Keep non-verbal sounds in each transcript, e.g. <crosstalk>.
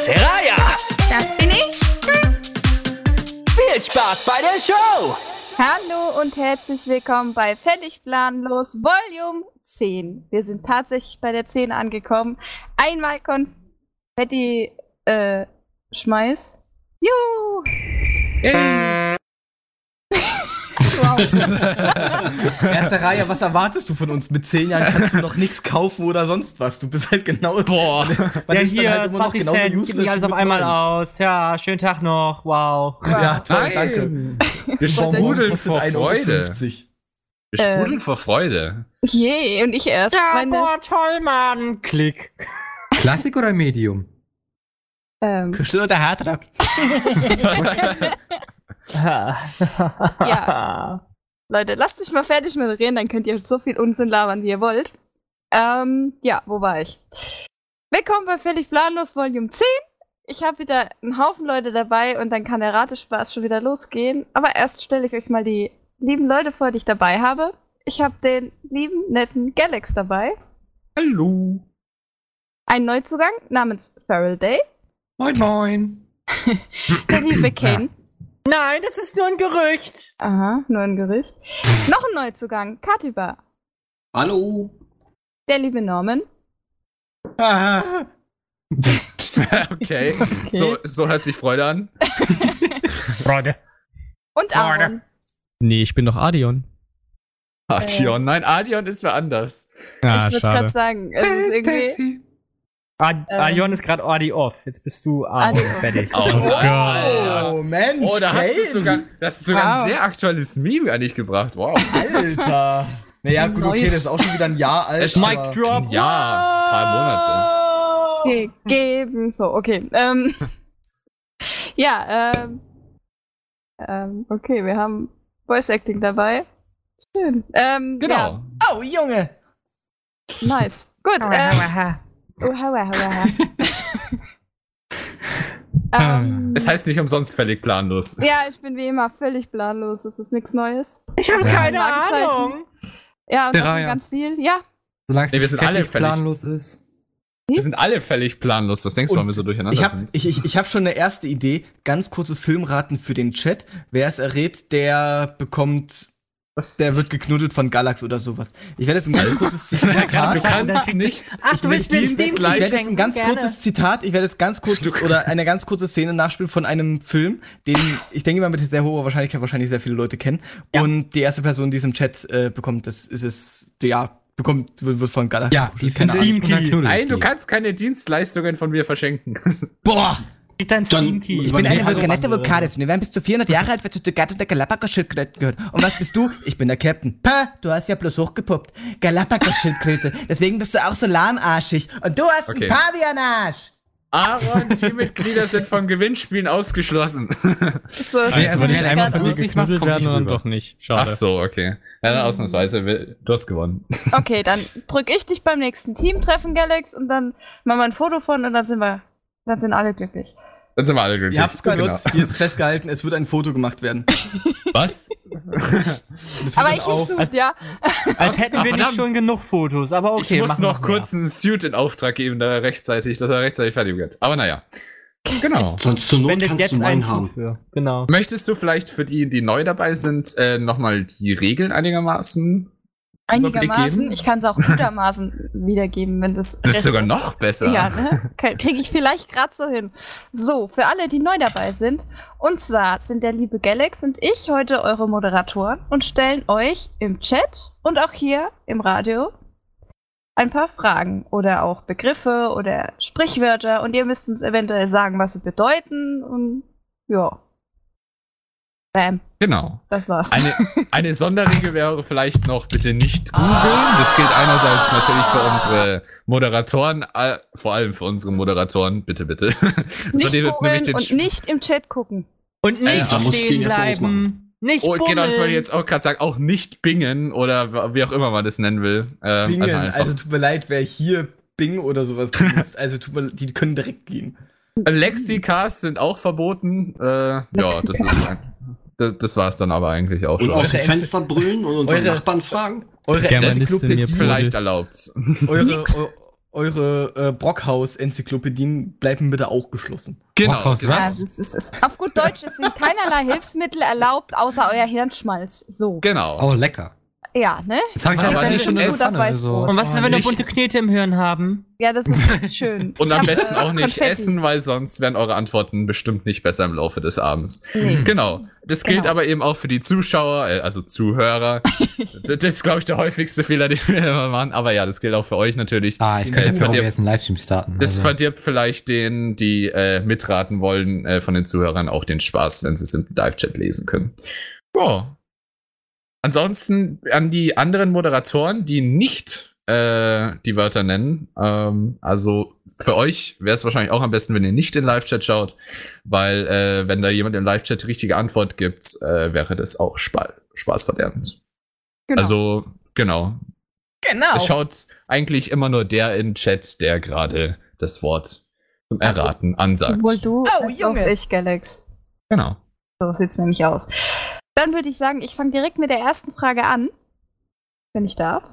Seraya. Das bin ich. Viel Spaß bei der Show! Hallo und herzlich willkommen bei Fertig Planlos Volume 10. Wir sind tatsächlich bei der 10 angekommen. Einmal Konfetti äh, Schmeiß. Juhu! wow. <laughs> <laughs> Erste Reihe, was erwartest du von uns? Mit zehn Jahren kannst du noch nichts kaufen oder sonst was. Du bist halt genau. Boah. <laughs> Man ja, ist dann hier, halt immer noch 20 genauso Cent, gib useless mich alles auf einmal neun. aus. Ja, schönen Tag noch. Wow. Ja, toll, Nein. danke. Wir sprudeln kostet vor 1,50 Euro. Freude. Wir Ähm. sprudeln vor Freude. Yay, und ich erst. meine, toll, Mann. Klick. Klassik oder Medium? ähm, Kuschel oder Hardrock? <laughs> Ja. <laughs> Leute, lasst mich mal fertig moderieren, dann könnt ihr so viel Unsinn labern, wie ihr wollt. Ähm, ja, wo war ich? Willkommen bei Völlig Planlos Volume 10. Ich habe wieder einen Haufen Leute dabei und dann kann der Ratespaß schon wieder losgehen. Aber erst stelle ich euch mal die lieben Leute vor, die ich dabei habe. Ich habe den lieben, netten Galax dabei. Hallo. Einen Neuzugang namens Feral Day. Moin, moin. <laughs> Der liebe <clears throat> Kane. Nein, das ist nur ein Gerücht. Aha, nur ein Gerücht. <laughs> Noch ein Neuzugang, Katiba. Hallo. Der liebe Norman. Ah, <laughs> okay. So, so hört sich Freude an. <laughs> Freunde. Und Aaron. Nee, ich bin doch Adion. Adion. Nein, Adion ist wer anders. Ja, ich würde gerade sagen, es ist irgendwie. Ad Ähm. Adion ist gerade Adi off. Jetzt bist du. Adi- Fertig. Oh, oh, Mensch. Oh, da hast du sogar, da hast du sogar Wow. ein sehr aktuelles Meme eigentlich gebracht. Wow. Alter. Naja, gut, okay, das ist auch schon wieder ein Jahr alt. Es- Mic drop. Ja, ein paar Monate. gegeben. So, okay. Ähm, <laughs> ja, ähm, ähm, okay, wir haben Voice Acting dabei. Schön. Ähm, Genau. Oh, Junge. Ja, nice. Gut. Ähm, oh, haua, haua, haua. <laughs> ähm, Es heißt nicht umsonst völlig planlos. ja, ich bin wie immer völlig planlos. Es ist nichts Neues. Ich habe Ja. keine. Ahnung. Ja, Reihe. ganz viel. Ja, Solange es Nee, wir nicht sind alle planlos ist. Wir sind alle völlig planlos. Was denkst du, warum wir so durcheinander Ich habe sind? ich, ich, ich hab schon eine erste Idee. Ganz kurzes Filmraten für den Chat. Wer es errät, der bekommt. Was? Der wird geknuddelt von Galax oder sowas. Ich werde jetzt ein ganz kurzes Zitat. Du kannst nicht. Ach, du willst mir Ich werde jetzt ein ganz Gerne. kurzes Zitat, ich werde jetzt ganz kurz <laughs> oder eine ganz kurze Szene nachspielen von einem Film, den ich denke mal mit sehr hoher Wahrscheinlichkeit wahrscheinlich sehr viele Leute kennen. Ja. Und die erste Person, die es im Chat äh, bekommt, das ist es, ja, bekommt, wird, wird von Galax. Ja, die Steam Key. Nein, du kannst keine Dienstleistungen von mir verschenken. Boah! Krieg dein Steam Key. Ich bin eine Vulkanette. Vulkanis und wir werden bis zu 400 Jahre alt, weil du zur Gattung der Galapagos-Schildkröten gehört. Und was bist du? Ich bin der Captain. Pah, du hast ja bloß hochgepuppt. Galapagos-Schildkröte. Deswegen bist du auch so lahmarschig. Und du hast Okay. einen Pavianarsch. Aaron, Teammitglieder sind vom Gewinnspielen ausgeschlossen. so, Nee, also Also, wenn ich einmal von dir geknuddelt werden, dann doch nicht. Ach Schade. so, okay. Ja, dann ausnahmsweise, du hast gewonnen. okay, dann drück ich dich beim nächsten Teamtreffen, Galax, und dann machen wir ein Foto von und dann sind wir, dann sind alle glücklich. Dann sind wir alle glücklich. Ihr habt's gehört, Genau. hier ist festgehalten, es wird ein Foto gemacht werden. <laughs> Was? Es Aber ich nicht so, ja. Als hätten Ach, wir nicht verdammt. schon genug Fotos, aber okay. ich muss noch wir. kurz einen Suit in Auftrag geben, da er rechtzeitig, dass er rechtzeitig fertig wird. Aber naja. Genau. Sonst zur Not Wendet kannst jetzt du einen haben. Für. Genau. Möchtest du vielleicht für die, die neu dabei sind, äh, nochmal die Regeln einigermaßen? Einigermaßen. Ich kann es auch gutermaßen <laughs> wiedergeben, wenn das. Das ist sogar noch besser. Ja, ne? Kriege ich vielleicht gerade so hin. So, für alle, die neu dabei sind. Und zwar sind der liebe Galax und ich heute eure Moderatoren und stellen euch im Chat und auch hier im Radio ein paar Fragen oder auch Begriffe oder Sprichwörter und ihr müsst uns eventuell sagen, was sie bedeuten und ja. Bam, Genau. das war's. Eine, eine Sonderregel wäre vielleicht noch bitte nicht googeln. Das gilt einerseits natürlich für unsere Moderatoren, äh, vor allem für unsere Moderatoren. Bitte, bitte. <laughs> Nicht wird googeln und nicht im Chat gucken. Und nicht da muss ich stehen bleiben. Nicht Oh, genau, das wollte ich bummeln. jetzt auch gerade sagen. Auch nicht bingen oder wie auch immer man das nennen will. Ähm, Bingen, also also tut mir leid, wer hier Bing oder sowas benutzt. Also tut mir, die können direkt gehen. Lexikas sind auch verboten. Äh, ja, das ist <laughs> ein, das, das war's dann aber eigentlich auch Und schon. aus dem Eure Fenster brüllen und unseren eure- Nachbarn fragen? Eure Germanistin Enzyklopädie, ihr Vielleicht erlaubt. <laughs> eure, eu- eure äh, Brockhaus-Enzyklopädien bleiben bitte auch geschlossen. Genau. Brockhaus, genau. was? Also, es ist, es, auf gut Deutsch, es sind keinerlei Hilfsmittel erlaubt, außer euer Hirnschmalz. So. Genau. Oh, lecker. Ja, ne? Das habe ich Aber nicht schon Pfanne. also. Und was ist, Oh, wenn wir nicht. bunte Knete im Hirn haben? Ja, das ist schön. <laughs> Und Ich am besten auch nicht Konfetti. essen, weil sonst werden eure Antworten bestimmt nicht besser im Laufe des Abends. Nee. Genau. Das gilt Genau. aber eben auch für die Zuschauer, äh, also Zuhörer. <laughs> das ist, glaube ich, der häufigste Fehler, den wir immer machen. Aber ja, das gilt auch für euch natürlich. Ah, ich könnte es jetzt auch verdirbt- jetzt einen Livestream starten. Das also. verdirbt vielleicht denen, die äh, mitraten wollen, äh, von den Zuhörern auch den Spaß, wenn sie es im Live-Chat lesen können. Ja. Ansonsten an die anderen Moderatoren, die nicht äh, die Wörter nennen. Ähm, also für euch wäre es wahrscheinlich auch am besten, wenn ihr nicht in Live-Chat schaut, weil äh, wenn da jemand im Live-Chat die richtige Antwort gibt, äh, wäre das auch spa spaßverderbend. Genau. Also, genau. Genau. Es schaut eigentlich immer nur der in Chat, der gerade das Wort zum Erraten ansagt. Sowohl du Oh, als Junge. auch ich, Galax. Genau. So sieht's nämlich aus. Dann würde ich sagen, ich fange direkt mit der ersten Frage an. Wenn ich darf.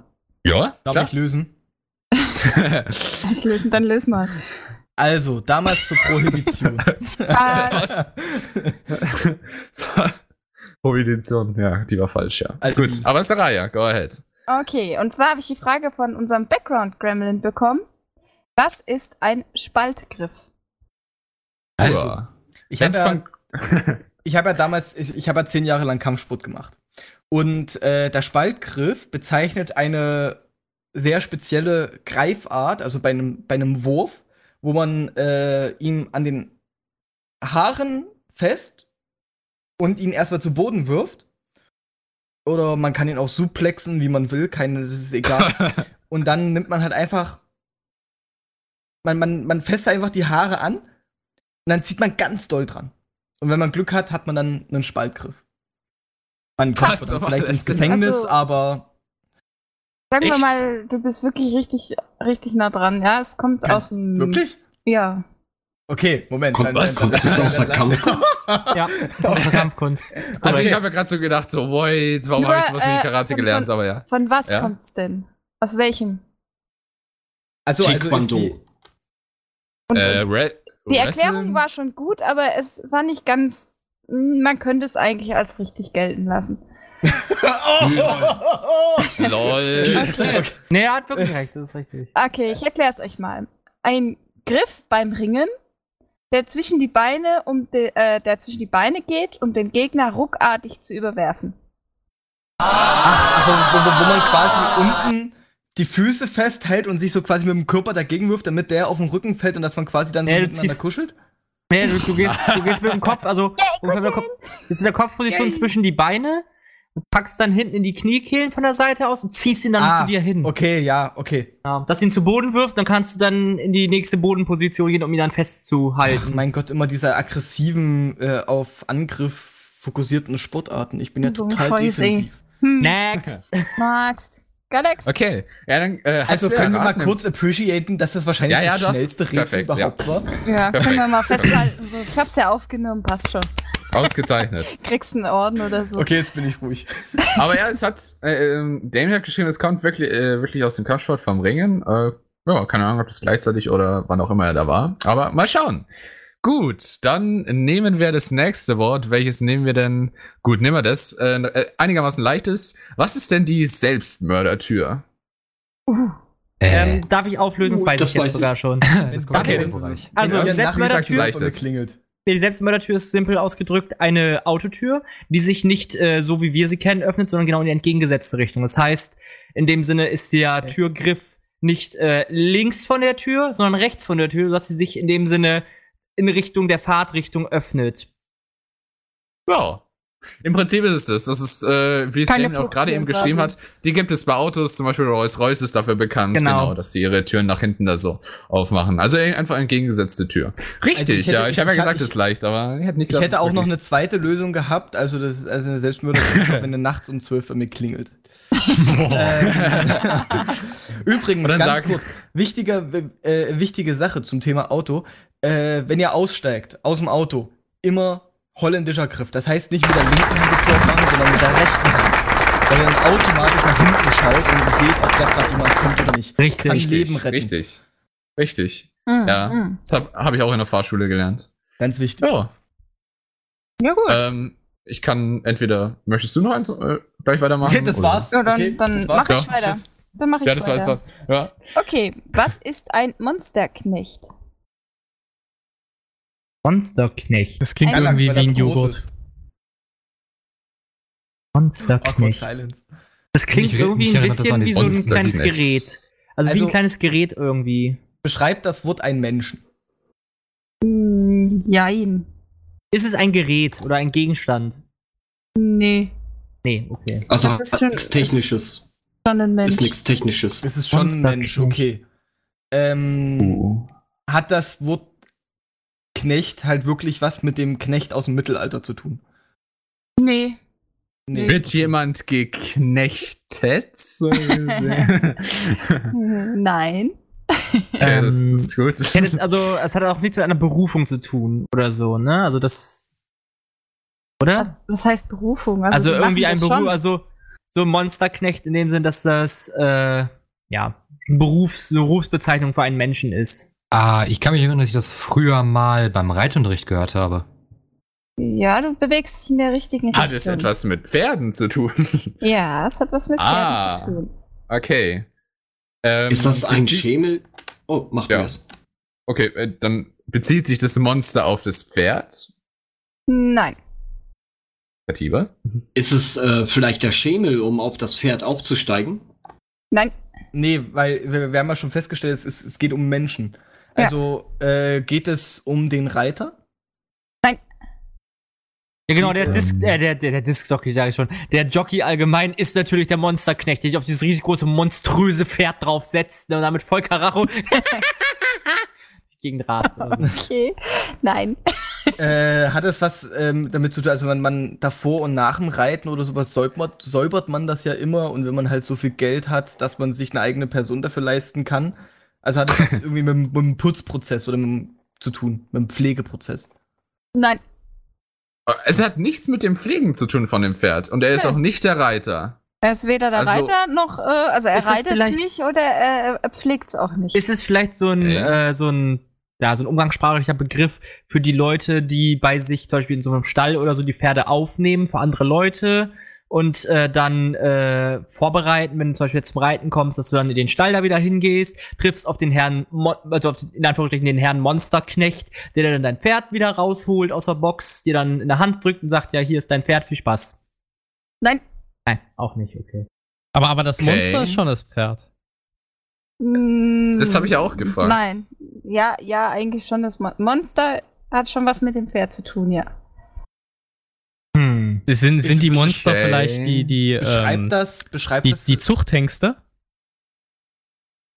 Ja, Darf klar. ich lösen? Ich löse, dann löse mal. Also, damals zur Prohibition. <laughs> Was? <laughs> Prohibition, ja, die war falsch, ja. Also Gut, aber Saraya, go ahead. Okay, und zwar habe ich die Frage von unserem Background-Gremlin bekommen. Was ist ein Spaltgriff? Also, ich habe ja, von- <laughs> ich hab ja damals, ich, ich habe ja zehn Jahre lang Kampfsport gemacht. Und äh, der Spaltgriff bezeichnet eine sehr spezielle Greifart, also bei einem, bei einem Wurf, wo man äh, ihn an den Haaren fest und ihn erstmal zu Boden wirft. Oder man kann ihn auch suplexen, wie man will, keine, das ist egal. <laughs> und dann nimmt man halt einfach. Man, man, man fässt einfach die Haare an und dann zieht man ganz doll dran. Und wenn man Glück hat, hat man dann einen Spaltgriff. Man kommt dann vielleicht ins? Gefängnis, Also- aber Sagen wir Echt? mal, du bist wirklich richtig, richtig nah dran. Ja, es kommt Kein- aus dem. wirklich? Ja. Okay, Moment. Kommt was? Kommt das aus der Kampf? Ja, aus der Kampfkunst. Also ich habe ja gerade so gedacht, so, boy, warum habe ich sowas nicht äh, Karate von- gelernt, von- aber ja. Von was Ja? kommt's denn? Aus welchem? Also, also ist die, Und, Äh, Re die? Erklärung war schon gut, aber es war nicht ganz. Man könnte es eigentlich als richtig gelten lassen. <laughs> LOL. Nee, er hat wirklich recht, das ist richtig. Okay, ich erkläre es euch mal. Ein Griff beim Ringen, der zwischen die Beine um de, äh, der zwischen die Beine geht, um den Gegner ruckartig zu überwerfen. Ach, aber wo, wo, wo man quasi unten die Füße festhält und sich so quasi mit dem Körper dagegen wirft, damit der auf den Rücken fällt und dass man quasi dann so Ja, du miteinander ziehst- kuschelt? Nee, du, du, gehst, du gehst mit dem Kopf, also <laughs> ungefähr mit Kopf, bist in der Kopfposition Yay. zwischen die Beine, und packst dann hinten in die Kniekehlen von der Seite aus und ziehst ihn dann Ah, zu dir hin. Okay, ja, okay. Ja, dass du ihn zu Boden wirfst, dann kannst du dann in die nächste Bodenposition gehen, um ihn dann Ach, festzuhalten. mein Gott, immer diese aggressiven, äh, auf Angriff fokussierten Sportarten. Ich bin ja So total scheiße, defensiv. Hm, Next! <laughs> Galax? Okay, ja, dann äh, Also können wir mal kurz appreciaten, dass das wahrscheinlich Ja, ja, das schnellste Rätsel perfekt, überhaupt war. Ja, können wir mal festhalten. So, ich hab's ja aufgenommen, passt schon. Ausgezeichnet. <laughs> Kriegst einen Orden oder so. Okay, jetzt bin ich ruhig. <laughs> Aber ja, es hat, äh, ähm, Damien hat geschrieben, es kommt wirklich, äh, wirklich aus dem Kampfsport vom Ringen. Äh, ja, keine Ahnung, ob das gleichzeitig oder wann auch immer er da war. Aber mal schauen. Gut, dann nehmen wir das nächste Wort. Welches nehmen wir denn? Gut, nehmen wir das. Äh, äh, einigermaßen leichtes. Was ist denn die Selbstmördertür? Äh, Ähm, darf ich auflösen? Das Uh, weiß das ich jetzt sogar schon. <laughs> das kommt okay, das ist-. Also, ihr Selbstmördertür- klingelt. Die Selbstmördertür ist simpel ausgedrückt eine Autotür, die sich nicht äh, so wie wir sie kennen öffnet, sondern genau in die entgegengesetzte Richtung. Das heißt, in dem Sinne ist der Türgriff nicht äh, links von der Tür, sondern rechts von der Tür, sodass sie sich in dem Sinne in Richtung der Fahrtrichtung öffnet. Ja. Im Prinzip ist es das. Das ist, äh, wie es Keine Damien auch gerade eben geschrieben quasi. hat, die gibt es bei Autos, zum Beispiel Rolls-Royce ist dafür bekannt, Genau. dass sie ihre Türen nach hinten da so aufmachen. Also einfach entgegengesetzte Tür. Richtig, Also ich hätte- ja. Ich, habe ja ich- gesagt, ich- es ist leicht, aber ich hätte nicht Ich hätte auch noch eine zweite Lösung gehabt, also das ist also eine Selbstmörder, <laughs> wenn er nachts um 12 bei mir klingelt. ähm, <laughs> Übrigens, ganz sag- kurz, wichtiger, äh, wichtige Sache zum Thema Auto. Äh, wenn ihr aussteigt aus dem Auto, immer holländischer Griff. Das heißt nicht mit der linken Hand sofort machen, sondern mit der rechten Hand. Weil ihr dann automatisch nach hinten schaut und seht, ob da gerade jemand kommt oder nicht. Richtig. Kann richtig, Leben retten. richtig. Richtig. Mm, Ja. mm. Das habe hab ich auch in der Fahrschule gelernt. Ganz wichtig. Ja. Ja, gut. Ähm, ich kann entweder, möchtest du noch eins äh, gleich weitermachen? Okay, das oder? war's. ja, dann, okay, dann das war's. mach ich Ja, weiter. Tschüss. Dann mach ich Ja, das weiter. war's. dann. Ja. Okay, was ist ein Monsterknecht? Monsterknecht. Das klingt Ein irgendwie wie ein Joghurt. Monsterknecht. Das klingt Mich- mich irgendwie ein erinnert das bisschen wie so ein Monsterknecht. kleines Gerät. Also, wie Also- ein kleines Gerät irgendwie. Beschreibt das Wort einen Menschen. Mm, Jein. Ist es ein Gerät oder ein Gegenstand? Nee, Nee, okay. Also Das ist schon- nichts Technisches. schon ein Mensch. Ist nichts Technisches. Es ist schon ein Mensch, okay. Ähm, Uh. Hat das Wort Knecht halt wirklich was mit dem Knecht aus dem Mittelalter zu tun? Nee. Nee. Wird jemand geknechtet? So gesehen? <laughs> Nein. <laughs> okay, das Ähm, ist gut. Also, es hat auch nichts mit einer Berufung zu tun oder so, ne? Also das. Oder? Was heißt Berufung? Also, die irgendwie ein Beruf, schon. also so ein Monsterknecht in dem Sinn, dass das äh, ja ein Berufs, eine Berufsbezeichnung für einen Menschen ist. Ah, ich kann mich erinnern, dass ich das früher mal beim Reitunterricht gehört habe. Ja, du bewegst dich in der richtigen Hat Richtung. es etwas mit Pferden zu tun? <laughs> Ja, es hat was mit Ah. Pferden zu tun. Okay. Ähm, Ist das ein Schemel? Oh, mach Ja. das. Okay, äh, dann bezieht sich das Monster auf das Pferd. Nein. Katiba? Ist es äh, vielleicht der Schemel, um auf das Pferd aufzusteigen? Nein. Nee, weil wir, wir haben ja schon festgestellt, es, es geht um Menschen. Ja. Also äh, geht es um den Reiter? Ja, genau, der Disc, ähm, äh, der, der, der Disc-Jockey, sage ich schon. Der Jockey allgemein ist natürlich der Monsterknecht, der sich auf dieses riesig große, monströse Pferd draufsetzt ne, und damit voll Karacho <laughs> gegen rast. oder so. Okay. Nein. äh, hat es was ähm, damit zu tun, also wenn man davor und nach dem Reiten oder sowas säubert, säubert man das ja immer und wenn man halt so viel Geld hat, dass man sich eine eigene Person dafür leisten kann. Also hat es was <laughs> irgendwie mit, dem- mit dem Putzprozess oder mit dem, zu tun, mit dem Pflegeprozess. Nein. Es hat nichts mit dem Pflegen zu tun von dem Pferd. Und er ist Nee. auch nicht der Reiter. Er ist weder der Also- Reiter noch, äh, also er es reitet vielleicht- nicht oder er, er pflegt es auch nicht. Ist es vielleicht so ein, Okay. äh, so ein, ja, so ein umgangssprachlicher Begriff für die Leute, die bei sich zum Beispiel in so einem Stall oder so die Pferde aufnehmen für andere Leute und äh, dann äh, vorbereiten, wenn du zum Beispiel jetzt zum Reiten kommst, dass du dann in den Stall da wieder hingehst, triffst auf den Herrn, Mo also auf den, in Anführungsstrichen den Herrn Monsterknecht, der dir dann dein Pferd wieder rausholt aus der Box, dir dann in der Hand drückt und sagt, ja, hier ist dein Pferd, viel Spaß. Nein. Nein, auch nicht, okay. Aber, aber das Okay. Monster ist schon das Pferd. Mm, Das habe ich auch gefragt. Nein. Ja, ja, eigentlich schon. Das Mon Monster hat schon was mit dem Pferd zu tun, ja. Sind, sind die Monster vielleicht die, die, Beschreibt ähm, das, beschreibt die, das die Zuchthengste?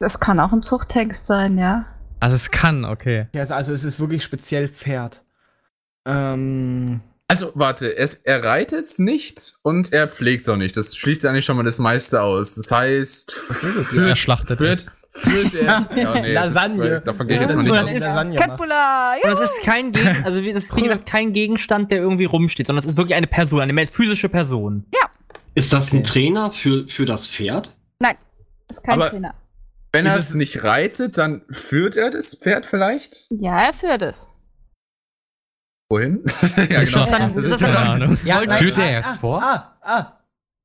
Das kann auch ein Zuchttext sein, ja. Also es kann, okay. Ja, also, also es ist wirklich speziell Pferd. Ähm, Also, warte, es, er reitet nicht und er pflegt auch nicht. Das schließt eigentlich schon mal das meiste aus. Das heißt, Er schlachtet führt, es. führt er. Ja, nee, das Lasagne. ist- davon gehe ich Ja, jetzt mal das nicht ist- aus. ist- Lasagne Und ja. das ist kein Gegen also das ist wie gesagt kein Gegenstand, der irgendwie rumsteht, sondern es ist wirklich eine Person, eine physische Person. Ist das ein Trainer für, für das Pferd? Ist kein Aber- Trainer. Wenn er Ist es nicht reitet, dann führt er das Pferd vielleicht? Ja, er führt es. Wohin? <laughs> ja, Ich genau. dachte, dann- das das ist ist keine dann- Ahnung. ja, nein, Führt er erst ah, vor? Ah, ah.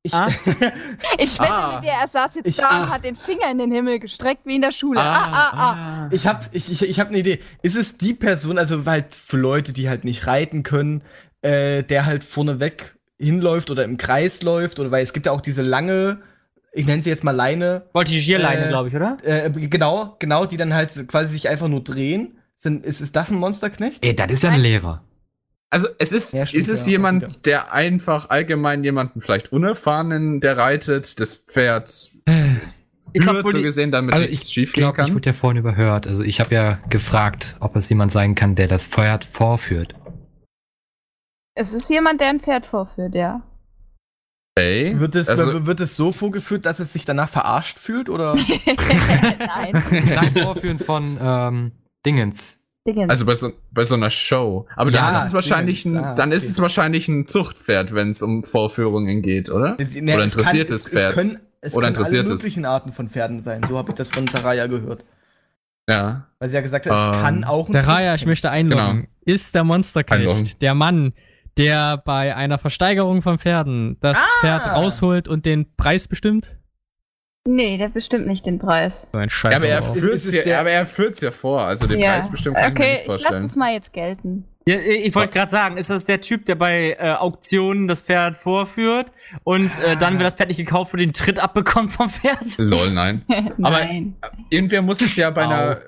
Ich, Ah. <laughs> Ich wette Ah. mit dir, er saß jetzt Ich- da ah. und hat den Finger in den Himmel gestreckt wie in der Schule. Ah, ah, ah. Ich hab, ich, ich, ich hab eine Idee. Ist es die Person, also halt für Leute, die halt nicht reiten können, äh, der halt vorneweg hinläuft oder im Kreis läuft? Oder weil es gibt ja auch diese lange, ich nenne sie jetzt mal Leine, Voltigierleine, Äh, glaube ich, oder? äh, genau, genau, die dann halt quasi sich einfach nur drehen. Sind, ist, ist das ein Monsterknecht? Ey, das ist ja ein Nein. Also es ist, Ja, stimmt, ist es ja, jemand, der einfach allgemein jemanden vielleicht unerfahrenen, der reitet, das Pferd Ich glaub, führt, so gesehen, damit Also nichts ich schief gehen glaube, ich kann. wurde ja vorhin überhört. Also ich habe ja gefragt, ob es jemand sein kann, der das Pferd vorführt. Es ist jemand, der ein Pferd vorführt, ja. Okay. Wird es, also, wird es so vorgeführt, dass es sich danach verarscht fühlt? Oder? <laughs> Nein. <laughs> Nein, Vorführen von ähm, Dingens. Dingens. also bei so, bei so einer Show. Aber Ja, dann ist es wahrscheinlich ein. Ah, dann ist okay. es wahrscheinlich ein Zuchtpferd, wenn es um Vorführungen geht, oder? Es- ne, Oder es interessiertes es, Pferd. Es können, es Oder können interessiertes. alle möglichen Arten von Pferden sein. So habe ich das von Saraya gehört. Ja. Weil sie ja gesagt hat, es Ähm, kann auch ein Der Raya, ich möchte einloggen. Genau. Ist der Monsterknecht der Mann, der bei einer Versteigerung von Pferden das Ah! Pferd rausholt und den Preis bestimmt? Nee, der bestimmt nicht den Preis. So ein Scheiß. Ja, aber er aber führt's ja, aber er führt's ja vor, also den ja. Preis bestimmt kann ich mir okay, nicht ich lasse vorstellen. es mal jetzt gelten. Ja, ich wollte gerade sagen, ist das der Typ, der bei äh, Auktionen das Pferd vorführt und äh, dann, wenn das Pferd nicht gekauft wird, den Tritt abbekommt vom Pferd? <laughs> Lol, nein. <laughs> Aber Nein. irgendwer muss es ja bei einer,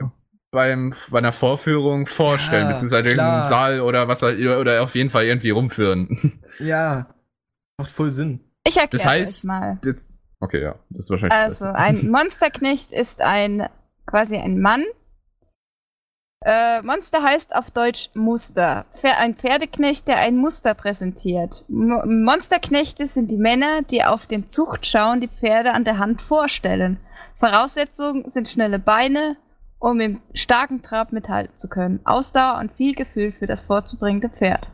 beim, bei einer Vorführung vorstellen, Ja, beziehungsweise klar. irgendeinen Saal oder was auch- oder auf jeden Fall irgendwie rumführen. Ja, macht voll Sinn. Ich erkläre Das heißt- mal. Jetzt, okay, ja, das ist wahrscheinlich Also, ein <laughs> Monsterknecht ist ein quasi ein Mann. Äh, Monster heißt auf Deutsch Muster. Ein Pferdeknecht, der ein Muster präsentiert. Mo Monsterknechte sind die Männer, die auf den Zuchtschauen die Pferde an der Hand vorstellen. Voraussetzungen sind schnelle Beine, um im starken Trab mithalten zu können. Ausdauer und viel Gefühl für das vorzubringende Pferd.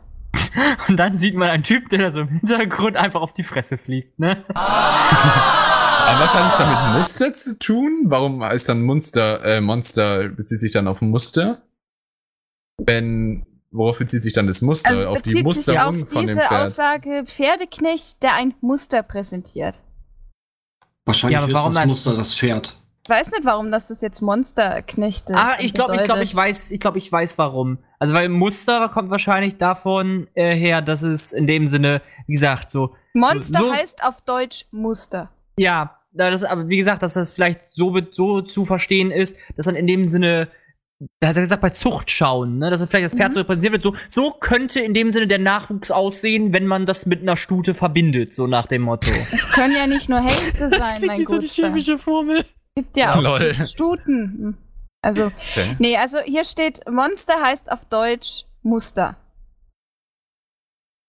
<laughs> Und dann sieht man einen Typ, der da so im Hintergrund einfach auf die Fresse fliegt, ne? Aber was hat es dann mit Muster zu tun? Warum ist dann Monster, äh, Monster bezieht sich dann auf Muster? Wenn, worauf bezieht sich dann das Muster? Also auf die bezieht sich auf Musterung von dem diese Pferd? Aussage Pferdeknecht, der ein Muster präsentiert. Wahrscheinlich Ja, aber warum ist das Muster das Pferd. Ich weiß nicht, warum das das jetzt Monsterknecht ist. Ah, ich glaube, ich glaube, ich weiß, ich glaube, ich weiß warum. Also weil Muster kommt wahrscheinlich davon äh, her, dass es in dem Sinne, wie gesagt, so Monster so- heißt auf Deutsch Muster. Ja, da das, aber wie gesagt, dass das vielleicht so, so zu verstehen ist, dass dann in dem Sinne, da hat er gesagt, bei Zuchtschauen, ne, dass es vielleicht das Pferd Mhm. so repräsentiert wird, so, so könnte in dem Sinne der Nachwuchs aussehen, wenn man das mit einer Stute verbindet, so nach dem Motto. Es können ja nicht nur <laughs> Hengste sein, mein Gott. Formel. Gibt ja auch Lol. Stuten. Also, Okay. nee, also hier steht, Monster heißt auf Deutsch Muster.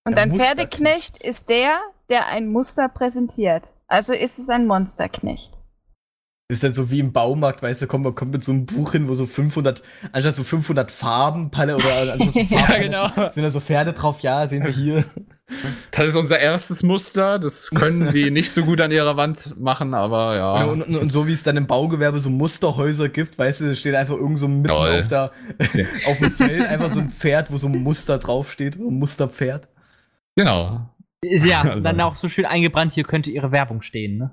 Und Ja, ein Musterknecht. Pferdeknecht ist der, der ein Muster präsentiert. Also ist es ein Monsterknecht. Ist dann so wie im Baumarkt, weißt du, kommt man kommt mit so einem Buch hin, wo so 500, anstatt so 500 Farben, Palle oder also so <laughs> Ja, Farben, genau. sind da so Pferde drauf, ja, sehen wir hier. Das ist unser erstes Muster. Das können sie <laughs> nicht so gut an ihrer Wand machen, aber ja. Und, und, und so wie es dann im Baugewerbe so Musterhäuser gibt, weißt du, da steht einfach irgend so mitten Toll. auf, der, <laughs> auf dem Feld einfach so ein Pferd, wo so ein Muster draufsteht, ein Musterpferd. Genau. Ja, <laughs> dann auch so schön eingebrannt, hier könnte ihre Werbung stehen, ne?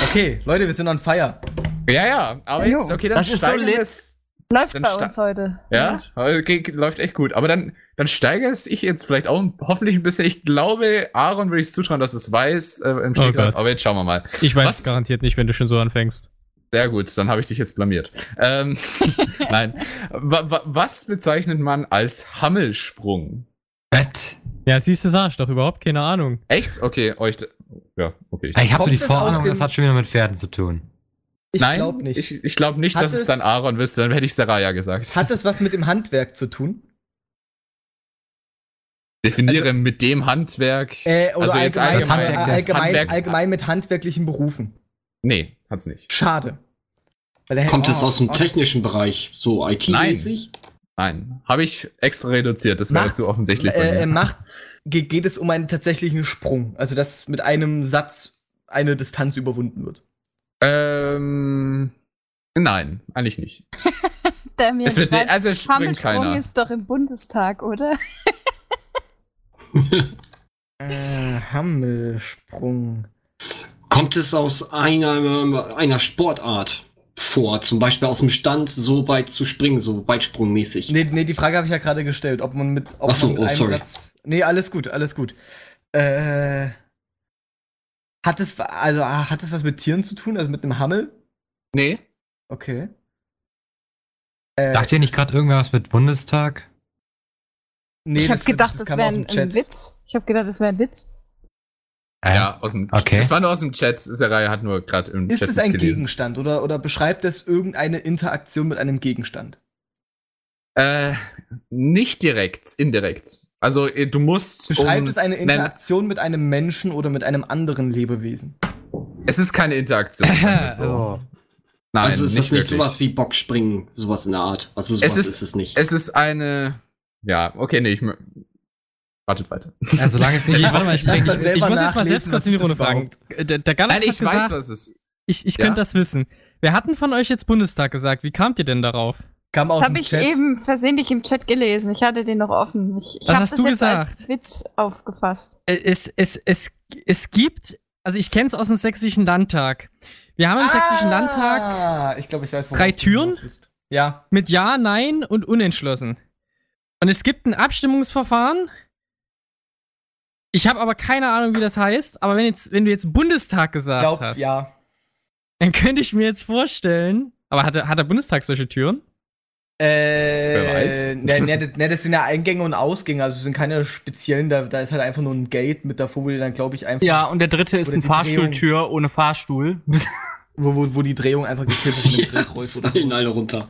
Okay, Leute, wir sind on fire. Ja, ja, aber jetzt, okay, dann Das ist so lit. Läuft Dann bei uns heute. Ja, okay, läuft echt gut. Aber dann, dann steigere es ich jetzt vielleicht auch hoffentlich ein bisschen. Ich glaube, Aaron würde ich es zutrauen, dass es weiß äh, im Stegreif, Gott. aber jetzt schauen wir mal. Ich weiß Was? es garantiert nicht, wenn du schon so anfängst. Sehr gut, dann habe ich dich jetzt blamiert. Ähm, <laughs> nein. Wa wa was bezeichnet man als Hammelsprung? Bett. Ja, siehst du, ich doch überhaupt keine Ahnung. Echt? Okay, euch. Ja, okay. Ich habe so die Vorahnung, das hat schon wieder mit Pferden zu tun. Ich Nein, glaube nicht. Ich, ich glaube nicht, Hat dass es es- dann Aaron wüsste, dann hätte ich Saraya gesagt. Hat das was mit dem Handwerk zu tun? Definiere mit dem Handwerk. Äh, oder Also jetzt allgemein, allgemein- äh, allgemein, Handwerk- allgemein mit handwerklichen Berufen? Nee, hat's nicht. Schade. Weil der- Kommt es oh, aus dem oh, technischen Bereich, so IT-mäßig? Nein. Habe ich extra reduziert, das wäre Macht- zu offensichtlich. Äh, mir. macht, ge geht es um einen tatsächlichen Sprung. Also, dass mit einem Satz eine Distanz überwunden wird. Ähm. Nein, eigentlich nicht. <laughs> Der mir Es wird, schreibt, also es springt Hammelsprung keiner. ist doch im Bundestag, oder? <laughs> Äh, Hammelsprung. Kommt es aus einer, einer Sportart vor? Zum Beispiel aus dem Stand so weit zu springen, so weitsprungmäßig? Nee, nee, die Frage habe ich ja gerade gestellt, ob man mit, ob Ach so, man mit oh, einem sorry. Satz. Nee, alles gut, alles gut. Äh, hat es, also, hat es was mit Tieren zu tun, also mit einem Hammel? Nee. Okay. Äh, Dacht ihr nicht gerade irgendwas mit Bundestag? nee, ich habe gedacht, das, kam wäre ein, ein. Witz. Ich habe gedacht, das wäre ein Witz. Ähm, Ja, aus dem okay. Das war nur aus dem Chat. Sarai hat nur gerade im Ist Chat es ein. Gegenstand oder, oder beschreibt es irgendeine Interaktion mit einem Gegenstand? Äh, nicht direkt, indirekt. Also äh, du musst. Beschreibt um- es eine Nein, Interaktion mit einem Menschen oder mit einem anderen Lebewesen? es ist keine Interaktion. wir <laughs> so. Oh. Nein, also ist nicht das nicht wirklich. sowas wie Boxspringen, sowas in der Art. Also sowas Es ist, ist- es nicht. Es ist eine. Ja, okay, nee, ich. Wartet weiter. Ja, solange es nicht. Ich, <laughs> warte mal, ich, ich, ich, ich muss jetzt mal selbst kurz in die Runde fragen. Äh, Der, der Galax Nein, hat ich gesagt, weiß, was es ist. ich, ich Ja? könnte das wissen. Wer hat denn von euch jetzt Bundestag gesagt? Wie kamt ihr denn darauf? Kam aus Das habe ich Chat. eben versehentlich im Chat gelesen. Ich hatte den noch offen. Ich, ich Was habe hast das du jetzt gesagt? als Witz aufgefasst. Äh, Es, es, es, es gibt, also ich kenne es aus dem Sächsischen Landtag. Wir haben im Sächsischen Landtag Ah, ich glaube, ich weiß, Drei Türen? Ja. mit Ja, Nein und unentschlossen. Und es gibt ein Abstimmungsverfahren. Ich habe aber keine Ahnung, wie das heißt. Aber wenn, jetzt, wenn du jetzt Bundestag gesagt Glaub, hast, ja. dann könnte ich mir jetzt vorstellen. Aber hat, hat der Bundestag solche Türen? Äh, Wer weiß. Ne, ne, das- ne, das sind ja Eingänge und Ausgänge, also es sind keine speziellen, da, da ist halt einfach nur ein Gate mit davor, wo die dann, glaube ich, einfach. Ja, und der dritte ist eine Drehung. Fahrstuhltür ohne Fahrstuhl. wo, wo, wo die Drehung einfach gezählt wird von dem <laughs> Drehkreuz oder so. Alle runter.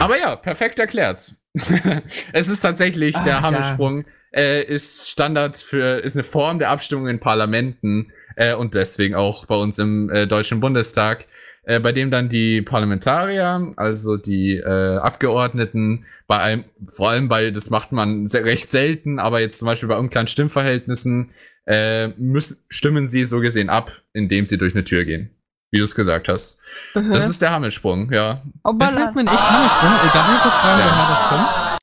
Aber ja, perfekt erklärt. <laughs> es ist tatsächlich, Ah, der ja. Hammelsprung äh, ist Standard für, ist eine Form der Abstimmung in Parlamenten äh, und deswegen auch bei uns im äh, Deutschen Bundestag, äh, bei dem dann die Parlamentarier, also die äh, Abgeordneten, bei einem, vor allem bei, das macht man sehr, recht selten, aber jetzt zum Beispiel bei unkleinen Stimmverhältnissen, äh, müssen, stimmen sie so gesehen ab, indem sie durch eine Tür gehen. Wie du es gesagt hast. Das ist der Hammelsprung, ja. Das nennt man echt Hammelsprung. Äh, darf ich kurz fragen, woher das kommt?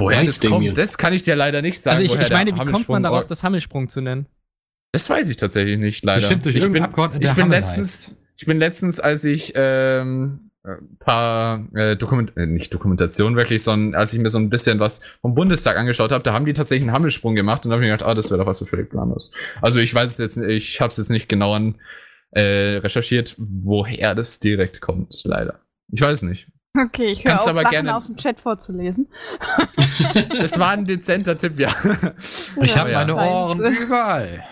Woher Weiß das kommt, das kann ich dir leider nicht sagen. Also ich, woher ich meine, wie kommt man darauf, das Hammelsprung zu nennen? Das weiß ich tatsächlich nicht, leider. Bestimmt durch ich bin, irgendeinen Abgeordneten, ich der bin letztens, ich bin letztens, als ich ähm, ein paar äh, Dokument, äh, nicht Dokumentation wirklich, sondern als ich mir so ein bisschen was vom Bundestag angeschaut habe, da haben die tatsächlich einen Hammelsprung gemacht und da habe ich mir gedacht, ah, das wäre doch was für Felix Planus. Also ich weiß es jetzt, nicht- ich habe es jetzt nicht genau an, äh, recherchiert, woher das direkt kommt, leider. Ich weiß nicht. Okay, ich höre auf, aber Sachen gerne- aus dem Chat vorzulesen. <laughs> Das war ein dezenter Tipp, ja. Ich Ja, habe ja. meine Ohren überall.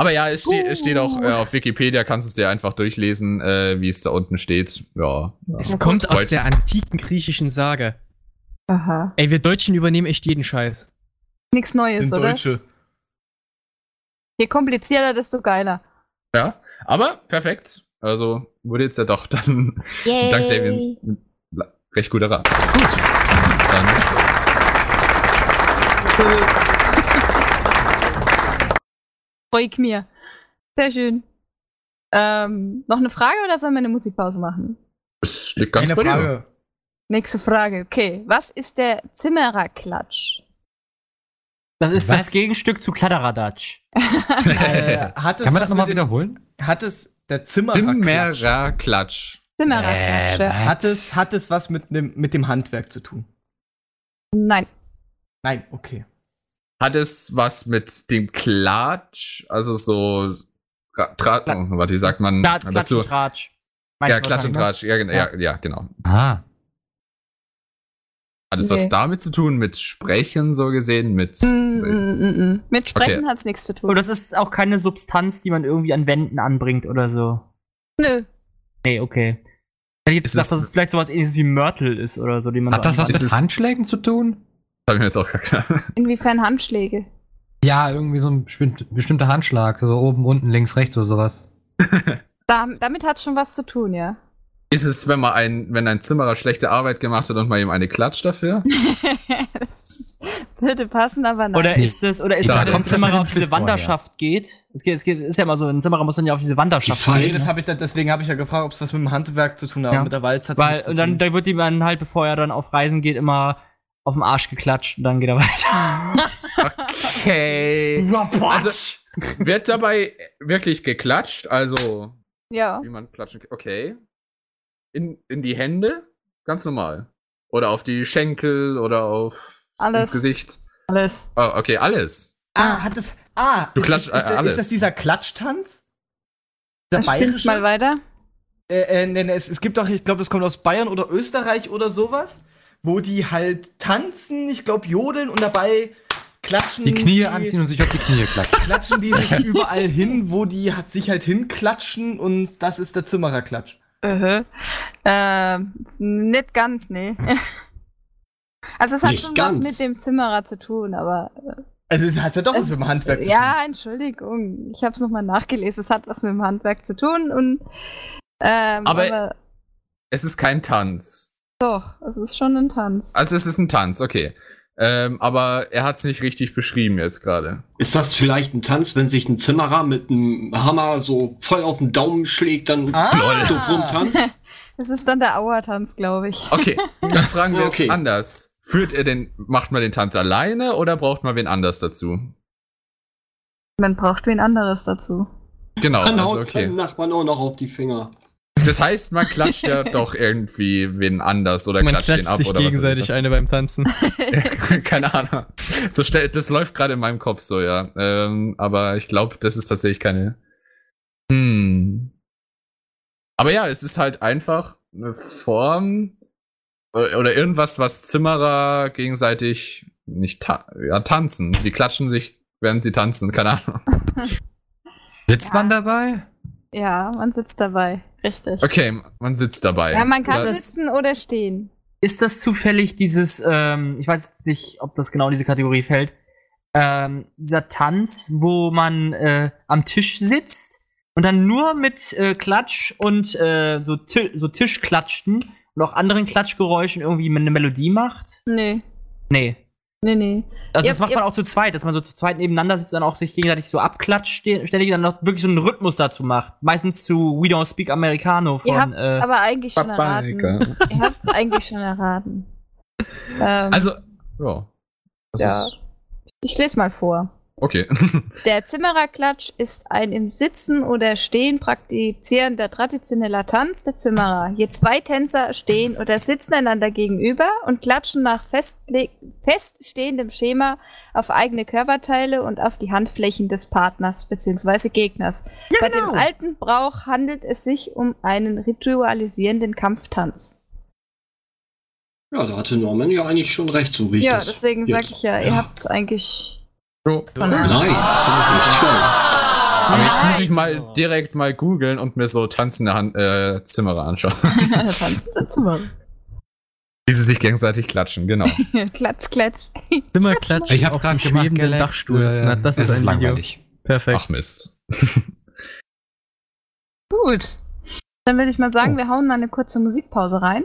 Aber ja, es, ste es steht auch äh, auf Wikipedia, kannst du es dir einfach durchlesen, äh, wie es da unten steht. Ja. ja. Es kommt aus der antiken griechischen Sage. Aha. Ey, wir Deutschen übernehmen echt jeden Scheiß. Nichts Neues, Sind oder? Deutsche. Je komplizierter, desto geiler. Ja, aber perfekt. Also wurde jetzt ja doch dann <laughs> dank David mit la- recht guter Rat. Gut. Dann Freu ich mir. Sehr schön. Ähm, noch eine Frage oder sollen wir eine Musikpause machen? es liegt ganz Eine bei dir. Frage. Nächste Frage. Okay. Was ist der Zimmererklatsch? Das ist Was? das Gegenstück zu Kladderadatsch. <laughs> Äh, hat es Kann man das nochmal wiederholen? Hat es der Zimmerer Zimmerer Klatsch. Zimmererklatsch. ja. Hat es, hat es was mit dem, mit dem Handwerk zu tun? Nein. Nein, okay. Hat es was mit dem Klatsch, also so Tra Tra oh, warte, wie sagt man Klatsch, Klatsch dazu? und Tratsch. Ja, Klatsch und Tratsch, ja, gen- ja, ja, genau. Ah. Hat es Nee. was damit zu tun, mit Sprechen so gesehen, mit Mm, mm, mm, mm. Mit Sprechen Okay. hat's nichts zu ne? tun. Oh, das ist auch keine Substanz, die man irgendwie an Wänden anbringt oder so. Nö. Nee, okay. Ich hätte jetzt Ist gedacht, es- dass es vielleicht sowas ähnliches wie Mörtel ist oder so, die man Hat so das was mit es- Handschlägen zu tun? Habe ich mir jetzt auch klar. Inwiefern Handschläge? Ja, irgendwie so ein bestimmter, Handschlag. So oben, unten, links, rechts oder sowas. <laughs> Da, damit hat's schon was zu tun, ja. Ist es, wenn man ein, wenn ein Zimmerer schlechte Arbeit gemacht hat und man ihm eine klatscht dafür? <laughs> das würde passen, aber nein. Oder ist es, oder ist Da es, wenn ein das Zimmerer dem auf diese. Wanderschaft geht? Es geht, es geht, ist ja immer so, ein Zimmerer muss dann ja auf diese Wanderschaft Die Nee, gehen. das hab ich da, deswegen habe ich ja gefragt, ob es was mit dem Handwerk zu tun hat. Ja. Mit der Walz hat Weil, und dann, dann wird ihm dann halt, bevor er dann auf Reisen geht, immer auf den Arsch geklatscht und dann geht er weiter. Okay. <laughs> Also, wird dabei wirklich geklatscht? Also, ja. wie man klatschen kann. Okay. In, in die Hände? Ganz normal. Oder auf die Schenkel oder auf Alles. ins Gesicht. Alles. Oh, okay, alles. Ah, hat es. Ah, Du ist, klatscht, ist, ist, äh, alles. ist das dieser Klatschtanz? Der Dann spiel's mal weiter. Äh, äh, nee, nee, es, es gibt doch, ich glaube, das kommt aus Bayern oder Österreich oder sowas, wo die halt tanzen, ich glaube, jodeln und dabei klatschen. Die Knie die, anziehen und sich auf die Knie klatschen. <laughs> Klatschen die sich <laughs> überall hin, wo die hat, sich halt hinklatschen und das ist der Zimmererklatsch. Uh ähm, nicht ganz, nee. <laughs> Also es hat Nicht schon ganz. was mit dem Zimmerer zu tun, aber Also es hat ja doch was es- mit dem Handwerk zu ja, tun. Entschuldigung, ich habe es nochmal nachgelesen. Es hat was mit dem Handwerk zu tun und ähm, Aber- aber, Es ist kein Tanz. Doch, es ist schon ein Tanz. Also es ist ein Tanz, okay. Ähm, aber er hat es nicht richtig beschrieben jetzt gerade. Ist das vielleicht ein Tanz, wenn sich ein Zimmerer mit einem Hammer so voll auf den Daumen schlägt, dann Ah. so rumtanzt? Das ist dann der Auertanz, glaube ich. Okay, dann <laughs> fragen wir Okay. es anders. Führt er den, macht man den Tanz alleine oder braucht man wen anders dazu? Man braucht wen anderes dazu. Genau, Dann also okay. Nachbarn auch noch auf die Finger. Das heißt, man klatscht ja <laughs> doch irgendwie wen anders oder Man klatscht klatscht den ab sich oder gegenseitig was eine beim Tanzen. eine. <laughs> <laughs> Keine Ahnung. So stell, das läuft gerade in meinem Kopf so, ja. Ähm, aber ich glaube, das ist tatsächlich keine. Hm. Aber ja, es ist halt einfach eine Form äh, oder irgendwas, was Zimmerer gegenseitig nicht ta ja, tanzen. Sie klatschen sich, während sie tanzen, keine Ahnung. Sitzt man dabei? Ja, man sitzt dabei. Richtig. Okay, man sitzt dabei. Ja, man kann Das- sitzen oder stehen. Ist das zufällig dieses, ähm, ich weiß jetzt nicht, ob das genau in diese Kategorie fällt, ähm, dieser Tanz, wo man äh, am Tisch sitzt und dann nur mit äh, Klatsch und äh, so, Ti so Tischklatschen und auch anderen Klatschgeräuschen irgendwie eine Melodie macht? Nee, Nee. Nee, nee. Also das macht ihr- man auch zu zweit, dass man so zu zweit nebeneinander sitzt und dann auch sich gegenseitig so abklatscht, ständig dann noch wirklich so einen Rhythmus dazu macht. Meistens zu We Don't Speak Americano von Ihr habt äh, aber eigentlich schon erraten. Ihr habt es eigentlich schon erraten. Ähm, Also, ja. Das Ja. ist ich lese mal vor. Okay. <laughs> Der Zimmererklatsch ist ein im Sitzen oder Stehen praktizierender traditioneller Tanz der Zimmerer. Je zwei Tänzer stehen oder sitzen einander gegenüber und klatschen nach feststehendem Schema auf eigene Körperteile und auf die Handflächen des Partners bzw. Gegners. Bei genau. dem alten Brauch handelt es sich um einen ritualisierenden Kampftanz. Ja, da hatte Norman ja eigentlich schon recht, so wie ich Ja, das deswegen sage ich ja, ihr habt es eigentlich. So. Nice, toll. Aber jetzt muss ich mal direkt mal googeln und mir so tanzende Hand, äh, Zimmerer anschauen. <laughs> Tanz der Zimmerer. Wie sie sich gegenseitig klatschen, genau. <laughs> klatsch, klatsch. Zimmerklatsch Ich hab's gerade dem gemacht, Dachstuhl. äh, Na, das ist ein Video. langweilig. Perfekt. Ach Mist. Gut. Dann würde ich mal sagen, Oh. wir hauen mal eine kurze Musikpause rein.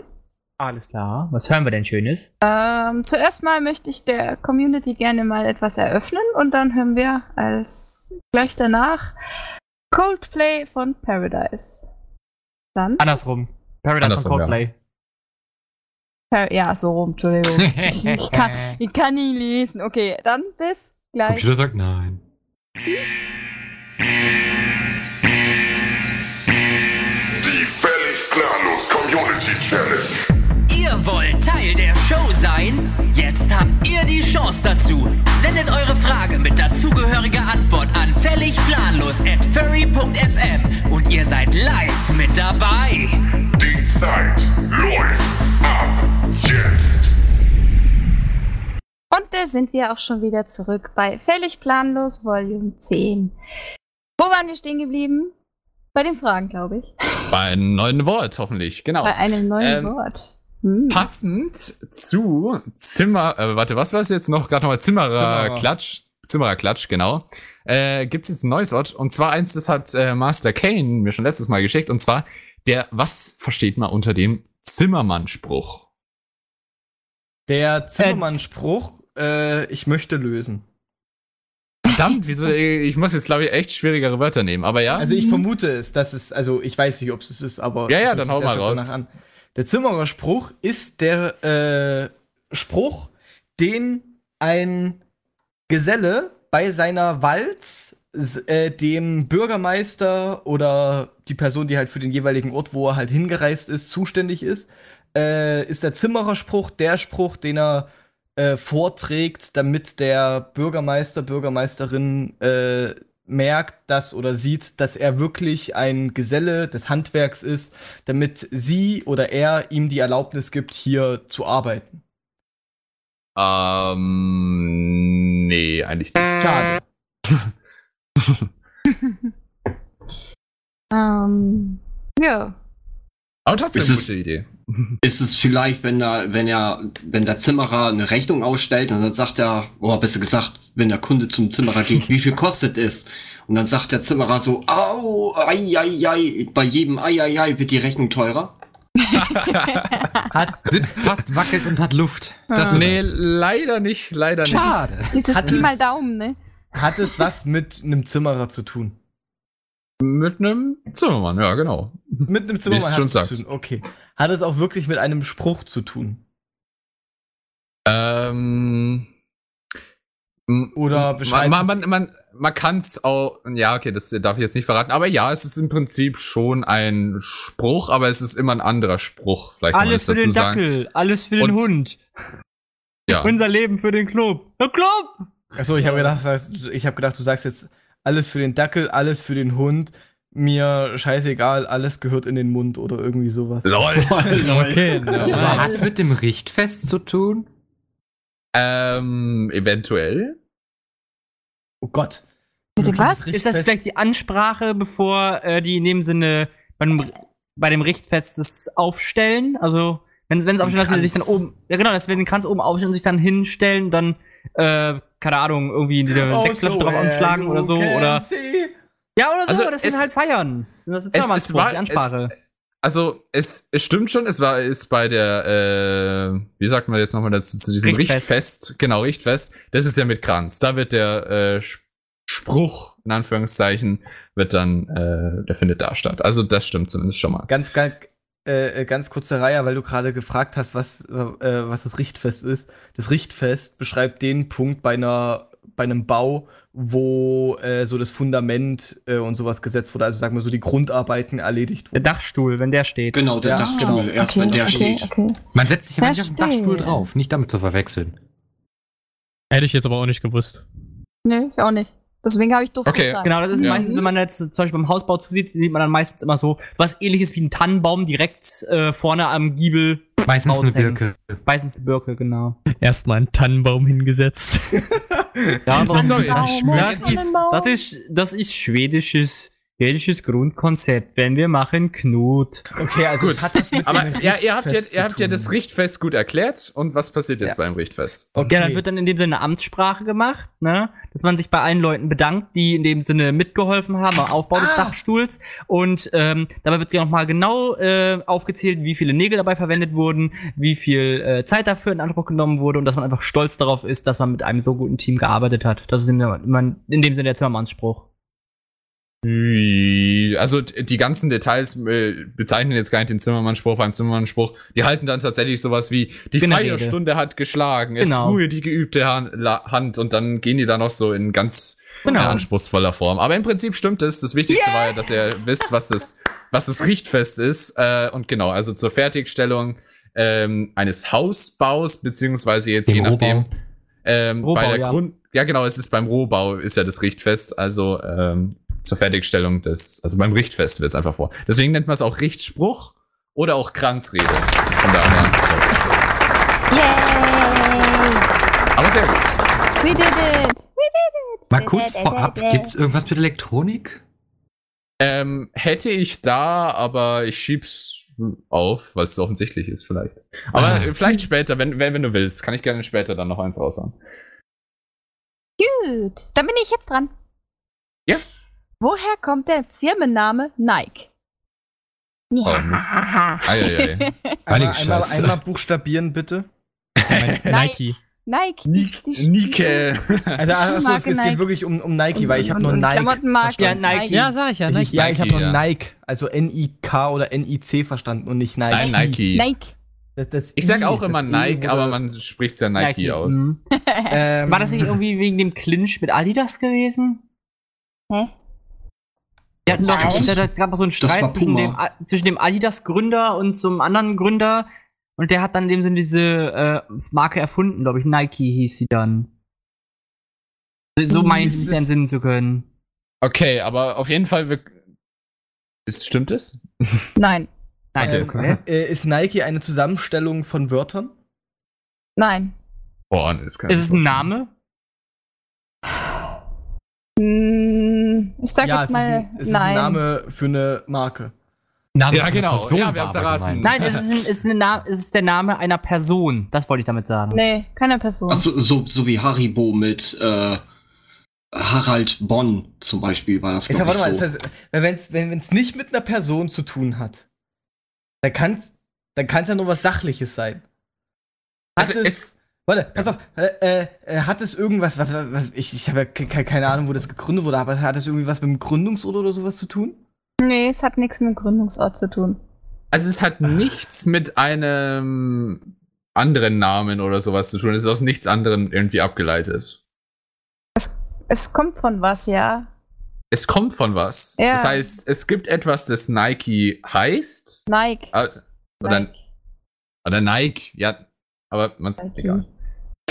Alles klar. Was hören wir denn Schönes? Ähm, zuerst mal möchte ich der Community gerne mal etwas eröffnen und dann hören wir als gleich danach Coldplay von Paradise. Dann? Andersrum. Paradise Andersrum, von ja. Coldplay. Par ja, so rum, Entschuldigung. ich, <laughs> ich, kann, ich kann nicht lesen. Okay, dann bis gleich. Computer sagt nein. Die völlig planlos Community Challenge. Ihr wollt Teil der Show sein? Jetzt habt ihr die Chance dazu. Sendet eure Frage mit dazugehöriger Antwort an völlig planlos at furry.fm und ihr seid live mit dabei. Die Zeit läuft ab jetzt. Und da sind wir auch schon wieder zurück bei Völlig Planlos Volume 10. Wo waren wir stehen geblieben? Bei den Fragen, glaube ich. Bei einem neuen Wort, hoffentlich, genau. Bei einem neuen Ähm, Wort. Hm. Passend zu Zimmer, äh, warte, was war es jetzt noch? Gerade nochmal Zimmerer Zimmerer. Klatsch. Zimmerer Klatsch, genau. Äh, Gibt es jetzt ein neues Wort? Und zwar eins, das hat äh, Master Kane mir schon letztes Mal geschickt. Und zwar der, was versteht man unter dem Zimmermann-Spruch? Der Zimmermann-Spruch, äh, ich möchte lösen. Verdammt, wieso, ich muss jetzt, glaube ich, echt schwierigere Wörter nehmen. Aber ja, Also ich vermute es, dass es, also ich weiß nicht, ob es es ist, aber. Ja, ja, dann hau mal schon raus. an. Der Zimmerer Spruch ist der äh, Spruch, den ein Geselle bei seiner Walz äh, dem Bürgermeister oder die Person, die halt für den jeweiligen Ort, wo er halt hingereist ist, zuständig ist, äh, ist der Zimmererspruch der Spruch, den er äh, vorträgt, damit der Bürgermeister, Bürgermeisterin äh, merkt, dass oder sieht, dass er wirklich ein Geselle des Handwerks ist, damit sie oder er ihm die Erlaubnis gibt, hier zu arbeiten. Ähm, nee, eigentlich nicht. Schade. <laughs> Ähm, ja. Aber trotzdem Ist eine gute Idee. Ist es vielleicht, wenn er, wenn er, wenn der Zimmerer eine Rechnung ausstellt und dann sagt er, oder besser gesagt, wenn der Kunde zum Zimmerer geht, wie viel kostet es? Und dann sagt der Zimmerer so, au, ei, ei, ei, bei jedem ei, ei, ei wird die Rechnung teurer. Hat, Sitzt, passt, wackelt und hat Luft. Das Ah. nee, leider nicht, leider nicht. Schade. Dieses Hat Pi mal Daumen, ne? hat es was mit einem Zimmerer zu tun? Mit einem Zimmermann, ja, genau. Mit einem Zimmermann schon hat es zu tun. Okay. Hat es auch wirklich mit einem Spruch zu tun? Ähm. Oder beschreibt man, es- man, man, man kann es auch, ja, okay, das darf ich jetzt nicht verraten, aber ja, es ist im Prinzip schon ein Spruch, aber es ist immer ein anderer Spruch. Vielleicht kann man Alles für dazu den sagen. Dackel, alles für den Und- Hund. Ja. Unser Leben für den Club. Der Club! Achso, ich habe gedacht, das heißt, ich habe gedacht, du sagst jetzt alles für den Dackel, alles für den Hund. Mir scheißegal, alles gehört in den Mund oder irgendwie sowas. Lol. <laughs> Okay, <laughs> Aber normal. hat's mit dem Richtfest zu tun? ähm, eventuell. Oh Gott. Bitte was? Ist das vielleicht die Ansprache, bevor äh, die in dem Sinne beim, bei dem Richtfest das aufstellen? Also, wenn es aufstellen, dass sie sich dann oben, ja genau, dass wir den Kranz oben aufstellen und sich dann hinstellen, dann, äh, keine Ahnung, irgendwie diese Oh, sechs Löffel drauf anschlagen oder so, oder, ja, oder so, Also, dass wir es- ihn halt feiern. Das ist es- es war- die Ansprache. Also, es, es stimmt schon, es war, ist bei der, äh, wie sagt man jetzt nochmal dazu, zu diesem Richtfest. Richtfest. genau, Richtfest, das ist ja mit Kranz. Da wird der äh, Spruch, in Anführungszeichen, wird dann, äh, der findet da statt. Also, das stimmt zumindest schon mal. Ganz, ganz, äh, äh, ganz kurze Reihe, weil du gerade gefragt hast, was, äh, was das Richtfest ist. Das Richtfest beschreibt den Punkt bei einer, bei einem Bau, wo äh, so das Fundament äh, und sowas gesetzt wurde, also sagen wir so die Grundarbeiten erledigt Der wurden. Dachstuhl, wenn der steht. Genau, der Ja, Dachstuhl, genau. erst wenn der okay, steht. okay. Man setzt sich aber nicht auf den. Dachstuhl drauf, nicht damit zu verwechseln. Hätte ich jetzt aber auch nicht gewusst. Nee, ich auch nicht. Deswegen habe ich doof Okay. Genau, das ist Ja. meistens, wenn man jetzt zum Beispiel beim Hausbau zusieht, sieht man dann meistens immer so was ähnliches wie ein Tannenbaum direkt äh, vorne am Giebel. Meistens eine raushängen. Birke. Meistens eine Birke, genau. Erstmal einen Tannenbaum hingesetzt. <laughs> Ja, das, Sorry, ist, das ist das, schwedisch. ist, das, ist, schwedisches Grundkonzept, wenn wir machen Knut. Okay, also Gut. es hat das mit Aber dem ja, ihr habt ja, Richtfest ihr habt ja das Richtfest gut erklärt. Und was passiert jetzt Ja. beim Richtfest? Okay. Ja, dann wird dann in dem Sinne Amtssprache gemacht, ne? Dass man sich bei allen Leuten bedankt, die in dem Sinne mitgeholfen haben am Aufbau des Ah. Dachstuhls. Und ähm, dabei wird ja nochmal genau äh, aufgezählt, wie viele Nägel dabei verwendet wurden, wie viel äh, Zeit dafür in Anspruch genommen wurde und dass man einfach stolz darauf ist, dass man mit einem so guten Team gearbeitet hat. Das ist in, in, in dem Sinne der Zimmermannsspruch. Also die ganzen Details äh, bezeichnen jetzt gar nicht den Zimmermann-Spruch beim Zimmermann-Spruch. Die halten dann tatsächlich sowas wie, die Bin Rede. Feierstunde hat geschlagen, es Genau. ruhe die geübte Hand und dann gehen die da noch so in ganz Genau. anspruchsvoller Form. Aber im Prinzip stimmt es. Das Wichtigste war ja, dass ihr wisst, was das, was das Richtfest ist. Äh, und genau, also zur Fertigstellung ähm, eines Hausbaus, beziehungsweise jetzt Dem je nachdem. Rohbau. Ähm, Rohbau, bei der ja. Grund, ja genau, es ist beim Rohbau ist ja das Richtfest, also ähm, zur Fertigstellung des, also beim Richtfest wird es einfach vor. Deswegen nennt man es auch Richtspruch oder auch Kranzrede. Von daher. Yay! Aber sehr gut. We did it! We did it! Mal kurz vorab, gibt's irgendwas mit Elektronik? Ähm, hätte ich da, aber ich schieb's auf, weil es so offensichtlich ist, vielleicht. Aber Ah. vielleicht später, wenn, wenn, wenn du willst, kann ich gerne später dann noch eins raushauen. Gut, dann bin ich jetzt dran. Ja. Woher kommt der Firmenname Nike? Ja. Eieiei. <laughs> Einmal, Heilige einmal, Scheiße. einmal buchstabieren, bitte. Nike. Nike. Ni- die- Nike. Also, achso, es, Nike. geht wirklich um, um Nike, Und- weil ich habe nur Nike. Klamottenmarke. Ja. Nike. Ja, sag ich ja. Ich, Nike. ja, ich habe Nike, nur ja. Nike, also N-I-K oder N-I-C verstanden und nicht Nike. Nein, Nike. Nike. Das, das Ich sag I, auch immer E Nike, wurde- aber man spricht's ja Nike, aus. Mhm. <laughs> Ähm, War das nicht irgendwie wegen dem Clinch mit Adidas gewesen? Hä? Die hatten doch, da, da gab es so einen Streit zwischen Puma. dem, A- zwischen dem Adidas-Gründer und zum anderen Gründer. Und der hat dann in dem Sinne diese äh, Marke erfunden, glaube ich. Nike hieß sie dann. So meine ich Ist mich es- entsinnen zu können. Okay, aber auf jeden Fall. wir- Ist, stimmt es? <laughs> Nein. Nein, Ähm, okay. äh, ist Nike eine Zusammenstellung von Wörtern? Nein. Boah, das kann Ist es ein. Name? Ich sag ja, jetzt es, mal ist ein, es ist nein. ein Name für eine Marke. Name Ja, genau. Person Ja, wir haben's aber erraten. Nein, es ist, ein, es, ist eine Na es ist der Name einer Person. Das wollte ich damit sagen. Nee, keine Person. Achso, so, so wie Haribo mit äh, Harald Bonn zum Beispiel war das, glaube warte ich, mal, so. ist das, wenn es wenn es nicht mit einer Person zu tun hat, dann kann es dann kann's ja nur was Sachliches sein. Hat Also es, es- Warte, pass auf, äh, äh, hat es irgendwas, was, was, ich, ich habe ja ke- ke- keine Ahnung, wo das gegründet wurde, aber hat es irgendwie was mit dem Gründungsort oder sowas zu tun? nee, es hat nichts mit dem Gründungsort zu tun. Also es hat nichts mit einem anderen Namen oder sowas zu tun. Es ist aus nichts anderem irgendwie abgeleitet. Es kommt von was, ja. Es kommt von was. Ja. Das heißt, es gibt etwas, das Nike heißt. Nike. äh, Oder, Nike. oder Nike, ja. Aber man Nike. egal.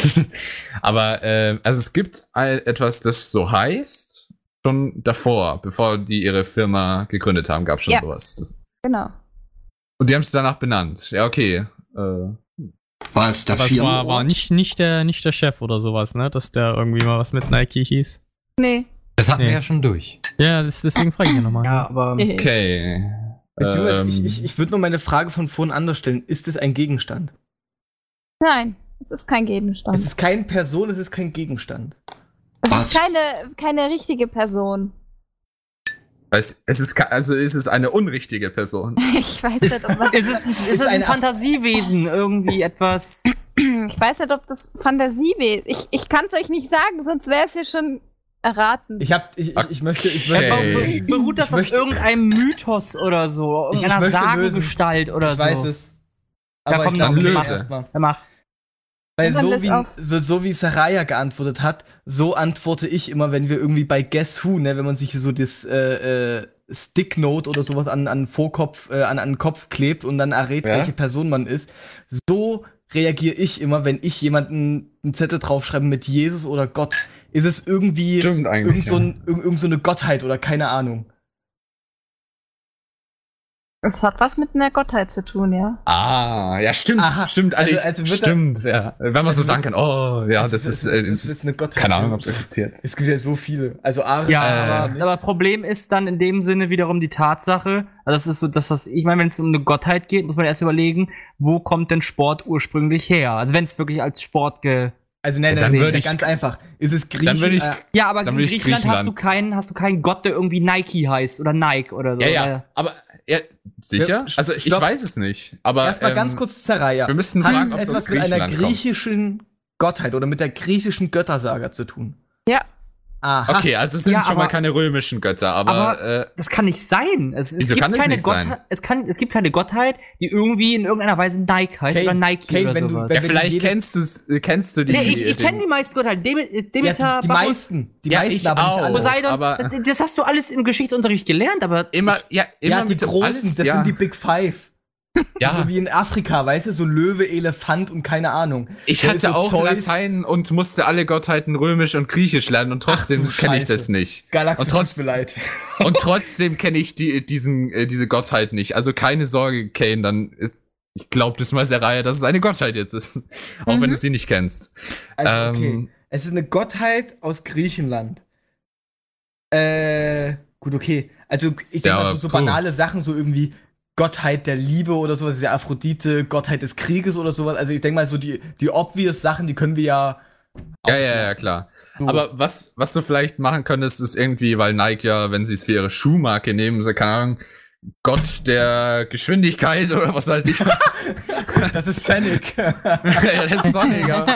<laughs> Aber äh, also es gibt etwas, das so heißt, schon davor, bevor die ihre Firma gegründet haben, gab es schon Ja. sowas. Das, Genau. und die haben es danach benannt. Ja, okay. Äh, War es der Aber es war, war nicht, nicht, der, nicht der Chef oder sowas, ne? Dass der irgendwie mal was mit Nike hieß. Nee. Das hatten Nee. wir ja schon durch. Ja, das, deswegen frage ich ja nochmal. <laughs> Ja, aber. Nee. okay. Beziehungsweise, Ähm, ich, ich, ich würde nur meine Frage von vorhin anders stellen. Ist es ein Gegenstand? Nein, es ist kein Es Gegenstand. ist keine Person, es ist kein Gegenstand. Es Was? ist keine, keine richtige Person. es, es ist also ist es eine unrichtige Person. <laughs> Ich weiß nicht, ob man, <laughs> Ist es, ein- ist Ist es ein Fantasiewesen? Irgendwie etwas. <clears throat> ich weiß nicht, ob das Fantasie wäre. Ich, ich kann es euch nicht sagen, sonst wäre es ja schon erraten. Ich hab, ich, ich, ich möchte, ich Okay. möchte, Be- Beruht das Ich auf möchte- irgendeinem Mythos oder so? Ich- ich Irgendeiner Sagengestalt oder ich so? weiß es. Ja, Aber komm, ich dann lasse löse. es erstmal. Mach. Weil so wie, so wie Saraya geantwortet hat, so antworte ich immer, wenn wir irgendwie bei Guess Who, ne, wenn man sich so das äh, äh, Sticknote oder sowas an, an Vorkopf, äh, an, an den Kopf klebt und dann errät, Ja. welche Person man ist. So reagiere ich immer, wenn ich jemanden einen Zettel draufschreibe mit Jesus oder Gott. Ist es irgendwie irgend so, ein, irgend, irgend so eine Gottheit oder keine Ahnung. Es hat was mit einer Gottheit zu tun, ja. Ah, ja, stimmt. Aha. Stimmt, Also- also, also wird stimmt, ja. Wenn man so also sagen kann, oh, ja, das ist, äh, das ist eine Gottheit. keine Ahnung, ob es existiert. Es gibt ja so viele. Also Ares Ja, äh, aber Problem ist dann in dem Sinne wiederum die Tatsache, also das ist so das, was ich meine, wenn es um eine Gottheit geht, muss man erst überlegen, wo kommt denn Sport ursprünglich her? Also wenn es wirklich als Sport ge. Also nein, dann das ist würde ja ich- ganz einfach. Ist es Griechen? Dann würde ich- äh, Ja, aber Dann in Griechenland, hast du Griechenland. keinen, hast du keinen Gott, der irgendwie Nike heißt oder Nike oder so. Ja, ja, aber, ja, sicher? Also, ich stopp. weiß es nicht. Aber, Erstmal ähm, ganz kurz Saraya. wir müssten Hat fragen, es ob es etwas mit einer Griechenland kommt. griechischen Gottheit oder mit der griechischen Göttersaga zu tun? Aha. Okay, also es sind Ja, schon mal aber- keine römischen Götter, aber, Aber- äh, Das kann nicht sein. Es, es gibt kann es keine nicht sein? Gottheit. Es, kann, es gibt keine Gottheit, die irgendwie in irgendeiner Weise Nike heißt Kane, oder Nike Kane, oder wenn du- sowas. wenn- ja, vielleicht jede- kennst, äh, kennst du die. nee, ich, ich kenne die meisten Gottheiten. Dem, ja, Demeter, die, die meisten. Die Ja, meisten, ich aber nicht auch. alle. Poseidon. aber- das, das hast du alles im Geschichtsunterricht gelernt, aber Immer, ja, immer Ja, die großen, alles, das ja. sind die Big Five. Ja. So wie in Afrika, weißt du, so Löwe, Elefant und keine Ahnung. Ich Da ist hatte so auch Zeus, Latein und musste alle Gottheiten römisch und griechisch lernen und trotzdem kenne ich das nicht. Galaxy und trotz- tut mir leid. <laughs> Und trotzdem kenne ich die, diesen, äh, diese Gottheit nicht. Also keine Sorge, Kane, dann, äh, ich glaube das mal sehr Reihe, dass es eine Gottheit jetzt ist. <laughs> Auch wenn Mhm. du sie nicht kennst. Also, okay. Ähm, Es ist eine Gottheit aus Griechenland. Äh, gut, okay. Also, ich denke Ja, mal, so, so banale Sachen, so irgendwie Gottheit der Liebe oder sowas, ist ja Aphrodite, Gottheit des Krieges oder sowas. Also, ich denke mal, so die, die obvious Sachen, die können wir ja. Ja, ja, ja, klar. So. Aber was, was du vielleicht machen könntest, ist irgendwie, weil Nike ja, wenn sie es für ihre Schuhmarke nehmen, so, keine Ahnung, Gott der Geschwindigkeit oder was weiß ich was. <laughs> das ist Sonic. <laughs> ja, das ist Sonic, ja.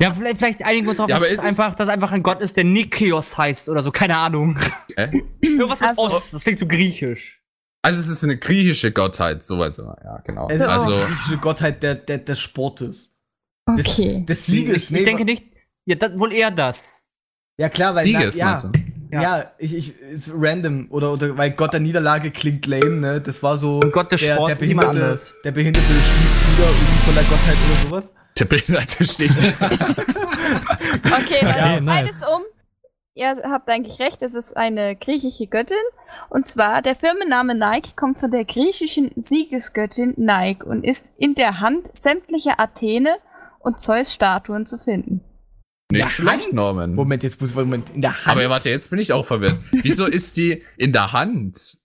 ja, vielleicht, vielleicht einigen wir uns auf, Ja, dass, aber es ist es- einfach, dass einfach ein Gott ist, der Nikaios heißt oder so. Keine Ahnung. Hä? Irgendwas mit Also- Ost. Das klingt so griechisch. Also es ist eine griechische Gottheit, soweit so. Ja, genau. Es ist also, die griechische Gottheit der, der, des Sportes. Des, Okay. des Sieges. ich, ich denke nicht. Ja, das, wohl eher das. Ja, klar, weil. Sieges, na, ja, meinst du? ja. Ja. ich, ich, ist random. Oder, oder, weil Gott der Niederlage klingt lame, ne? Das war so. Und Gott des der, Sports der behinderte, anderes. der behinderte Stiefbruder irgendwie von der Gottheit oder sowas. Der Behinderte steht. <laughs> Okay, Leute, Ja, nice. um. Ihr habt eigentlich recht, es ist eine griechische Göttin. Und zwar, der Firmenname Nike kommt von der griechischen Siegesgöttin Nike und ist in der Hand sämtlicher Athene und Zeus-Statuen zu finden. Nicht der schlecht, Hand? Norman. Moment, jetzt muss ich, Moment, in der Hand. Aber warte, jetzt bin ich auch verwirrt. Wieso <laughs> ist die in der Hand?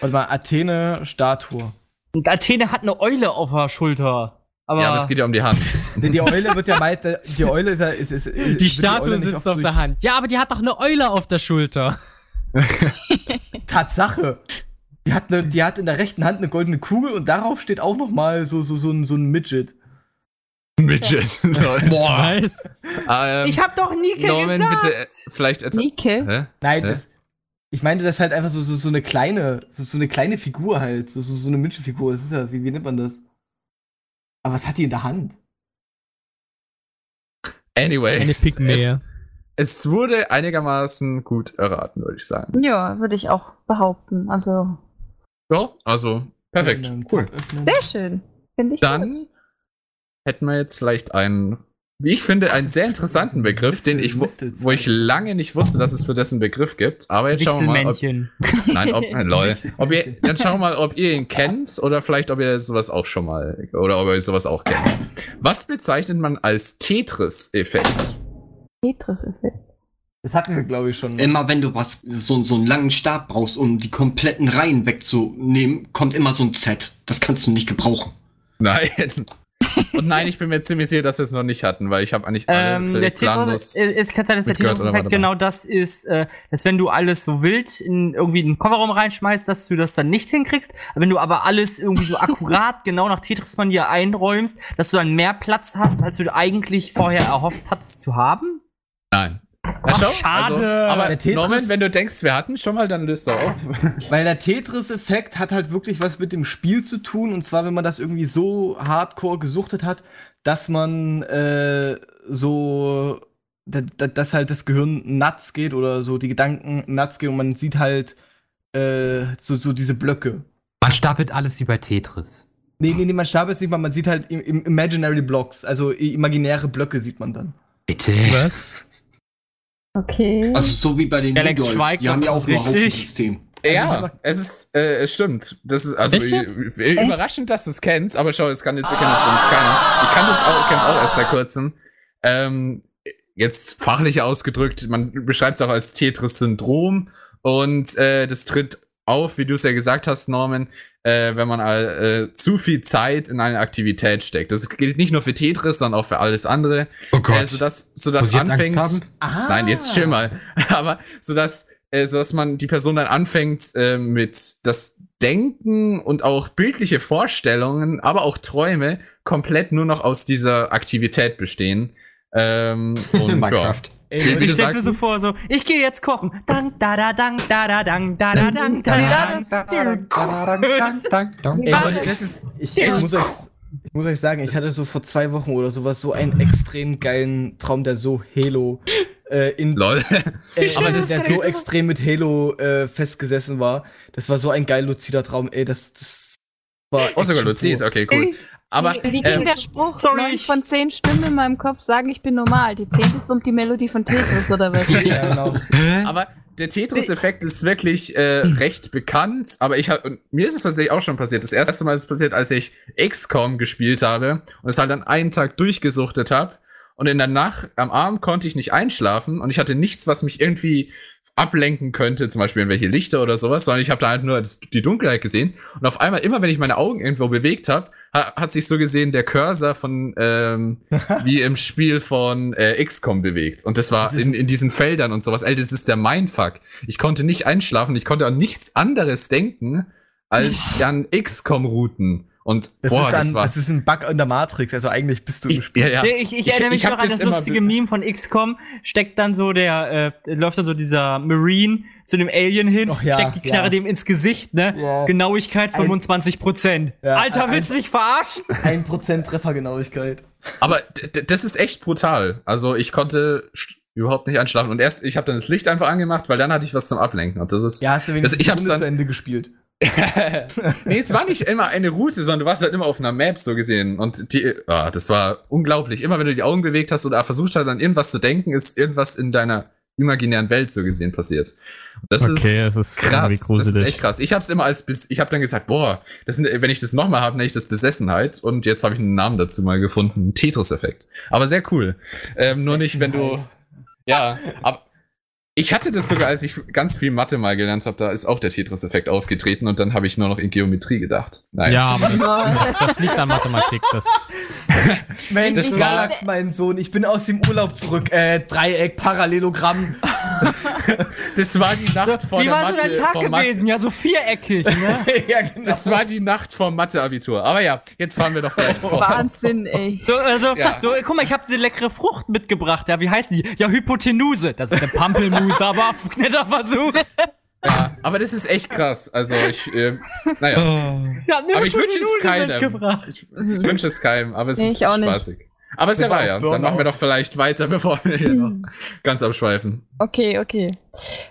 Warte mal, Athene-Statue. Und Athene hat eine Eule auf der Schulter. Aber, ja, aber es geht ja um die Hand. <laughs> Denn die Eule wird ja meist, die Eule ist ja, ist, ist, ist Die Statue sitzt auf der Hand. Ja, aber die hat doch eine Eule auf der Schulter. <laughs> Tatsache. Die hat, eine, die hat in der rechten Hand eine goldene Kugel und darauf steht auch noch mal so, so, so, ein, so ein Midget. Midget. <laughs> Boah. Nice. ähm, ich hab doch Nike Norman, gesagt. bitte äh, vielleicht etwas. Nike? Hä? Nein, Hä? das, ich meinte das halt einfach so, so, so eine kleine, so, so eine kleine Figur halt. So, so, so eine Midget-Figur. Das ist ja, wie, wie nennt man das? Aber was hat die in der Hand? Anyway. Eine es, Pygmäe. es wurde einigermaßen gut erraten, würde ich sagen. Ja, würde ich auch behaupten. Also, Ja, also perfekt. Cool. Sehr schön. Finde ich gut. Dann hätten wir jetzt vielleicht einen, wie ich finde, einen sehr interessanten Begriff, den ich, wo, wo ich lange nicht wusste, dass es für dessen Begriff gibt. Aber jetzt schauen wir mal, ob, <laughs> nein, ob, äh, lol. <laughs> Ob ihr, dann schauen wir mal, ob ihr ihn kennt oder vielleicht, ob ihr sowas auch schon mal, oder ob ihr sowas auch kennt. Was bezeichnet man als Tetris-Effekt? Tetris-Effekt. Das hatten wir, glaube ich, schon. Immer wenn du was, so, so einen langen Stab brauchst, um die kompletten Reihen wegzunehmen, kommt immer so ein Z. Das kannst du nicht gebrauchen. Nein. Und nein, ich bin mir ziemlich sicher, dass wir es noch nicht hatten, weil ich habe eigentlich alle Ähm, der planlos es es kann sein, dass der dabei. genau das ist, äh, dass wenn du alles so wild in irgendwie in den Kofferraum reinschmeißt, dass du das dann nicht hinkriegst. Wenn du aber alles irgendwie so akkurat <laughs> genau nach Tetris-Manier einräumst, dass du dann mehr Platz hast, als du eigentlich vorher erhofft hattest zu haben. Nein. Na, Ach, schau, schade. Also, aber Der Tetris- Norman, wenn du denkst, wir hatten schon mal, dann löst doch auf. <laughs> Weil der Tetris-Effekt hat halt wirklich was mit dem Spiel zu tun. Und zwar, wenn man das irgendwie so hardcore gesuchtet hat, dass man äh, so, da, da, dass halt das Gehirn nuts geht oder so die Gedanken nuts gehen und man sieht halt äh, so, so diese Blöcke. Man stapelt alles wie bei Tetris. Nee, nee, nee, man stapelt es nicht mal, man sieht halt im, im Imaginary Blocks, also imaginäre Blöcke sieht man dann. Bitte. Was? Okay. Also so wie bei den Alex Minigolf. schweigt, Die haben ja auch. Hauptsystem. ich ja, hab- es ist, äh, es stimmt. Das ist also äh, äh, überraschend, dass du es kennst, aber schau, es kann jetzt, wir kennen jetzt sonst keiner. Ich kann das auch, ich kenn's auch erst seit kurzem. Ähm, jetzt fachlich ausgedrückt, man beschreibt es auch als Tetris-Syndrom und äh, das tritt auf, wie du es ja gesagt hast, Norman, äh, wenn man äh, zu viel Zeit in eine Aktivität steckt. Das gilt nicht nur für Tetris, sondern auch für alles andere. Oh Gott. Äh, sodass, Muss sodass Angst anfängt. Ah. Nein, jetzt chill mal. <laughs> Aber so dass, äh, so dass man die Person dann anfängt äh, mit das Denken und auch bildliche Vorstellungen, aber auch Träume komplett nur noch aus dieser Aktivität bestehen. Ähm, <laughs> und ja. Ey, Ich stelle mir so vor, so, ich gehe jetzt kochen. Dang, da, da, dang, da, da, dang, da, da, dang, da, da, dang. Ey, Leute, das ist, ich, ich, muss euch, ich muss euch sagen, ich hatte so vor zwei Wochen oder sowas so einen extrem geilen Traum, der so Halo äh, in Lol. äh, <laughs> aber ist der das so extrem mit Halo äh, festgesessen war. Das war so ein geil luzider Traum, ey, das, das war Oh, sogar Luzid, okay, cool. Aber wie, wie ging ähm, der Spruch? sorry, Neun ich- von zehn Stimmen in meinem Kopf sagen, ich bin normal. Die zehnte summt die Melodie von Tetris oder was? <laughs> Ja, genau. Aber der Tetris-Effekt ist wirklich äh, recht bekannt, aber ich hab, und mir ist es tatsächlich auch schon passiert. Das erste Mal ist es passiert, als ich XCOM gespielt habe und es halt an einem Tag durchgesuchtet habe. Und in der Nacht, am Abend konnte ich nicht einschlafen und ich hatte nichts, was mich irgendwie ablenken könnte, zum Beispiel irgendwelche Lichter oder sowas, sondern ich habe da halt nur das, die Dunkelheit gesehen. Und auf einmal, immer wenn ich meine Augen irgendwo bewegt habe, ha, hat sich so gesehen der Cursor von ähm, <laughs> wie im Spiel von äh, XCOM bewegt. Und das war in, in diesen Feldern und sowas. Ey, das ist der Mindfuck. Ich konnte nicht einschlafen, ich konnte an nichts anderes denken als <laughs> an XCOM-Routen. Und Das, boah, ist das ein, war. das ist ein Bug in der Matrix, also eigentlich bist du im ich, Spiel. ja, ja. Ich, ich, erinnere mich hab noch an das immer lustige Meme von XCOM. Steckt dann so der, äh, läuft dann so dieser Marine zu dem Alien hin, Ach ja, steckt die Knarre ja. dem ins Gesicht, ne? Ja. Genauigkeit Ein- 25 Prozent. Ja, Alter, ein- willst du dich verarschen? Ein Prozent Treffergenauigkeit. Aber das ist echt brutal. Also ich konnte überhaupt nicht einschlafen. Und erst, ich habe dann das Licht einfach angemacht, weil dann hatte ich was zum Ablenken. Und das ist. Ja, hast du wenigstens Also ich hab's dann- zu Ende gespielt. <laughs> nee, es war nicht immer eine Route, sondern du warst halt immer auf einer Map so gesehen. Und die, ah, das war unglaublich. Immer wenn du die Augen bewegt hast oder versucht hast, an irgendwas zu denken, ist irgendwas in deiner imaginären Welt so gesehen passiert. Das Okay, ist, das ist krass. Das ist echt krass. Ich habe es immer als bis ich habe dann gesagt, boah, das sind, wenn ich das nochmal habe, nenne ich das Besessenheit. Und jetzt habe ich einen Namen dazu mal gefunden, Tetris-Effekt. Aber sehr cool. Ähm, nur nicht, wenn du ja, aber ich hatte das sogar, als ich ganz viel Mathe mal gelernt habe, da ist auch der Tetris-Effekt aufgetreten und dann habe ich nur noch in Geometrie gedacht. Nein. Ja, aber <laughs> das, das, das liegt an Mathematik. Das, <laughs> Mensch, Das war- Galax, mein Sohn, ich bin aus dem Urlaub zurück. Äh, Dreieck, Parallelogramm. <laughs> <laughs> Das war die Nacht vor Wie der war so Mathe. dein Tag vor Mathe- gewesen? Ja, so viereckig, ne? <laughs> ja, genau. Das war die Nacht vom Mathe-Abitur. Aber ja, jetzt fahren wir doch fort. Wahnsinn, ey. <laughs> So, also, Ja. so, guck mal, ich habe diese leckere Frucht mitgebracht. Ja, wie heißt die? Ja, Hypotenuse. Das ist eine Pampelmuse, aber netter Versuch. Ja, aber das ist echt krass. Also ich, äh, naja, Ja, eine aber ich wünsche es keinem. Ich, ich wünsche es keinem, aber es Nee, ist ich auch nicht. Aber es ist ja wahr, ja. Dann machen wir doch vielleicht weiter, <laughs> bevor wir hier noch ganz abschweifen. Okay, okay.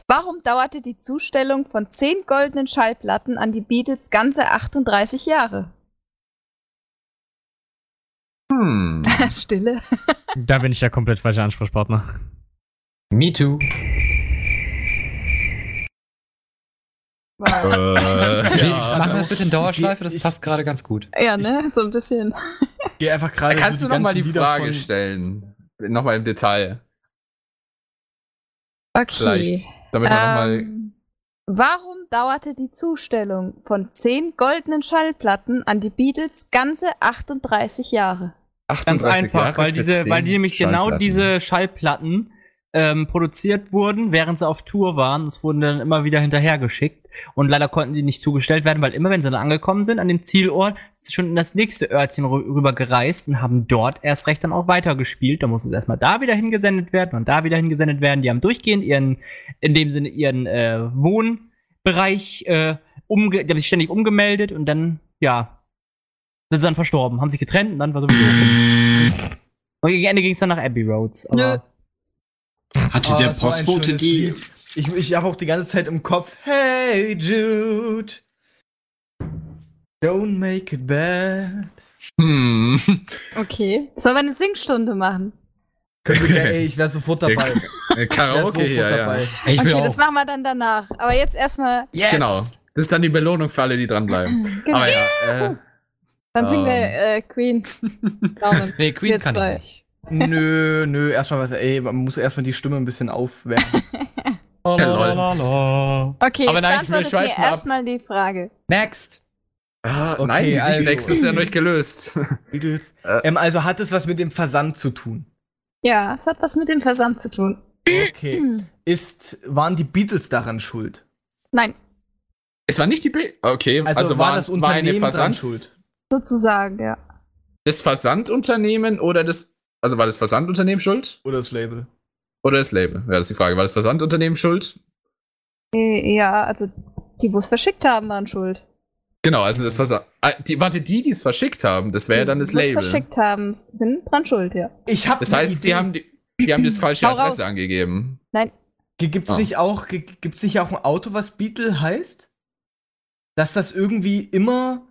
Warum dauerte die Zustellung von 10 goldenen Schallplatten an die Beatles ganze 38 Jahre? Hm. <laughs> Stille. da bin ich der komplett falsche Ansprechpartner. Me too. Äh, <laughs> ja. machen wir das bitte in Dauerschleife, das Ich- passt gerade ganz gut. Ja, ne? So ein bisschen. Geh einfach gerade. Kannst so du noch mal die Frage von- stellen? Nochmal im Detail. Okay. Vielleicht. Damit nochmal. Ähm, warum dauerte die Zustellung von 10 goldenen Schallplatten an die Beatles ganze 38 Jahre? Ganz einfach, weil diese, weil die nämlich genau diese Schallplatten ähm, produziert wurden, während sie auf Tour waren. Es wurden dann immer wieder hinterhergeschickt. Und leider konnten die nicht zugestellt werden, weil immer, wenn sie dann angekommen sind an dem Zielort, sind sie schon in das nächste Örtchen rü- rüber gereist und haben dort erst recht dann auch weitergespielt. Da muss es erstmal da wieder hingesendet werden und da wieder hingesendet werden. Die haben durchgehend ihren, in dem Sinne ihren äh, Wohnbereich äh, umge die haben sich ständig umgemeldet und dann, ja, sind sie dann verstorben, haben sich getrennt und dann war sowieso. Und gegen Ende ging es dann nach Abbey Roads. Aber Hatte Oh, der ein Postbote die. Lied. Ich, ich habe auch die ganze Zeit im Kopf, hey Jude, don't make it bad. Hm. Okay. Sollen wir eine Singstunde machen? Können wir, <laughs> ey, ich wäre sofort dabei. <laughs> Äh, Karaoke sofort hier, ja. dabei. Ich okay, auch. das machen wir dann danach. Aber jetzt erstmal. Yes! Genau. Das ist dann die Belohnung für alle, die dranbleiben. <clears throat> Genau. Aber ja, äh, Dann singen wir Ähm. äh, Queen. <laughs> Daumen. Nee, Queen Wir kann zwei. ich nicht. Nö, nö, erstmal was, ey, man muss erstmal die Stimme ein bisschen aufwärmen. <laughs> Okay, Aber jetzt nein, beantwortet mir erstmal die Frage. Next. Ah, Okay, nein, also- Next ist ja noch nicht gelöst. <laughs> Beatles. Äh. ähm, also hat es was mit dem Versand zu tun? Ja, es hat was mit dem Versand zu tun. Okay. Ist, waren die Beatles daran schuld? Nein, Es war nicht die B. Okay, Also, also, war war, das war eine Unternehmen Versand schuld? sozusagen, ja. Das Versandunternehmen oder das. Also war das Versandunternehmen schuld? Oder das Label? Oder das Label? Ja, das ist die Frage. War das Versandunternehmen schuld? Äh, Ja, also die, wo es verschickt haben, waren schuld. Genau, also das Versand. Ah, die, warte, die, die es verschickt haben, das wäre ja dann das Die, wo es Label. verschickt haben, sind dran schuld, ja. Ich habe Das heißt, die haben die, die haben das falsche <clears throat> Hau Adresse raus. angegeben. Gibt's Ah. nicht auch, gibt's nicht auch ein Auto, was Beetle heißt? Dass das irgendwie immer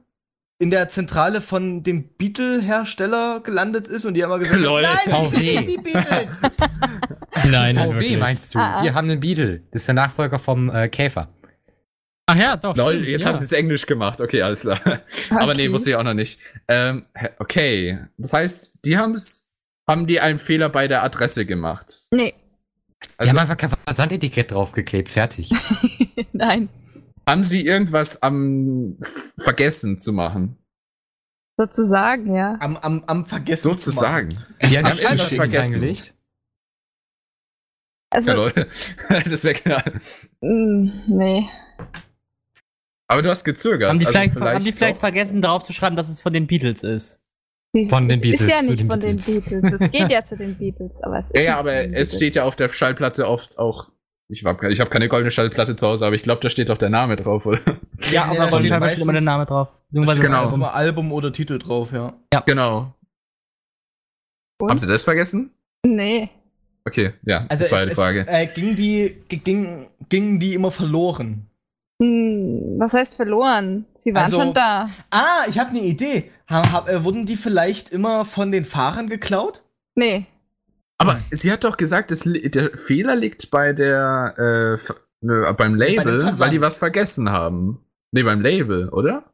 in der Zentrale von dem Beetle-Hersteller gelandet ist und die haben immer gesagt, Lol. nein, das VW. die Beatles. <laughs> Nein, nein, VW wirklich. meinst du? Ah, ah. Wir haben einen Beetle. Das ist der Nachfolger vom äh, Käfer. Ach ja, doch. Lol, stimmt, jetzt ja. haben sie es Englisch gemacht. Okay, alles klar. <laughs> Aber nee, Okay. wusste ich auch noch nicht. Ähm, okay. Das heißt, die haben's, haben die einen Fehler bei der Adresse gemacht. Nee, Die Also- haben einfach kein Versandetikett draufgeklebt. Fertig. <laughs> nein. Haben sie irgendwas am vergessen zu machen? Sozusagen, ja. Am, am, am Vergessen. zu machen. Sozusagen. Die ist haben haben irgendwas vergessen. Reingelegt. Also, Ja, lol. <laughs> das wäre genau. mh, nee. Aber du hast gezögert. haben die also vielleicht, haben die vielleicht vergessen, draufzuschreiben, dass es von den Beatles ist? Von den das Ist Beatles ja zu nicht den von den Beatles. Beatles. Es geht ja zu den Beatles, aber es ist Ja, ja, aber es Beatles. steht ja auf der Schallplatte oft auch. Ich habe ich hab keine goldene Schallplatte zu Hause, aber ich glaube, da steht doch der Name drauf, oder? Ja, aber da da steht meistens- immer der Name drauf. Beziehungsweise Da steht das Genau. Album. immer Album oder Titel drauf, ja. Genau. Und? Haben sie das vergessen? Nee. Okay, ja, Also das war es, die Frage. Es, äh, ging die, ging, gingen die immer verloren? Hm, was heißt verloren? Sie waren Also- schon da. Ah, ich habe eine Idee. Ha, hab, äh, wurden die vielleicht immer von den Fahrern geklaut? Nee. Aber sie hat doch gesagt, li- der Fehler liegt bei der, äh, beim Label, Versand. weil die was vergessen haben. Nee, beim Label, oder?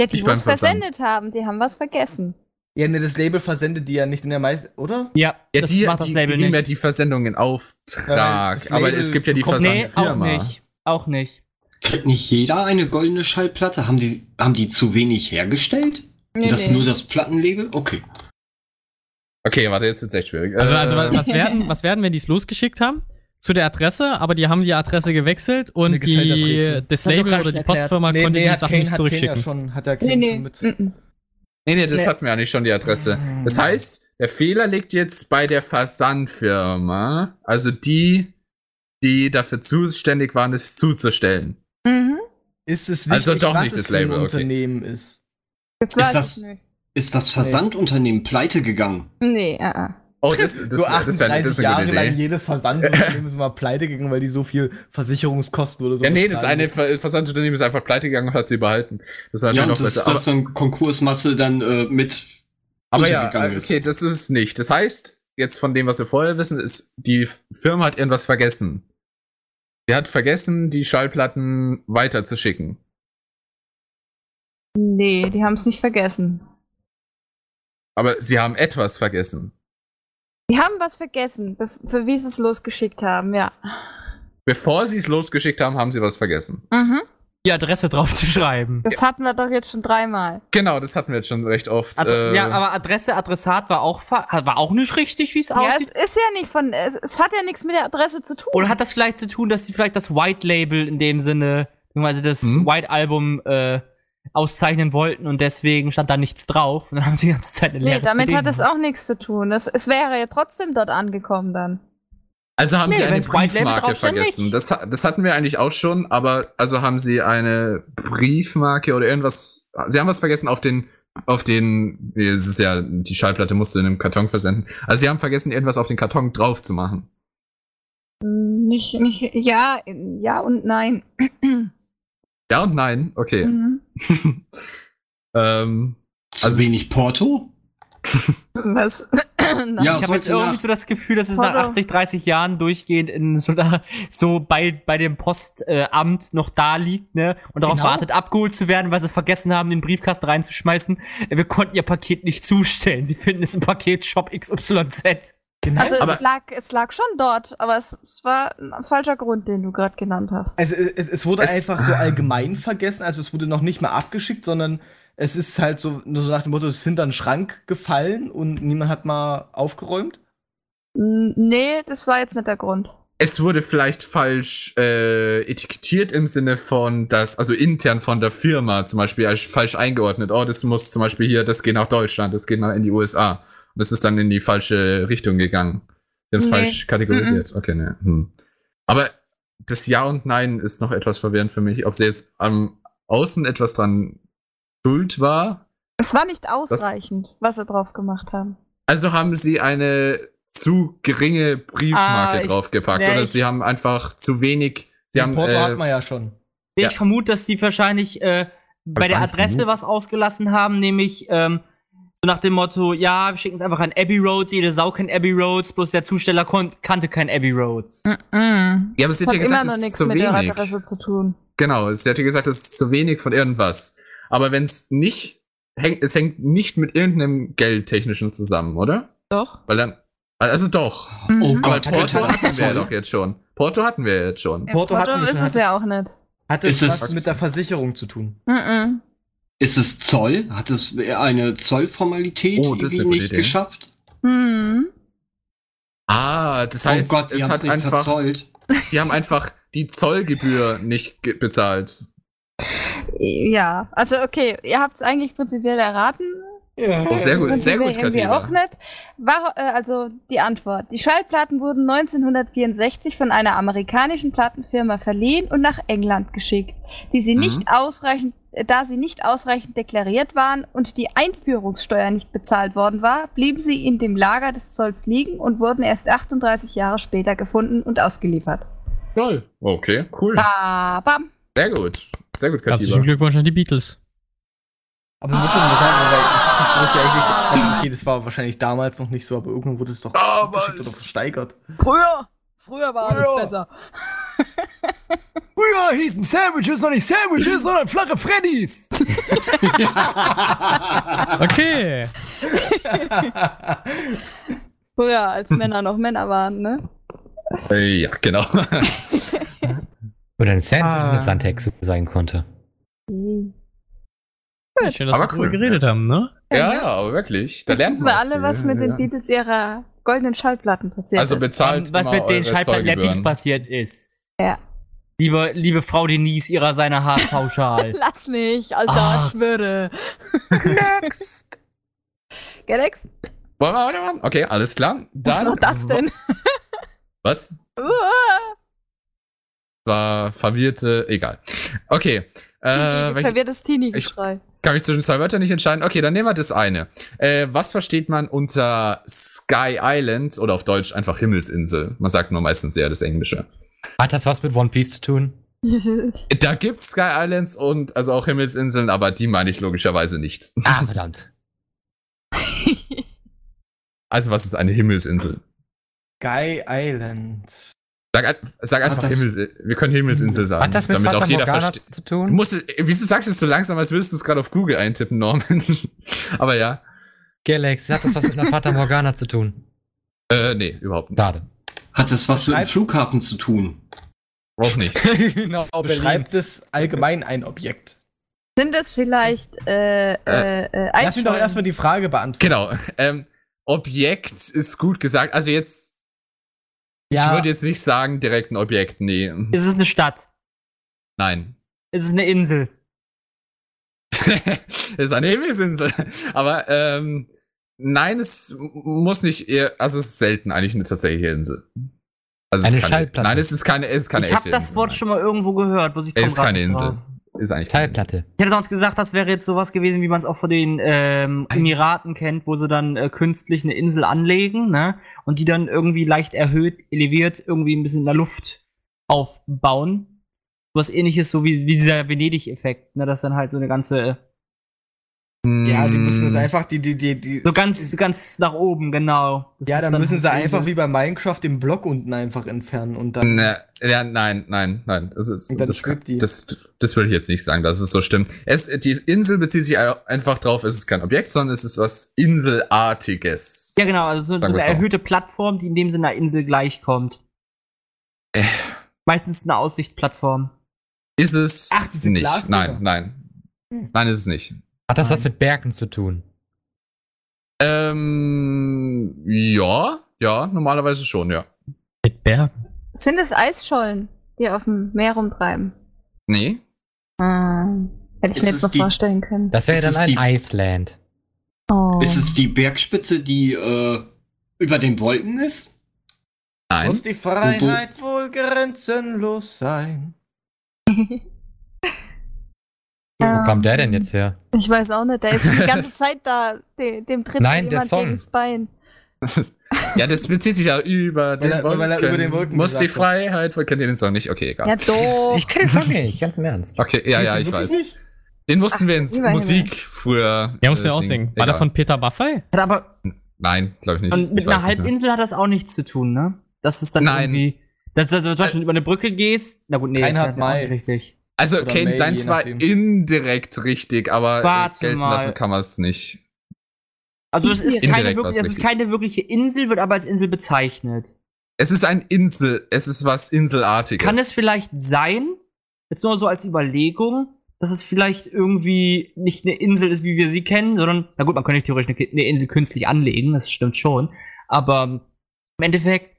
Ja, die was versendet haben, die haben was vergessen. Ja, ne, das Label versendet die ja nicht in der meisten, oder? Ja, Ja, das die, macht das die, Label die nehmen ja die Versendung in Auftrag. das aber es gibt ja die bekommt- Nee, auch Versandfirma. nicht. Auch nicht. Kriegt nicht jeder eine goldene Schallplatte? Haben die, haben die zu wenig hergestellt? Nee, das ist nee. nur das Plattenlabel? Okay. Okay, warte, jetzt ist echt schwierig. Also, also Äh, was, was, werden, was werden, wenn die es losgeschickt haben? Zu der Adresse, aber die haben die Adresse gewechselt und Mir die, das Das hat Label oder nicht die. Postfirma Nee, konnte nee, die hat Sachen Kane, nicht hat ja zurückschicken. schon, hat der Kane Nee, nee. schon mit. mm, mm. Nee, nee, das Nee. hatten wir eigentlich schon, die Adresse. Das heißt, der Fehler liegt jetzt bei der Versandfirma, also die, die dafür zuständig waren, es zuzustellen. Mhm. Ist es wichtig, Also doch was nicht es das für ein Label, okay. Unternehmen ist? Das weiß das- ich nicht. Ist das Versandunternehmen pleite gegangen? Nee, ah, ah. Oh, das, das, so das, wäre 38 das Jahre lang jedes Versandunternehmen ist mal pleite gegangen, weil die so viel Versicherungskosten oder so Ja, nee, das eine. Ver- Versandunternehmen ist einfach pleite gegangen und hat sie behalten. Das war Ja, noch dass, besser. dass dann Konkursmasse dann äh, mit Aber, ja, okay, das ist es nicht. Das heißt, jetzt von dem, was wir vorher wissen, ist, die Firma hat irgendwas vergessen. Sie hat vergessen, die Schallplatten weiterzuschicken. Nee, die haben es nicht vergessen. Aber sie haben etwas vergessen. Die haben was vergessen, für wie sie es losgeschickt haben, ja. Bevor sie es losgeschickt haben, haben sie was vergessen. Mhm. Die Adresse drauf zu schreiben. Das hatten wir doch jetzt schon dreimal. Genau, das hatten wir jetzt schon recht oft. Ad äh, ja, aber Adresse, Adressat war auch, war auch nicht richtig, wie es Ja, es aussieht. ist ja nicht von, es, es hat ja nichts mit der Adresse zu tun. Oder hat das vielleicht zu tun, dass sie vielleicht das White Label in dem Sinne, also das Hm? White Album äh, auszeichnen wollten und deswegen stand da nichts drauf und dann haben sie die ganze Zeit eine nee, leere damit CD hat es auch nichts zu tun. Das, es wäre ja trotzdem dort angekommen dann. Also haben Nee, sie eine Briefmarke vergessen. Das, das hatten wir eigentlich auch schon, aber also haben sie eine Briefmarke oder irgendwas. Sie haben was vergessen auf den, auf den, nee, es ist ja, die Schallplatte musste in einem Karton versenden. Also sie haben vergessen, irgendwas auf den Karton drauf zu machen. Nicht, nicht, ja, ja und nein. Ja und nein, okay. Mhm. <laughs> ähm, zu Also wenig Porto? <laughs> Was? Nein. Ja, Ich habe jetzt irgendwie nach- so das Gefühl, dass es nach Foto. 80, 30 Jahren durchgehend in so, einer, so bei, bei dem Postamt äh, noch da liegt, ne? Und darauf Genau. wartet, abgeholt zu werden, weil sie vergessen haben, den Briefkasten reinzuschmeißen. Äh, Wir konnten ihr Paket nicht zustellen. Sie finden es im Paket Shop XYZ. Genau. Also Aber- es lag, es lag schon dort, aber es, es war ein falscher Grund, den du gerade genannt hast. Also es, es wurde Es- einfach so allgemein vergessen, also es wurde noch nicht mal abgeschickt, sondern es ist halt so, nur so nach dem Motto, es ist hinter einen Schrank gefallen und niemand hat mal aufgeräumt. Nee, das war jetzt nicht der Grund. es wurde vielleicht falsch äh, etikettiert im Sinne von, dass, also intern von der Firma zum Beispiel als falsch eingeordnet. Oh, das muss zum Beispiel hier, das geht nach Deutschland, das geht nach in die USA. Und das ist dann in die falsche Richtung gegangen. Die haben es Nee. falsch kategorisiert. Okay, ne. Hm. Aber das Ja und Nein ist noch etwas verwirrend für mich. Ob sie jetzt am Außen etwas dran schuld war. Es war nicht ausreichend, was sie drauf gemacht haben. Also haben sie eine zu geringe Briefmarke Ah, ich- draufgepackt. nee, oder ich- sie haben einfach zu wenig. Sie haben, Porto äh, hat man ja schon. Ja. Ich vermute, dass sie wahrscheinlich äh, bei der Adresse genug. was ausgelassen haben, nämlich ähm, so nach dem Motto, ja, wir schicken es einfach an Abbey Roads, jede Sau kennt Abbey Roads, bloß der Zusteller kon kannte kein Abbey Roads. Mhm. Ja, aber sie Das hat ja immer gesagt, noch es ist nichts zu mit der wenig. Adresse zu tun. Genau, sie hat ja gesagt, es ist zu wenig von irgendwas. Aber wenn es nicht, hängt, es hängt nicht mit irgendeinem Geldtechnischen zusammen, oder? Doch. Weil dann, also doch. Oh Mhm. Aber Gott, hat Porto das hatten wir ja doch jetzt schon. Porto hatten wir jetzt schon. Ja, Porto Porto ist es ja auch nicht. Hat es Ist es- was mit derVersicherung zu tun? Mhm. Ist es Zoll? Hat es eine Zollformalität Oh, das ist eine nicht Idee. geschafft? Mhm. Ah, das heißt, oh Gott, es hat einfach, verzollt. <laughs> die haben einfach die Zollgebühr nicht ge- bezahlt. Ja, also okay, ihr habt es eigentlich prinzipiell erraten. Ja. Oh, sehr gut, sehr gut, Katina. auch nicht. War, äh, also die Antwort. Die Schallplatten wurden 1964 von einer amerikanischen Plattenfirma verliehen und nach England geschickt, die sie Mhm. nicht ausreichend, da sie nicht ausreichend deklariert waren und die Einführungssteuer nicht bezahlt worden war, blieben sie in dem Lager des Zolls liegen und wurden erst 38 Jahre später gefunden und ausgeliefert. Toll. Okay, cool. Ba, bam. Sehr gut. Sehr gut, Herzlichen Kativa. Glückwunsch an die Beatles. Aber muss man mal sagen, weil das ist nicht so richtig eigentlich. Okay, das war wahrscheinlich damals noch nicht so, aber irgendwann wurde es doch Damals. geschickt oder versteigert. Früher! Früher war alles besser. Früher hießen Sandwiches noch nicht Sandwiches, sondern flache Freddys. <laughs> Okay. Früher, als Männer noch Männer waren, ne? Äh, ja, genau. <laughs> Oder ein Sandwich Ah. eine Sandhexe sein konnte. Schön, dass Aber wir drüber cool, geredet haben, ne? ja, ja, aber wirklich. Da Jetzt man wir alle, viel. was mit den Ja. Beatles ihrer goldenen Schallplatten passiert Also ist. bezahlt was mal mit den Schallplatten der. Beats passiert ist. Ja. Liebe, liebe Frau Denise, ihrer seiner Haarpauschal. <laughs> Lass nicht, Alter, Ah. ich schwöre. Next. <laughs> Galax? Wollen wir weitermachen? Okay, alles klar. Was Dann, war das denn? <laughs> Was? War verwirrte, egal. Okay. Äh, verwirrtes Teenie-Geschrei. kann mich zwischen zwei Wörtern nicht entscheiden. Okay, dann nehmen wir das eine. Äh, was versteht man unter Sky Island oder auf Deutsch einfach Himmelsinsel? Man sagt nur meistens eher das Englische. Hat das was mit One Piece zu tun? <laughs> Da gibt's Sky Islands und also auch Himmelsinseln, aber die meine ich logischerweise nicht. Ah, verdammt. <laughs> Also was ist eine Himmelsinsel? Sky Island. Sag, ein- sag einfach das- Himmels, wir können Himmelsinsel sagen, Hat das mit damit Fata auch jeder versteht. zu Du tun? musst, es- wieso sagst du es so langsam, als würdest du es gerade auf Google eintippen, Norman? <laughs> aber ja, Galax, hat das was mit einer Fata Morgana zu tun? äh, nee, überhaupt nicht. Schade. Hat das was mit dem Flughafen zu tun? Auch nicht. <laughs> genau, <laughs> Beschreibt es allgemein ein Objekt? Sind das vielleicht äh, äh, äh, Lass mich doch erstmal die Frage beantworten. Genau. Ähm, Objekt ist gut gesagt. Also jetzt, ich Ja, würde jetzt nicht sagen direkt ein Objekt. Nee. Es ist eine Stadt. Nein. Es ist eine Insel. <laughs> ist eine Himmelsinsel. Aber ähm, nein, es muss nicht eher, also es ist selten eigentlich eine tatsächliche Insel. Also es Eine ist keine, Schallplatte. Nein, es ist keine, es ist keine ich habe echte das Insel, Wort nein. schon mal irgendwo gehört, muss ich Es ist keine Insel. war. Ist eigentlich keine Schallplatte. Ich hätte sonst gesagt, das wäre jetzt sowas gewesen, wie man es auch von den ähm, Emiraten kennt, wo sie dann äh, künstlich eine Insel anlegen, ne? Und die dann irgendwie leicht erhöht, eleviert, irgendwie ein bisschen in der Luft aufbauen. Was ähnliches, so wie, wie dieser Venedig-Effekt, ne? Das dann halt so eine ganze, ja, die müssen Mm. das einfach, die, die, die, die. so ganz, ganz nach oben, genau. Das Ja, ist dann müssen sie einfach wie bei Minecraft den Block unten einfach entfernen und dann. Ne, ja, nein, nein, nein. Das ist, Und dann das, die. das, das will ich jetzt nicht sagen, dass es so stimmt. Es, die Insel bezieht sich einfach drauf, es ist kein Objekt, sondern es ist was Inselartiges. Ja, genau, also so, so eine erhöhte Plattform, die in dem Sinne einer Insel gleichkommt. Äh, Meistens eine Aussichtplattform. ist es Ach, diese nicht. Glasdinger. Nein, nein. Hm. Nein, ist es nicht. Hat das was mit Bergen zu tun? Ähm, ja, ja, normalerweise schon, ja. Mit Bergen. Sind es Eisschollen, die auf dem Meer rumtreiben? Nee. Ah, hätte ich Ist mir jetzt noch die- vorstellen können. Das wäre dann es ein die- Iceland. Oh. Ist es die Bergspitze, die äh, über den Wolken ist? Nein. Muss die Freiheit wohl grenzenlos sein? <laughs> Wo Ähm, kommt der denn jetzt her? Ich weiß auch nicht, der ist schon die ganze <laughs> Zeit da, dem, dem tritt Nein, der jemand Song. gegens Bein. Ja, das bezieht sich ja über den Wolken. weil er über den Wolken Muss die. Freiheit, kennt ihr den Song nicht? Okay, egal. Ja, doch. Ich kenne den Song nicht, ganz im Ernst. Okay, ja, ja, ich weiß. nicht? Den mussten wir ins Musik früher. Ja, musst du äh, ja auch singen. War der von Peter Maffay? Hat aber Nein, glaube ich nicht. Und mit ich einer. Halbinsel hat das auch nichts zu tun, ne? Das ist dann Nein. irgendwie. Dass du also zum Beispiel über eine Brücke gehst. Na gut, nee, Reinhard ist ja auch May. nicht richtig. Also, Oder Kane, May, dein je zwar nachdem. indirekt richtig, aber äh, Warte gelten mal. lassen kann man es nicht. Also es ist, keine, wirklich, es ist keine wirkliche Insel, wird aber als Insel bezeichnet. Es ist ein Insel, es ist was Inselartiges. Kann es vielleicht sein, jetzt nur so als Überlegung, dass es vielleicht irgendwie nicht eine Insel ist, wie wir sie kennen, sondern, na gut, man könnte theoretisch eine, eine Insel künstlich anlegen, das stimmt schon, aber im Endeffekt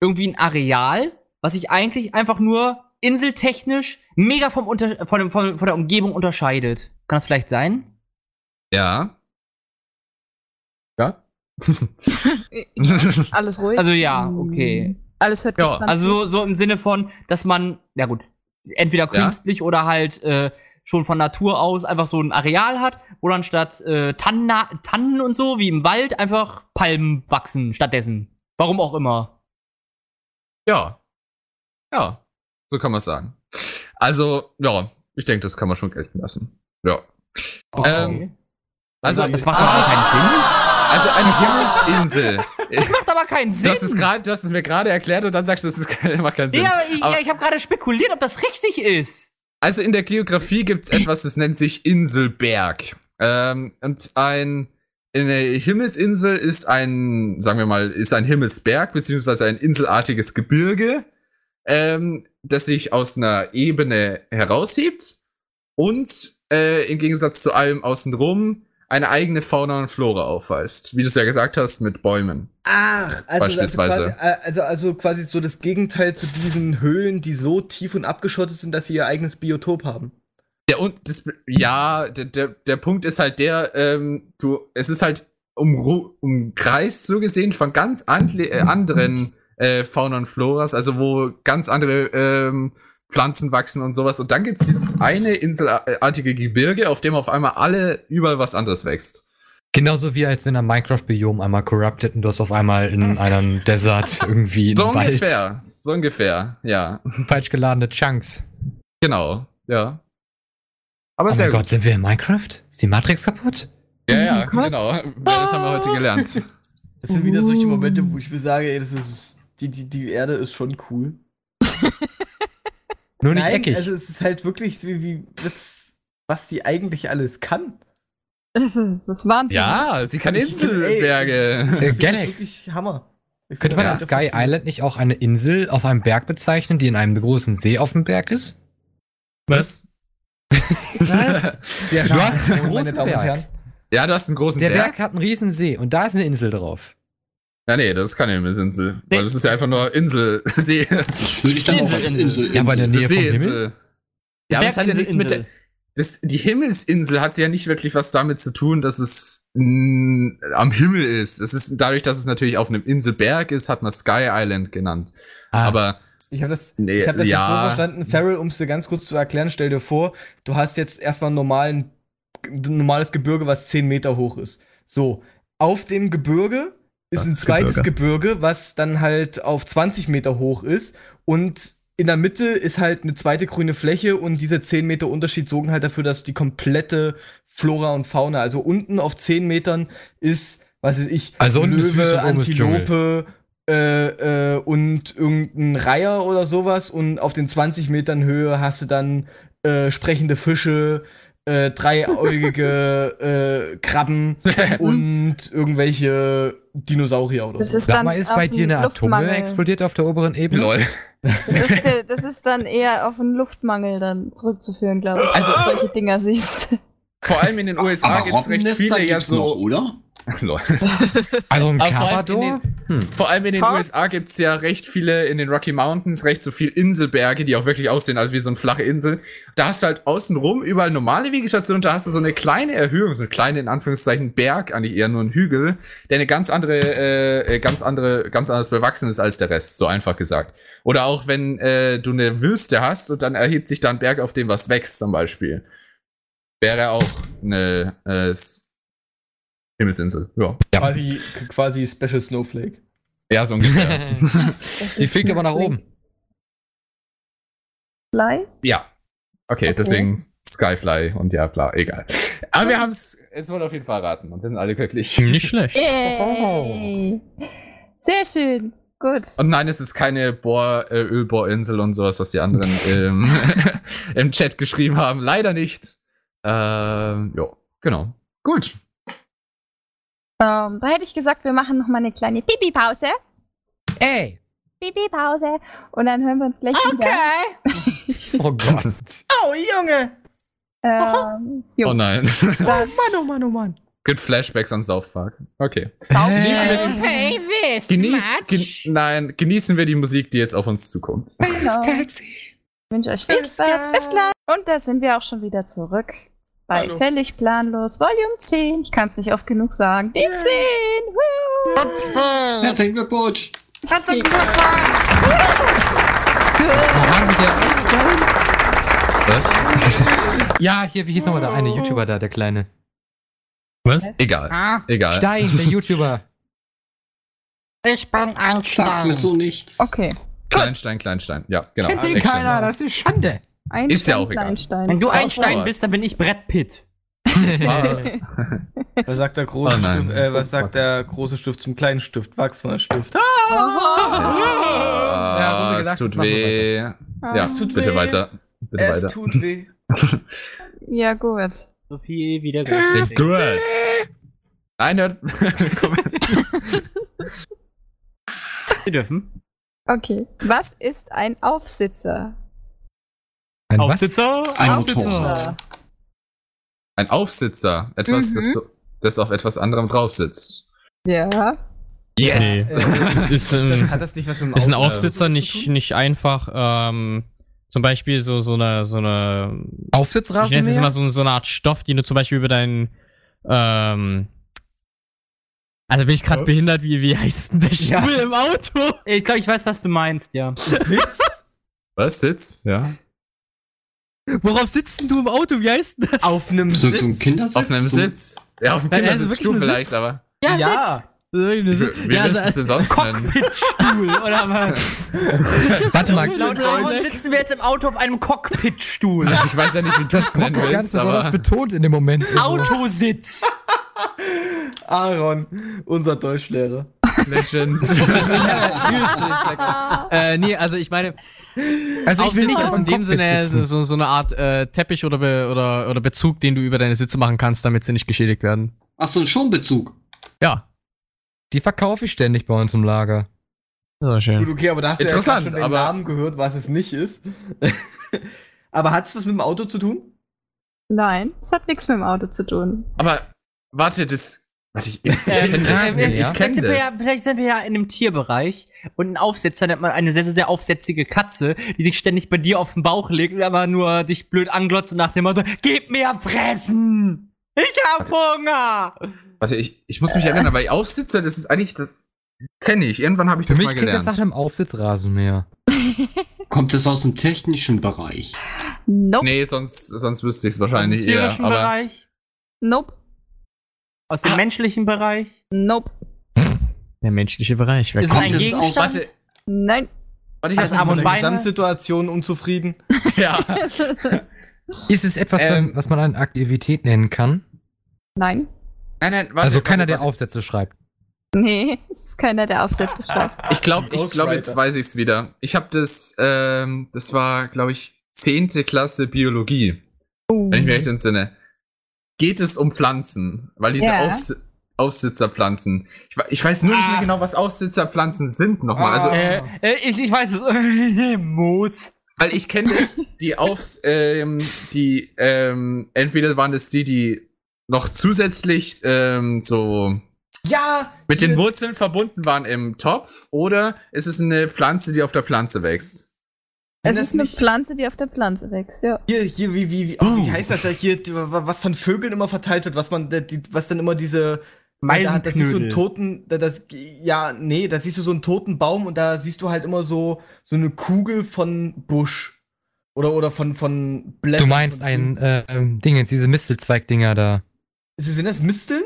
irgendwie ein Areal, was sich eigentlich einfach nur inseltechnisch mega vom Unter von, dem, von, von der Umgebung unterscheidet. Kann das vielleicht sein? Ja. Ja? <laughs> Alles ruhig. Also ja, okay. Alles hört Ja, Also so, so im Sinne von, dass man, ja gut, entweder Ja. künstlich oder halt äh, schon von Natur aus einfach so ein Areal hat, wo dann statt äh, Tannen, Tannen und so, wie im Wald, einfach Palmen wachsen stattdessen. Warum auch immer. Ja. Ja. So kann man es sagen. Also, ja, ich denke, das kann man schon gelten lassen. Ja. Okay. Ähm, Also, Das macht aber keinen also eine <laughs> Himmelsinsel. Sinn. Das macht aber keinen Sinn. Du hast es, grad, du hast es mir gerade erklärt und dann sagst du, das <laughs> macht keinen Sinn. ja, ich, Aber- ich habe gerade spekuliert, ob das richtig ist. Also in der Geografie gibt es etwas, das nennt sich Inselberg. Ähm, und ein eine Himmelsinsel ist ein, sagen wir mal, ist ein Himmelsberg, beziehungsweise ein inselartiges Gebirge, ähm, das sich aus einer Ebene heraushebt und äh, im Gegensatz zu allem außenrum eine eigene Fauna und Flora aufweist. Wie du es ja gesagt hast, mit Bäumen. Ach, also, Beispielsweise. Also, quasi, also, also quasi so das Gegenteil zu diesen Höhlen, die so tief und abgeschottet sind, dass sie ihr eigenes Biotop haben. Der und das, ja, der, der, der Punkt ist halt der, ähm, du, es ist halt um, umkreist so gesehen von ganz andre, äh, anderen äh, Fauna und Floras, also wo ganz andere ähm, Pflanzen wachsen und sowas. Und dann gibt's dieses eine inselartige Gebirge, auf dem auf einmal alle überall was anderes wächst. Genauso wie als wenn ein Minecraft-Biom einmal corrupted und du hast auf einmal in <laughs> einem Desert irgendwie So einen Wald ungefähr, so ungefähr, ja. falsch geladene Chunks. Genau, ja. Aber Oh sehr mein gut. Gott, sind wir in Minecraft? Ist die Matrix kaputt? Ja, ja, Oh genau. Das haben wir heute gelernt. <laughs> Das sind wieder solche Momente, wo ich mir sage, ey, das ist, die, die, die Erde ist schon cool. <laughs> Nur nicht Nein, eckig. also es ist halt wirklich wie, wie das, was die eigentlich alles kann. Das ist, das ist Wahnsinn. Ja, sie kann Inselberge. Äh, Galax. wirklich Hammer. Ich Könnte man da Sky. Island nicht auch eine Insel auf einem Berg bezeichnen, die in einem großen See auf dem Berg ist? Was? Was? <laughs> Der Du hast einen großen Damen und Berg. Herren. Ja, du hast einen großen Der Berg. Berg hat einen riesen See und da ist eine Insel drauf. Ja, nee, das ist keine Himmelsinsel. Weil das ist ja einfach nur Insel. <laughs> See. Das würde ich dann auch als Insel, Insel. Ja, aber in der Nähe vom Himmel. Ja, aber das hat ja nichts mit der. Das, die Himmelsinsel hat ja nicht wirklich was damit zu tun, dass es mh, am Himmel ist. Es ist dadurch, dass es natürlich auf einem Inselberg ist, hat man Sky Island genannt. Ah. Aber Ich habe das, Nee, ich hab das ja. jetzt so verstanden, Farrell, um es dir ganz kurz zu erklären, stell dir vor, du hast jetzt erstmal einen normalen, ein normales Gebirge, was 10 Meter hoch ist. So, auf dem Gebirge ist ein zweites Gebirge. Gebirge. was dann halt auf 20 Meter hoch ist und in der Mitte ist halt eine zweite grüne Fläche und diese 10 Meter Unterschied sorgen halt dafür, dass die komplette Flora und Fauna, also unten auf 10 Metern ist, was weiß ich, Also Wüste Löwe, Antilope, äh, äh, und irgendein Reiher oder sowas und auf den 20 Metern Höhe hast du dann äh, sprechende Fische, äh, dreieugige <laughs> äh, Krabben <laughs> und irgendwelche Dinosaurier oder Das so. ist Sag mal, ist bei dir eine Atommüll explodiert auf der oberen Ebene? lol. Das ist, der- das ist dann eher auf einen Luftmangel dann zurückzuführen, glaube ich. Also- solche Dinger siehst. Vor allem in den USA gibt es recht viele ja gibt's noch, so. oder? <laughs> lol. Also ein Aber vor allem Carpador? in Vor allem in den Ha? USA gibt es ja recht viele in den Rocky Mountains, recht so viel Inselberge, die auch wirklich aussehen, als wie so eine flache Insel. Da hast du halt außenrum überall normale Vegetation und da hast du so eine kleine Erhöhung, so eine kleine, in Anführungszeichen, Berg, eigentlich eher nur ein Hügel, der eine ganz andere, äh, äh, ganz andere, ganz anders bewachsen ist als der Rest, so einfach gesagt. Oder auch wenn äh, du eine Wüste hast und dann erhebt sich da ein Berg, auf dem was wächst, zum Beispiel. Wäre auch eine äh, S- Himmelsinsel, ja. Ja. Quasi, quasi Special Snowflake. Ja, so ungefähr. <laughs> Die fliegt aber nach oben. Fly? Ja. Okay, Okay. deswegen Skyfly und ja, bla, egal. Aber wir haben es, es wurde auf jeden Fall erraten und wir sind alle glücklich. Nicht schlecht. Yay! Sehr schön. Gut. Und nein, es ist keine Bohr, äh, Ölbohrinsel und sowas, was die anderen im, <laughs> im Chat geschrieben haben. Leider nicht. Ähm, ja, genau. Gut. Ähm, da hätte ich gesagt, wir machen noch mal eine kleine Pipi-Pause. Ey! Pipi-Pause. Und dann hören wir uns gleich wieder. <laughs> Oh Gott. Oh, Junge! Ähm, jo, Oh nein. <laughs> dann Mann, oh Mann, oh Mann. Good Flashbacks an South Park. Okay. Genießen wir Genieß, gen nein, genießen wir die Musik, die jetzt auf uns zukommt. genau. Ich wünsche euch viel Spaß. Bis gleich. Und da sind wir auch schon wieder zurück. Bei Hallo. Völlig Planlos, Volume 10. Ich kann es nicht oft genug sagen. Die 10! Woo! Herzlichen Glückwunsch! Wir denn? Was? <laughs> Ja, hier, wie hieß nochmal der eine YouTuber da, der kleine? Was? Egal. Egal. Stein, der <laughs> YouTuber. Ich bin ein Sagt mir so nichts. Okay. Kleinstein, Kleinstein. Ja, genau. Kennt den keiner, das ist Schande. Einstein, Ist ja auch egal. Kleinstein. Wenn du Star Einstein Wars. bist, dann bin ich Brett Pitt. Ah. <laughs> Was sagt der große Oh. Stift, äh, was sagt der große Stift zum kleinen Stift? Wachsmalstift. Ah, Ah, Ja, es tut weh. Ja, Es tut bitte weh. weiter. Bitte es weiter. tut weh. <laughs> Ja, gut. So viel wieder It's good. Nein, hört. <laughs> Wir dürfen. Okay. Was ist ein Aufsitzer? Ein was? Aufsitzer? Ein Aufsitzer. Ein Aufsitzer. Etwas, Mhm. das, so- das auf etwas anderem drauf sitzt. Ja. Yes! Nee. <laughs> <laughs> Ist, Das, hat das nicht was mit dem ist ein Aufsitzer nicht, nicht einfach, ähm, zum Beispiel so, so eine, so eine, ich nenne Aufsitzrasenmäher? mal so, so eine Art Stoff, die du zum Beispiel über deinen, ähm, also bin ich gerade behindert, wie, wie heißt denn der Stuhl Ja. im Auto? Ich glaube, ich weiß, was du meinst, ja. <laughs> Sitz? Was? Sitz? Ja. Worauf sitzt denn du im Auto? Wie heißt denn das? Auf einem So, Sitz? so ein Kindersitz? Auf einem Sitz. Ja, auf dem Nein, also vielleicht, Sitz? aber. Ja, ja. Wie, wie Ja, willst du also- es denn sonst nennen? Cockpitstuhl, oder was? <laughs> Warte mal, Laut Laut sitzen wir jetzt im Auto auf einem Cockpitstuhl. Also ich weiß ja nicht, wie du das nennen ist ganz willst, besonders betont in dem Moment. Autositz. Aaron, unser Deutschlehrer. Legend. <laughs> äh, nee, also ich meine, also ich will nicht ist in dem Sinne so, so eine Art äh, Teppich oder, Be oder, oder Bezug, den du über deine Sitze machen kannst, damit sie nicht geschädigt werden. Ach so, ein Schonbezug. Ja, Die verkaufe ich ständig bei uns im Lager. so Gut, schön. okay, aber da hast du ja schon den aber- Namen gehört, was es nicht ist. <laughs> aber hat es was mit dem Auto zu tun? Nein, das hat nichts mit dem Auto zu tun. aber warte, das. Warte, ich, ich, ich Ähm, kenne das. äh, Ich kenne sind wir ja, das. vielleicht sind wir ja in einem Tierbereich und ein Aufsetzer nennt man eine sehr, sehr, sehr aufsätzige Katze, die sich ständig bei dir auf den Bauch legt und aber nur dich blöd anglotzt und nach dem Motto, gib mir fressen! Ich hab Hunger! Warte, ich, ich muss mich erinnern, aber Aufsitzer, das ist eigentlich das. das kenne ich. Irgendwann habe ich Für das mich mal klingt das gelernt. nach einem Aufsitzrasenmäher. <laughs> Kommt es aus dem technischen Bereich? Nope. Nee, sonst, sonst wüsste ich es wahrscheinlich Im eher. Bereich, Nope. Aus dem menschlichen Bereich. Nope. Der menschliche Bereich. Wer Ist es kommt? ein es Gegenstand? warte, Nein. warte, ich Also Arm Von und der Beine? Gesamtsituation unzufrieden. <laughs> ja. <laughs> Ist es etwas, Ähm. was man eine Aktivität nennen kann? Nein. Nein, nein, warte, also keiner, warte, der. Aufsätze schreibt. Nee, <laughs> es ist keiner, der Aufsätze schreibt. Ich glaube, ich glaube, jetzt weiß ich es wieder. Ich habe das, ähm, das war, glaube ich, zehnte Klasse Biologie, wenn ich mich recht entsinne. Geht es um Pflanzen? Weil diese Ja. Aufs Aufsitzerpflanzen. Ich, ich weiß nur nicht mehr Ach. genau, was Aufsitzerpflanzen sind nochmal. Also, Ah. Äh, äh, ich, ich weiß es. <laughs> Moos. weil ich kenne es, die Aufs, ähm, die, ähm, entweder waren es die, die noch zusätzlich ähm, so Ja! mit den Wurzeln verbunden waren im Topf, oder ist es eine Pflanze, die auf der Pflanze wächst? Es ist eine Pflanze, die auf der Pflanze wächst, ja. Hier, hier, wie, wie, wie, oh, wie heißt das da hier, was von Vögeln immer verteilt wird, was man, die, was dann immer diese, da, das ist so ein toten, da- das, ja, nee, da siehst du so einen toten Baum und da siehst du halt immer so, so eine Kugel von Busch. Oder, oder von, von Blättern. Du meinst ein äh, Dingens, diese Mistelzweigdinger da. Sind das Misteln?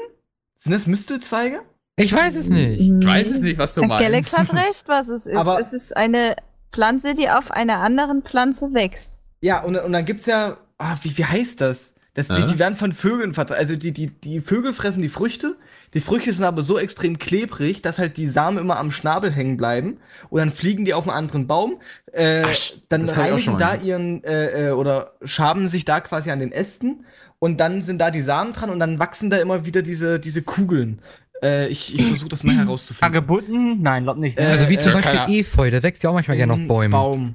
Sind das Mistelzweige? Ich weiß es nicht. Ich weiß es nicht, was du meinst. Galax hat recht, was es ist. Aber- es ist eine Pflanze, die auf einer anderen Pflanze wächst. Ja, und, und dann gibt's ja, ah, wie, wie heißt das? das die, die werden von Vögeln verteilt. Also die, die, die Vögel fressen die Früchte. Die Früchte sind aber so extrem klebrig, dass halt die Samen immer am Schnabel hängen bleiben. Und dann fliegen die auf einen anderen Baum. Äh, Ach, dann reinigen da ihren, äh, äh, oder schaben sich da quasi an den Ästen. Und dann sind da die Samen dran und dann wachsen da immer wieder diese, diese Kugeln. Äh, ich ich versuche das mal <clears throat> herauszufinden. Hagebutten? Nein, glaub nicht. Äh, Also wie zum äh, Beispiel Efeu, da wächst ja auch manchmal gerne auf Ein Bäumen. Baum.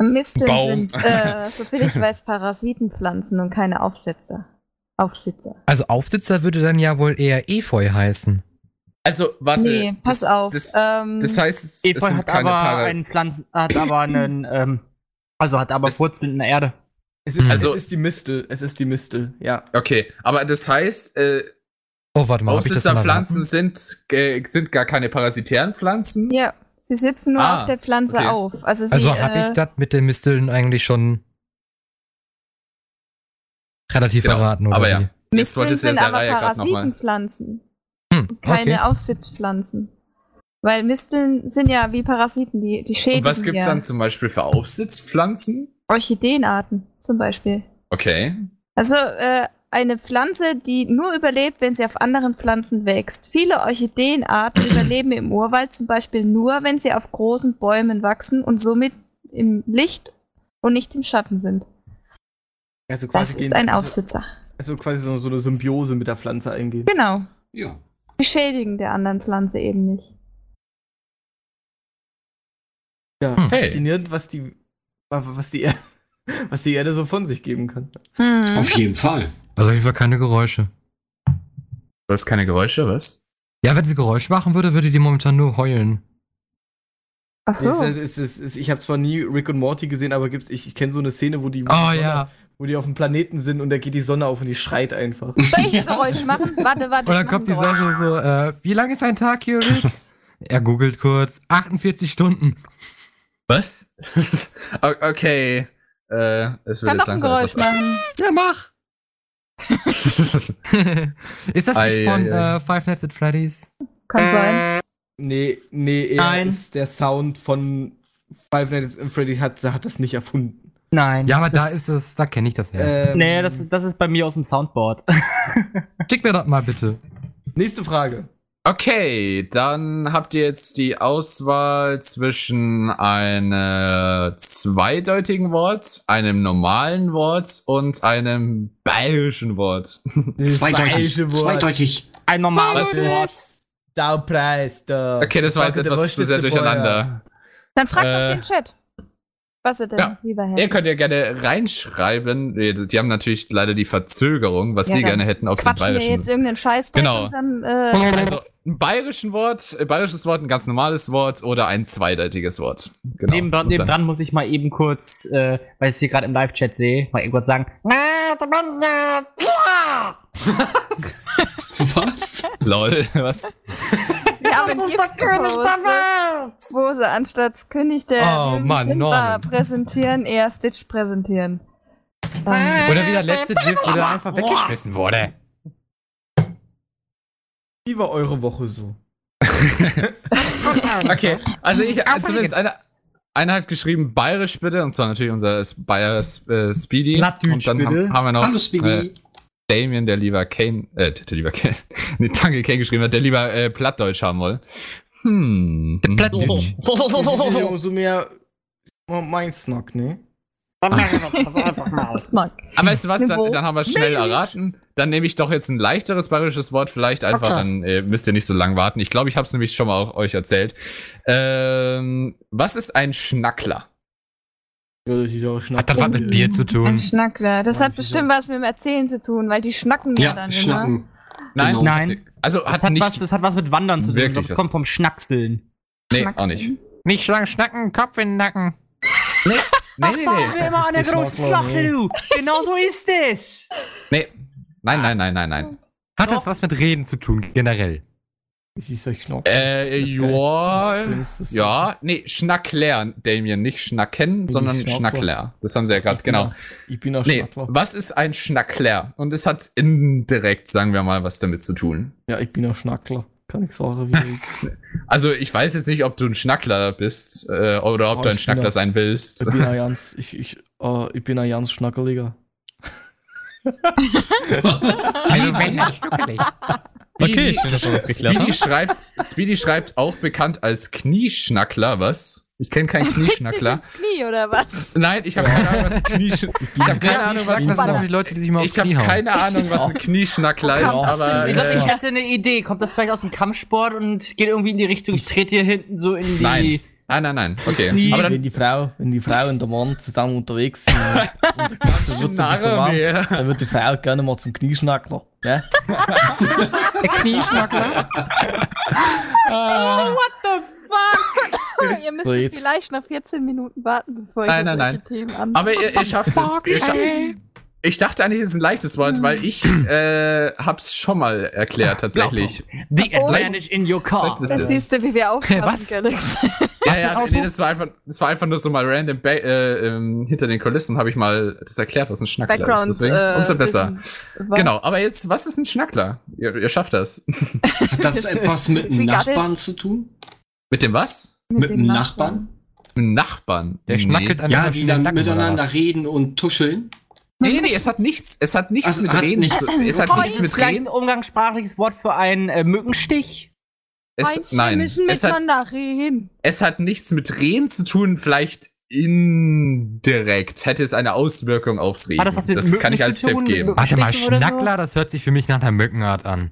Misteln Baum. sind, äh, <laughs> soviel ich weiß, Parasitenpflanzen und keine Aufsätze. Aufsitzer. Also Aufsitzer würde dann ja wohl eher Efeu heißen. Also, warte. nee, pass das, auf. Das, ähm, das heißt, es, es Efeu sind hat keine aber Para einen Pflanzen, hat aber einen, ähm, also hat aber Es- Wurzeln in der Erde. Es ist, Also- es ist die Mistel. Es ist die Mistel, ja. Okay, aber das heißt, äh, Oh, warte mal, erraten? sind, äh, sind gar keine parasitären Pflanzen. ja, sie sitzen nur Ah, auf der Pflanze okay. auf. Also, sie, Also habe äh, ich das mit den Misteln eigentlich schon relativ Genau, erraten, oder aber wie? ja. Misteln sind aber Parasitenpflanzen. Hm, Keine okay. Aufsitzpflanzen. Weil Misteln sind ja wie Parasiten, die, die schädigen Und was gibt's ja. dann zum Beispiel für Aufsitzpflanzen? Orchideenarten zum Beispiel. Okay. Also, äh, eine Pflanze, die nur überlebt, wenn sie auf anderen Pflanzen wächst. Viele Orchideenarten <clears throat> überleben im Urwald zum Beispiel nur, wenn sie auf großen Bäumen wachsen und somit im Licht und nicht im Schatten sind. Also Das gehen- ist ein also, Aufsitzer. also quasi so, so eine Symbiose mit der Pflanze eingehen. Genau. Ja. Die schädigen der anderen Pflanze eben nicht. Ja, Hm. Faszinierend, was die, was die, <laughs> was die Erde so von sich geben kann. Hm. Auf jeden Fall. Also ich will keine Geräusche. Du hast keine Geräusche, was? Ja, wenn sie Geräusche machen würde, würde die momentan nur heulen. Ach so. Es, es, es, ich habe zwar nie Rick und Morty gesehen, aber gibt's, ich, ich kenne so eine Szene, wo die, wo, Oh die Sonne, ja. wo die auf dem Planeten sind und da geht die Sonne auf und die schreit einfach. Soll ich ein Geräusch machen? Warte, warte. Und dann kommt die. Sache so, äh, wie lang ist ein Tag hier, Rick? <laughs> er googelt kurz, 48 Stunden. Was? <laughs> Okay. Äh, es wird Kann noch ein Geräusch machen. Ja, mach. <laughs> ist das Ei, nicht von ei, ei. äh, Five Nights at Freddy's? Kann sein. Nee, nee, er Nein. ist der Sound von Five Nights at Freddy hat, hat das nicht erfunden. Nein. Ja, aber da ist es, da kenne ich das her. Ähm, Nee, das, ist- das ist bei mir aus dem Soundboard. Schick mir das mal bitte. Nächste Frage. Okay, dann habt ihr jetzt die Auswahl zwischen einem zweideutigen Wort, einem normalen Wort und einem bayerischen Wort. <laughs> Zweideutig. Wort. Zweideutig. Ein normales Wort. ist der Preis da? Okay, das war jetzt etwas zu sehr durcheinander. Dann frag Äh, doch den Chat. Was er denn ja. lieber Ihr hätte. könnt ja gerne reinschreiben. Die haben natürlich leider die Verzögerung, was Ja, sie gerne hätten, ob sie Quatschen wir bayerischen jetzt irgendeinen Scheiß Genau. und dann äh, Also ein bayerischen Wort, ein bayerisches Wort, ein ganz normales Wort oder ein zweideutiges Wort. Genau. Nebendran, nebendran muss ich mal eben kurz, äh, weil ich es hier gerade im Live-Chat sehe, mal eben kurz sagen. <laughs> <laughs> Was? Lol, was? Sie haben einen Gift gepostet, wo sie anstatt König der Oh, Mann, Simba Norman. präsentieren, eher Stitch präsentieren. Ähm, Oder wie der letzte GIF, wo der einfach weggeschmissen wurde. Wie war eure Woche so? Okay, also ich, also zumindest einer, einer hat geschrieben bayerisch bitte, und zwar natürlich unser Bayer äh, Speedy. Natürlich und dann haben, haben wir noch Hallo, Speedy. äh, Damien, der lieber Kane, äh, der lieber Kane, <laughs> nee, Tanke Kane geschrieben hat, der lieber äh, Plattdeutsch haben will. Hm. Der Plattdeutsch. Ist ja umso mehr mein Snack, ne? <laughs> Snack. Aber weißt du was, dann, dann haben wir es schnell erraten. Dann nehme ich doch jetzt ein leichteres bayerisches Wort, vielleicht einfach, Okay. dann äh, müsst ihr nicht so lang warten. Ich glaube, ich habe es nämlich schon mal auch euch erzählt. Ähm, was ist ein Schnackler? Ja, das ist auch Schnack. Hat das was mit Bier zu Ein tun? Schnackler. Das hat bestimmt was mit dem Erzählen zu tun, weil die schnacken ja, Ja, dann schnacken. Nein, Genau. Nein. Also Das hat, hat, nicht. was, das hat was mit Wandern zu tun. Das kommt vom Schnackseln. nee, immer. auch nicht. Nicht schlagen, schnacken, Kopf in den Nacken. Nee, <laughs> nee, nee, nee. immer an der großen nee. du. Genau so ist es. nee. Nein, nein, nein, nein, nein. Hat das was mit Reden zu tun, generell? Wie ist das Schnack? Äh, ja. Ja, nee, Schnackler, Damien. Nicht schnacken, sondern Schnackler. Das haben sie ja gerade, bin genau. Ich bin auch Nee, Schnackler. was ist ein Schnackler? Und es hat indirekt, sagen wir mal, was damit zu tun. Ja, ich bin auch Schnackler. Kann ich sagen, wie ich. <laughs> Also ich weiß jetzt nicht, ob du ein Schnackler bist äh, oder ob Oh, du ein bin Schnackler sein willst. Ich bin ein <laughs> ganz, ich, ich, äh, ich bin ein ganz Schnackeliger. <laughs> Also wenn, dann stuckelig. Okay, schön, dass wir das geklärt Speedy haben. schreibt, Speedy schreibt auch bekannt als Knieschnackler, was? Ich kenne keinen <laughs> Fick dich Knieschnackler. ins Knie, oder was? Nein, ich habe keine Ahnung, was ein <laughs> Knieschnackler Ich habe keine Ahnung, was Das sind die Leute, die sich mal aufs ich habe keine Ahnung, was ein Knieschnackler ist, aber Ich glaube, ich hätte eine Idee. Kommt das vielleicht aus dem Kampfsport und geht irgendwie in die Richtung, ich trete hier hinten so in die. nein. Nein, nein, nein. Okay. Aber dann wenn die Frau, wenn die Frau und der Mann zusammen unterwegs sind, <laughs> und der wird so ein bisschen warm, dann wird die Frau gerne mal zum Knieschnackler. Ja? Der Knieschnackler. <laughs> What the fuck? Ihr müsst So, vielleicht noch 14 Minuten warten, bevor ich Nein, auf nein, solche Themen an. Aber ihr, ihr schafft es. Ihr ich dachte eigentlich, es ist ein leichtes Wort, weil ich äh, hab's schon mal erklärt, tatsächlich. The Oh. advantage in your car. Das siehst du, wie wir aufpassen, Was? Galax. Ja, ja, Auto? nee, das war einfach, das war einfach nur so mal random ba äh, ähm, hinter den Kulissen habe ich mal das erklärt, was ein Schnackler ist. Background. Deswegen äh, umso besser. wissen. Genau, aber jetzt, was ist ein Schnackler? Ihr, ihr schafft das. Hat das <laughs> etwas mit gattelt? Nachbarn zu tun? Mit dem was? Mit dem einem Nachbarn? Mit dem Nachbarn. Der schnackelt Ja, einfach die dann Nacken, miteinander was? reden und tuscheln. Nee, nee, nee, es hat nichts, es hat nichts Also mit hat Reden nichts- zu, es hat nichts Ist mit vielleicht Reden. ein umgangssprachliches Wort für einen äh, Mückenstich? Es, nein, müssen es hat, miteinander reden. es hat nichts mit Reden zu tun, vielleicht indirekt hätte es eine Auswirkung aufs Reden. Hat das das kann ich als Tipp geben. Warte mal, oder so? Schnackler, das hört sich für mich nach einer Mückenart an.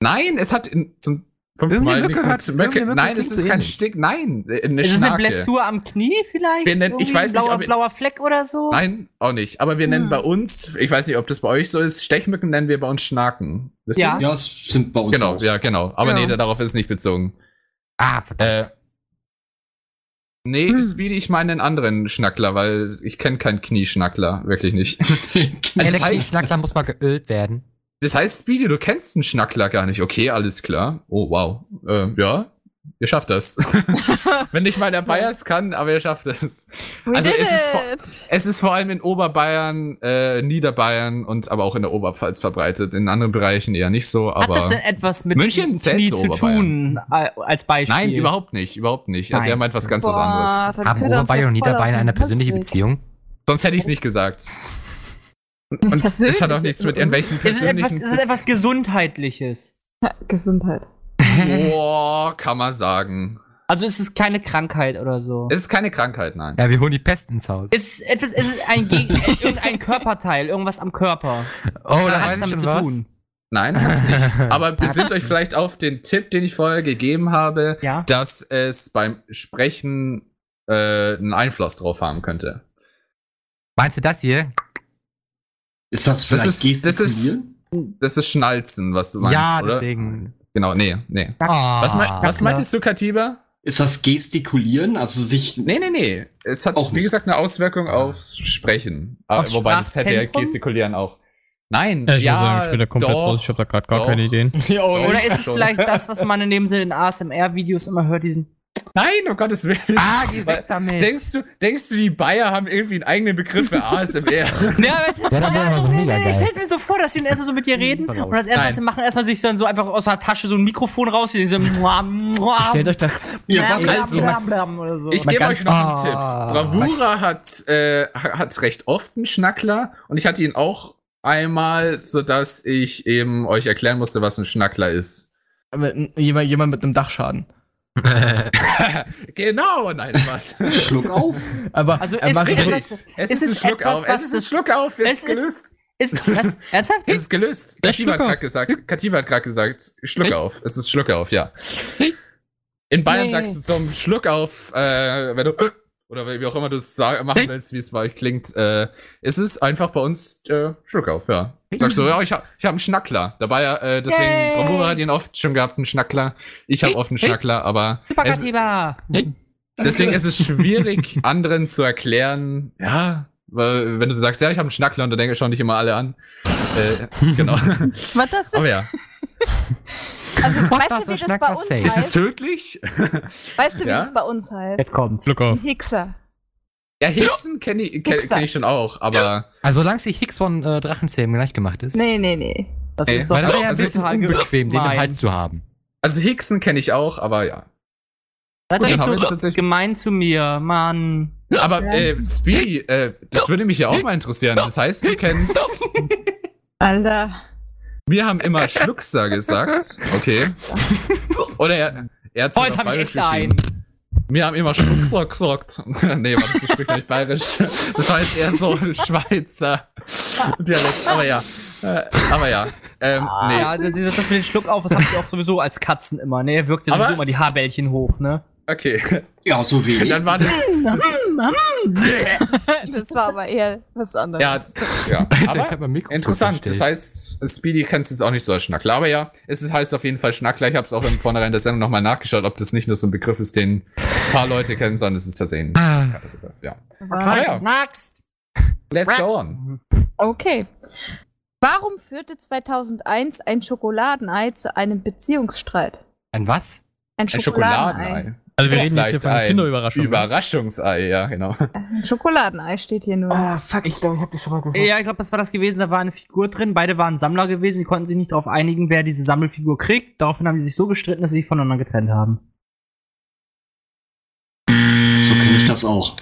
Nein, es hat in, zum fünften Irgendeine Mal Mücke nichts hat- mit Möcke. Nein, es ist kein. Stick. Nein, eine Ist es eine Schnake. Blessur am Knie vielleicht? Wir nennen- ich weiß nicht, blauer, ob blauer Fleck oder so? Nein, auch nicht. Aber wir nennen Hm. bei uns, ich weiß nicht, ob das bei euch so ist, Stechmücken nennen wir bei uns Schnaken. Wisst ihr Ja. das? Ja, es sind bei uns Genau, auch. ja, genau. Aber Ja. nee, darauf ist es nicht bezogen. Ah, verdammt. Äh, nee, Hm. Speedy, ich meine einen anderen Schnackler, weil ich kenne keinen Knieschnackler. Wirklich nicht. <laughs> Der das heißt- Schnackler muss mal geölt werden. Das heißt, Speedy, du kennst einen Schnackler gar nicht. Okay, alles klar. Oh, wow. Äh, ja, ihr schafft das. <laughs> Wenn nicht mal der. <laughs> Bayers kann, aber ihr schafft es. We Also did es ist vor-. Es ist vor allem in Oberbayern, äh, Niederbayern und aber auch in der Oberpfalz verbreitet. In anderen Bereichen eher nicht so, Hat das aber. denn etwas mit München Knie zu tun, als Beispiel? Nein, überhaupt nicht, überhaupt nicht. Also Nein. er meint was ganz was Boah, anderes. dann Haben er Oberbayern und Niederbayern eine persönliche. Beziehung? Sonst hätte ich es nicht gesagt. <laughs> Und es hat auch nichts mit irgendwelchen Es ist, etwas, persönlichen. es ist etwas Gesundheitliches. Gesundheit. <laughs> Boah, kann man sagen. Also es ist keine Krankheit oder so. Es ist keine Krankheit, nein. Ja, wir holen die Pest ins Haus. Es ist etwas, es ist ein Geg <laughs> irgendein Körperteil, irgendwas am Körper. oh, da weiß ich damit schon zu was. tun. Nein, hat's nicht. Aber besinnt euch vielleicht auf den Tipp, den ich vorher gegeben habe, Ja. dass es beim Sprechen äh, einen Einfluss drauf haben könnte. Meinst du das hier? Ist das vielleicht Das ist- das ist- Gestikulieren? Das ist Schnalzen, was du meinst, ja, oder? deswegen. Genau, nee, nee. Ah, Was, mei- was meintest du, Katiba? Ist das Gestikulieren? Also sich. Nee, nee, nee. Es hat, Auch wie nicht. gesagt, eine Auswirkung aufs Sprechen. Ah, Aufs Wobei, das hätte ja? Gestikulieren auch. Nein, Ja, ich ja, muss sagen, ich bin da komplett doch, raus. Ich habe da gerade gar doch. keine Ideen. <laughs> Ja, Oder ist es vielleicht das, was man in dem Sinne in ASMR-Videos immer hört, diesen. Nein, um Gottes Willen. Ah, geh weg damit. Denkst du, denkst du, die Bayer haben irgendwie einen eigenen Begriff für ASMR? <laughs> Ja, weißt du, Ja, dann wäre das nee, mega nee, ich stell's mir so vor, dass die dann erstmal so mit dir reden und das erste, Nein. was sie machen, erstmal sich dann so einfach aus der Tasche so ein Mikrofon raus, die so Stellt euch das. Ja, was also, oder so. Ich gebe euch noch einen Ah. Tipp. Bravura hat, äh, hat recht oft einen Schnackler und ich hatte ihn auch einmal, sodass ich eben euch erklären musste, was ein Schnackler ist. Jemand, jemand mit einem Dachschaden. <laughs> genau, nein, was. Schluck auf. Aber Also er ist macht es so- etwas- Es Ist ist, es ein Schluck etwas, auf. was Es ist ein Schluck auf. Es ist ist- gelöst. Ist, was? Ernsthaft? Es ist gelöst. Ja, Katiba hat gerade gesagt. Katiba hat gerade gesagt, Schluck auf. Es ist Schluck auf, ja. In Bayern Nee. sagst du zum Schluck auf, äh, wenn du oder wie auch immer du es machen willst, wie es bei euch klingt, äh, ist es einfach bei uns äh, Schluck auf, ja. Sagst du, ja, ich habe ich hab einen Schnackler. Dabei, äh, deswegen, Yay. Hat ihn oft schon gehabt, einen Schnackler. Ich habe oft einen Schnackler, aber Super es, deswegen ist es schwierig, <laughs> anderen zu erklären, ja, weil, wenn du sagst, ja, ich habe einen Schnackler und dann denke schon nicht immer alle an. Äh, <laughs> genau. Was das? Aber ja. <laughs> Also, weißt du, wie das bei uns safe. Ist es heißt? tödlich? <laughs> Weißt du, wie Ja? das bei uns heißt? Jetzt kommt's. Glück auf. Hixer. Ja, Hexen kenne ich, kenn, kenn ich schon auch, aber Also solange es die Hicks von äh, Drachenzähmen gleich gemacht ist. Nee, nee, nee. Das Ey, ist doch Weil das wäre ja ein Also, bisschen unbequem, den im. Hals zu haben. also Hexen kenne ich auch, aber ja. Seid nicht jetzt so tatsächlich- gemein zu mir, Mann. Aber äh, Speedy, äh, das würde mich ja auch mal interessieren. Das heißt, du kennst. Alter. Wir haben immer Schluckser gesagt. Okay. Oder er, er hat Heute hab ich echt einen. Wir haben immer Schluckser gesagt. <laughs> nee, warte, das spricht nicht bayerisch. Das war jetzt eher so ein Schweizer Dialekt. Aber ja. Äh, aber ja. Ähm, nee. Ja, das, das mit den Schluck auf, das habt ihr auch sowieso als Katzen immer, ne? Wirkt ja sowieso immer die Haarbällchen hoch, ne? Okay. Ja, so wenig. <laughs> Dann war das. <laughs> Das war aber eher was anderes. Ja, ja. <laughs> Jetzt Aber Interessant. Das heißt, Speedy kennt es jetzt auch nicht so als Schnackler. Aber ja, es ist, heißt auf jeden Fall Schnackler. Ich habe es auch im Vornherein der Sendung nochmal nachgeschaut, ob das nicht nur so ein Begriff ist, den ein paar Leute kennen, sondern es ist tatsächlich ein Ah. Ja. Aber ja, Next! let's go on. Okay. Warum führte 2001 ein Schokoladenei zu einem Beziehungsstreit? Ein was? Ein Ein Schokoladenei. Also wir Das reden jetzt hier von Kinderüberraschung. ne? Überraschungsei, ja, genau. Ein Schokoladenei steht hier nur. Ah, fuck, ich glaube, ich habe die schon mal gehört. Ja, ich glaube, das war das gewesen, da war eine Figur drin, beide waren Sammler gewesen, die konnten sich nicht darauf einigen, wer diese Sammelfigur kriegt. Daraufhin haben die sich so gestritten, dass sie sich voneinander getrennt haben. So kenne ich das auch.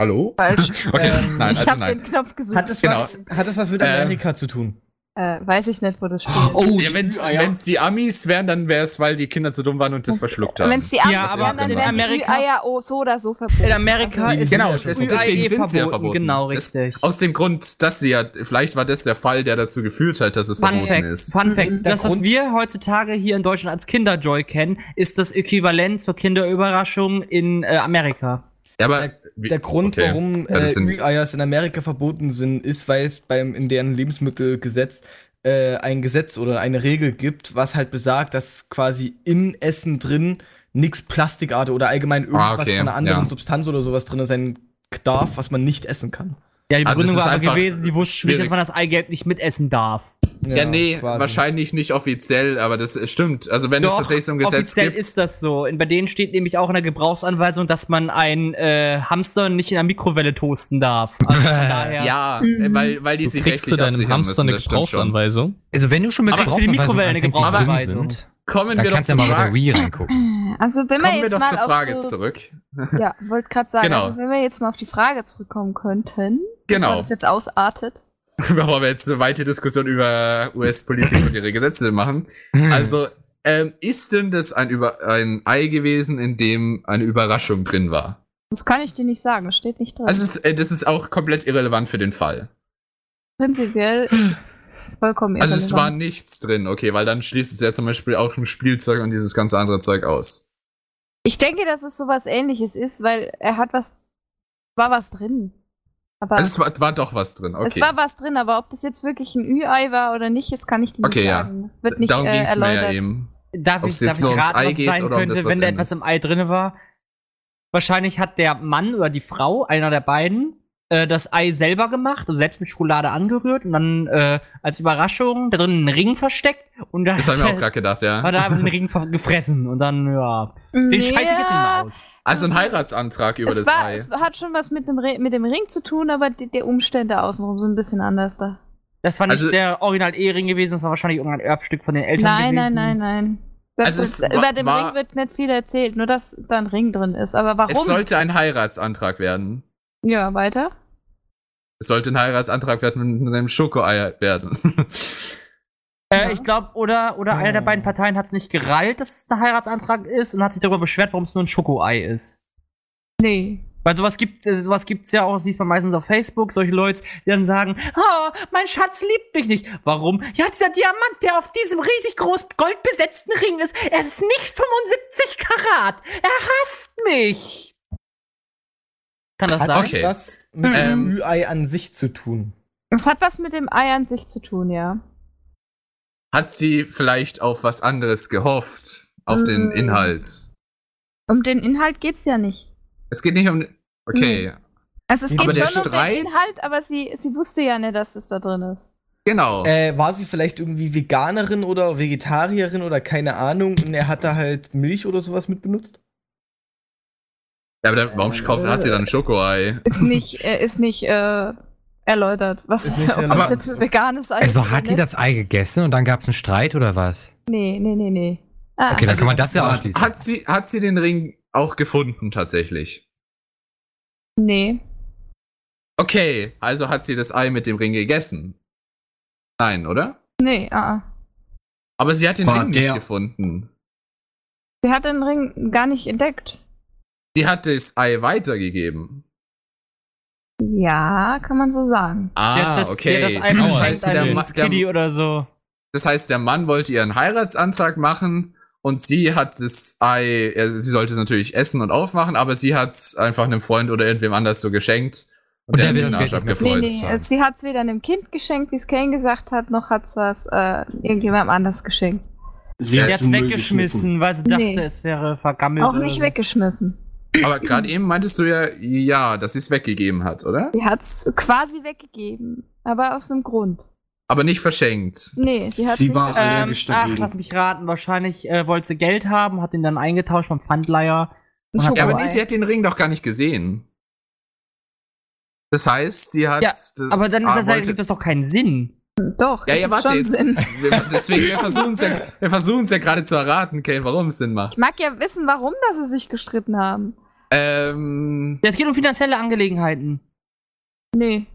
Hallo? Falsch. <laughs> Okay, Ähm, nein, ich also habe den Knopf gesucht. Hat es, Genau. was, hat es was mit Ähm, Amerika zu tun? Äh, weiß ich nicht, wo das spielt. Oh, Ja, wenn es die Amis wären, dann wäre es, weil die Kinder zu dumm waren und das verschluckt haben. Wenn es die Amis Ja, wären, aber dann in wären die Amerika- Eier oh, so oder so verboten. In Amerika Also, ist Genau, es das- deswegen sind sie ja verboten. verboten. Genau, Das- richtig. Aus dem Grund, dass sie ja, vielleicht war das der Fall, der dazu geführt hat, dass es Fun verboten Fact, ist. Fun Fact. Der Das, was Grund- wir heutzutage hier in Deutschland als Kinderjoy kennen, ist das Äquivalent zur Kinderüberraschung in äh, Amerika. Ja, aber wie- der Grund, okay. warum äh, Ü-Eiers in Amerika verboten sind, ist, weil es beim in deren Lebensmittelgesetz äh, ein Gesetz oder eine Regel gibt, was halt besagt, dass quasi im Essen drin nichts Plastikartig oder allgemein irgendwas Ah, okay, von einer anderen ja. Substanz oder sowas drin sein darf, was man nicht essen kann. Ja, die das Begründung war aber gewesen, die wussten nicht, dass schwierig. man das Eigelb nicht mitessen darf. Ja, nee, quasi. wahrscheinlich nicht offiziell, aber das äh, stimmt. Also wenn es Doch, tatsächlich so ein Gesetz offiziell gibt. ist das so. In, bei denen steht nämlich auch in der Gebrauchsanweisung, dass man einen äh, Hamster nicht in der Mikrowelle toasten darf. Also von <laughs> daher. Ja, Mhm. weil, weil die Du sich kriegst rechtlich deinem absichern Hamster müssen, eine. Gebrauchsanweisung. Also wenn du schon mit Aber für die Gebrauchsanweisungen Mikrowelle eine Gebrauchsanweisung. Kommen dann wir doch kannst du zur ja mal bei der Frage, Wii reingucken. <clears throat> Also wenn wir kommen wir jetzt doch mal zur auf Frage so, zurück. <laughs> Ja, wollte gerade sagen, Genau. also wenn wir jetzt mal auf die Frage zurückkommen könnten, Genau. das jetzt ausartet. <laughs> Bevor wir jetzt eine weite Diskussion über US-Politik und ihre Gesetze machen. Also, ähm, ist denn das ein, über ein Ei gewesen, in dem eine Überraschung drin war? Das kann ich dir nicht sagen, das steht nicht drin. Also, es ist, äh, das ist auch komplett irrelevant für den Fall. Prinzipiell ist es vollkommen Also, es war irrelevant. nichts drin, okay, weil dann schließt es ja zum Beispiel auch ein Spielzeug und dieses ganze andere Zeug aus. Ich denke, dass es sowas ähnliches ist, weil er hat was, war was drin. Aber Also, es war, war doch was drin, okay. es war was drin, aber ob das jetzt wirklich ein Ü-Ei war oder nicht, das kann ich dir Okay, nicht ja. sagen. Wird nicht Darum äh, ging's mir erläutert. ja eben. Darf Ob's ich, darf jetzt ich nur ums raten, Ei was es geht sein oder um könnte, das, wenn da etwas im Ei drin war? Wahrscheinlich hat der Mann oder die Frau, einer der beiden, äh, das Ei selber gemacht, also selbst mit Schokolade angerührt und dann äh, als Überraschung drin einen Ring versteckt und dann Das haben wir auch gerade gedacht, ja. hat er einfach den Ring gefressen und dann, ja. Den Nee, Scheiß geht nicht mehr aus. Also, ein Heiratsantrag über es, das war, Ei. es hat schon was mit dem, mit dem Ring zu tun, aber die, die Umstände außenrum sind ein bisschen anders da. Das war nicht Also- der Original-Ehering gewesen, das war wahrscheinlich irgendein Erbstück von den Eltern Nein, gewesen. nein, nein, nein. Das Also ist, über den war- Ring wird nicht viel erzählt, nur dass da ein Ring drin ist. Aber warum? Es sollte ein Heiratsantrag werden. Ja, weiter. Es sollte ein Heiratsantrag werden mit einem Schokoei werden. Äh, Ja. Ich glaube, oder, oder einer der Oh. beiden Parteien hat es nicht gereilt, dass es ein Heiratsantrag ist und hat sich darüber beschwert, warum es nur ein Schokoei ist. Nee. Weil sowas gibt's, äh, sowas gibt's ja auch, das sieht man meistens auf Facebook, solche Leute, die dann sagen, oh, mein Schatz liebt mich nicht. Warum? Ja, dieser Diamant, der auf diesem riesig groß goldbesetzten Ring ist, er ist nicht 75 Karat. Er hasst mich. Kann das Hat sein? Okay. das was mit Ähm, dem Ü-Ei an sich zu tun? Es hat was mit dem Ei an sich zu tun, ja. Hat sie vielleicht auf was anderes gehofft? Auf den Mm. Inhalt? Um den Inhalt geht's ja nicht. Es geht nicht um. Okay, Also es Aber geht der schon um Streit- den Inhalt, aber sie, sie wusste ja nicht, dass es da drin ist. genau. Äh, war sie vielleicht irgendwie Veganerin oder Vegetarierin oder keine Ahnung und er hat da halt Milch oder sowas mit benutzt? Ja, aber der, warum kauft, hat sie dann ein Schokoei? Ist nicht, äh, ist nicht äh, erläutert. Was, Ist nicht <laughs> ob erläutert. das jetzt ein veganes Ei Also hat die nicht. das Ei gegessen und dann gab es einen Streit oder was? Nee, nee, nee, nee. Ah, Okay, dann Also kann man das ja ausschließen. Hat sie, hat sie den Ring auch gefunden, tatsächlich? nee. Okay, also hat sie das Ei mit dem Ring gegessen? Nein, oder? Nee, ah. ah. Aber sie hat den War Ring nicht der- gefunden. Sie hat den Ring gar nicht entdeckt. Sie hat das Ei weitergegeben. Ja, kann man so sagen. Ah, hat das, okay. Der hat das Ei das, heißt, an der, Ma- der, oder so. das heißt, der Mann wollte ihren Heiratsantrag machen und sie hat das Ei, also sie sollte es natürlich essen und aufmachen, aber sie hat es einfach einem Freund oder irgendwem anders so geschenkt. Und der hat sich mehr Nee, abgefreut. nee, sie hat es weder einem Kind geschenkt, wie es Kane gesagt hat, noch hat sie es äh, irgendjemandem anders geschenkt. Sie in den Müll weggeschmissen, weil sie dachte, Nee. es wäre vergammelt. Auch nicht so. weggeschmissen. Aber gerade eben meintest du ja, ja, dass sie es weggegeben hat, oder? Sie hat es quasi weggegeben, aber aus einem Grund. Aber nicht verschenkt. Nee, sie hat Sie nicht war- verschenkt. Ähm, allergisch ach, lass mich raten. Wahrscheinlich äh, wollte sie Geld haben, hat ihn dann eingetauscht beim Pfandleiher. Ein Ja, aber nee, sie hat den Ring doch gar nicht gesehen. Das heißt, sie hat. Ja, das, Aber dann ah, das wollte- gibt das doch keinen Sinn. Doch, Ja, ja, warte schon jetzt. Sinn. Wir, deswegen, wir versuchen es ja, wir versuchen's ja gerade zu erraten, Kane, warum es Sinn macht. Ich mag ja wissen, warum dass sie sich gestritten haben. Ähm, Ja, es geht um finanzielle Angelegenheiten. Nee.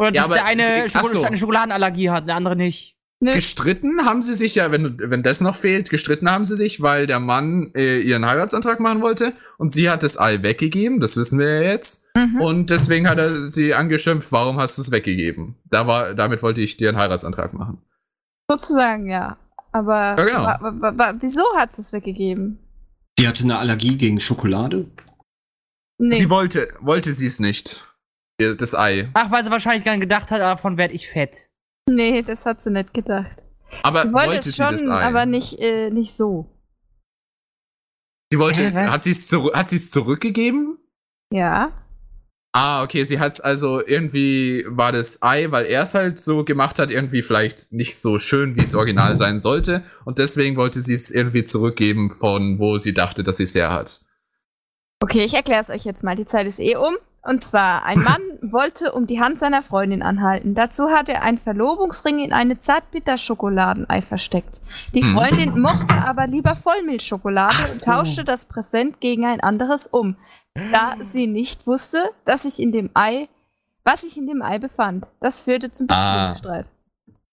Oder dass Ja, aber der eine sie- ach Schoko so. eine Schokoladenallergie hat, der andere nicht. Nö. gestritten haben sie sich ja, wenn, wenn das noch fehlt, gestritten haben sie sich, weil der Mann äh, ihren Heiratsantrag machen wollte und sie hat das Ei weggegeben, das wissen wir ja jetzt. Mhm. Und deswegen hat er sie angeschimpft, warum hast du es weggegeben? Da war, damit wollte ich dir einen Heiratsantrag machen. Sozusagen, ja. Aber Ja, genau. wa, wa, wa, wieso hat sie es weggegeben? Die hatte eine Allergie gegen Schokolade. Nee. Sie wollte, wollte sie es nicht. Das Ei. Ach, weil sie wahrscheinlich gar nicht gedacht hat, davon werde ich fett. Nee, das hat sie nicht gedacht. Aber Sie wollte wollte es sie das schon, aber nicht, äh, nicht so. sie wollte, Hä, was? hat sie es hat sie es zurückgegeben? Ja. Ah, okay, sie hat's also irgendwie war das Ei, weil er es halt so gemacht hat, irgendwie vielleicht nicht so schön, wie es original sein sollte. Und deswegen wollte sie es irgendwie zurückgeben, von wo sie dachte, dass sie es her hat. Okay, ich erkläre es euch jetzt mal. Die Zeit ist eh um. Und zwar, ein <laughs> Mann wollte um die Hand seiner Freundin anhalten. Dazu hat er einen Verlobungsring in eine Zartbitter-Schokoladenei versteckt. Die Hm. Freundin mochte aber lieber Vollmilchschokolade Ach und so. tauschte das Präsent gegen ein anderes um, da sie nicht wusste, dass sich in dem Ei, was sich in dem Ei befand. Das führte zum Ah. Beziehungsstreit.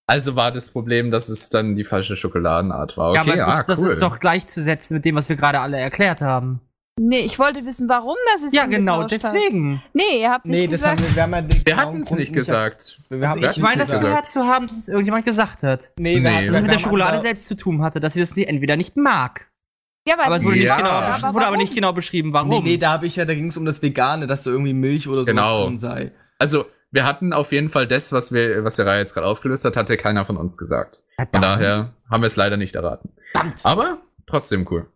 Also war das Problem, dass es dann die falsche Schokoladenart war. ja, Okay, aber ah, das, das cool. ist doch gleichzusetzen mit dem, was wir gerade alle erklärt haben. Nee, ich wollte wissen, warum das ist. Ja, genau, deswegen. Nee, ihr habt nicht Nee, das gesagt. haben wir, wir haben ja den wir hatten es nicht gesagt. Wir haben Wir das Ich nicht meine, das gehört zu haben, dass es irgendjemand gesagt hat. Nee, wir Nee. hatten- Dass es mit der haben Schokolade aber- selbst zu tun hatte, dass sie das nicht, entweder nicht mag. ja, weil Aber es sie wurde, Ja. nicht genau, aber es wurde aber warum? nicht genau beschrieben, warum. Nee, nee, da habe ich ja, da ging es um das Vegane, dass da irgendwie Milch oder so Genau. drin sei. Also, wir hatten auf jeden Fall das, was wir, was der Reihe jetzt gerade aufgelöst hat, hatte keiner von uns gesagt. Von Verdammt. daher haben wir es leider nicht erraten. Verdammt. Aber trotzdem cool.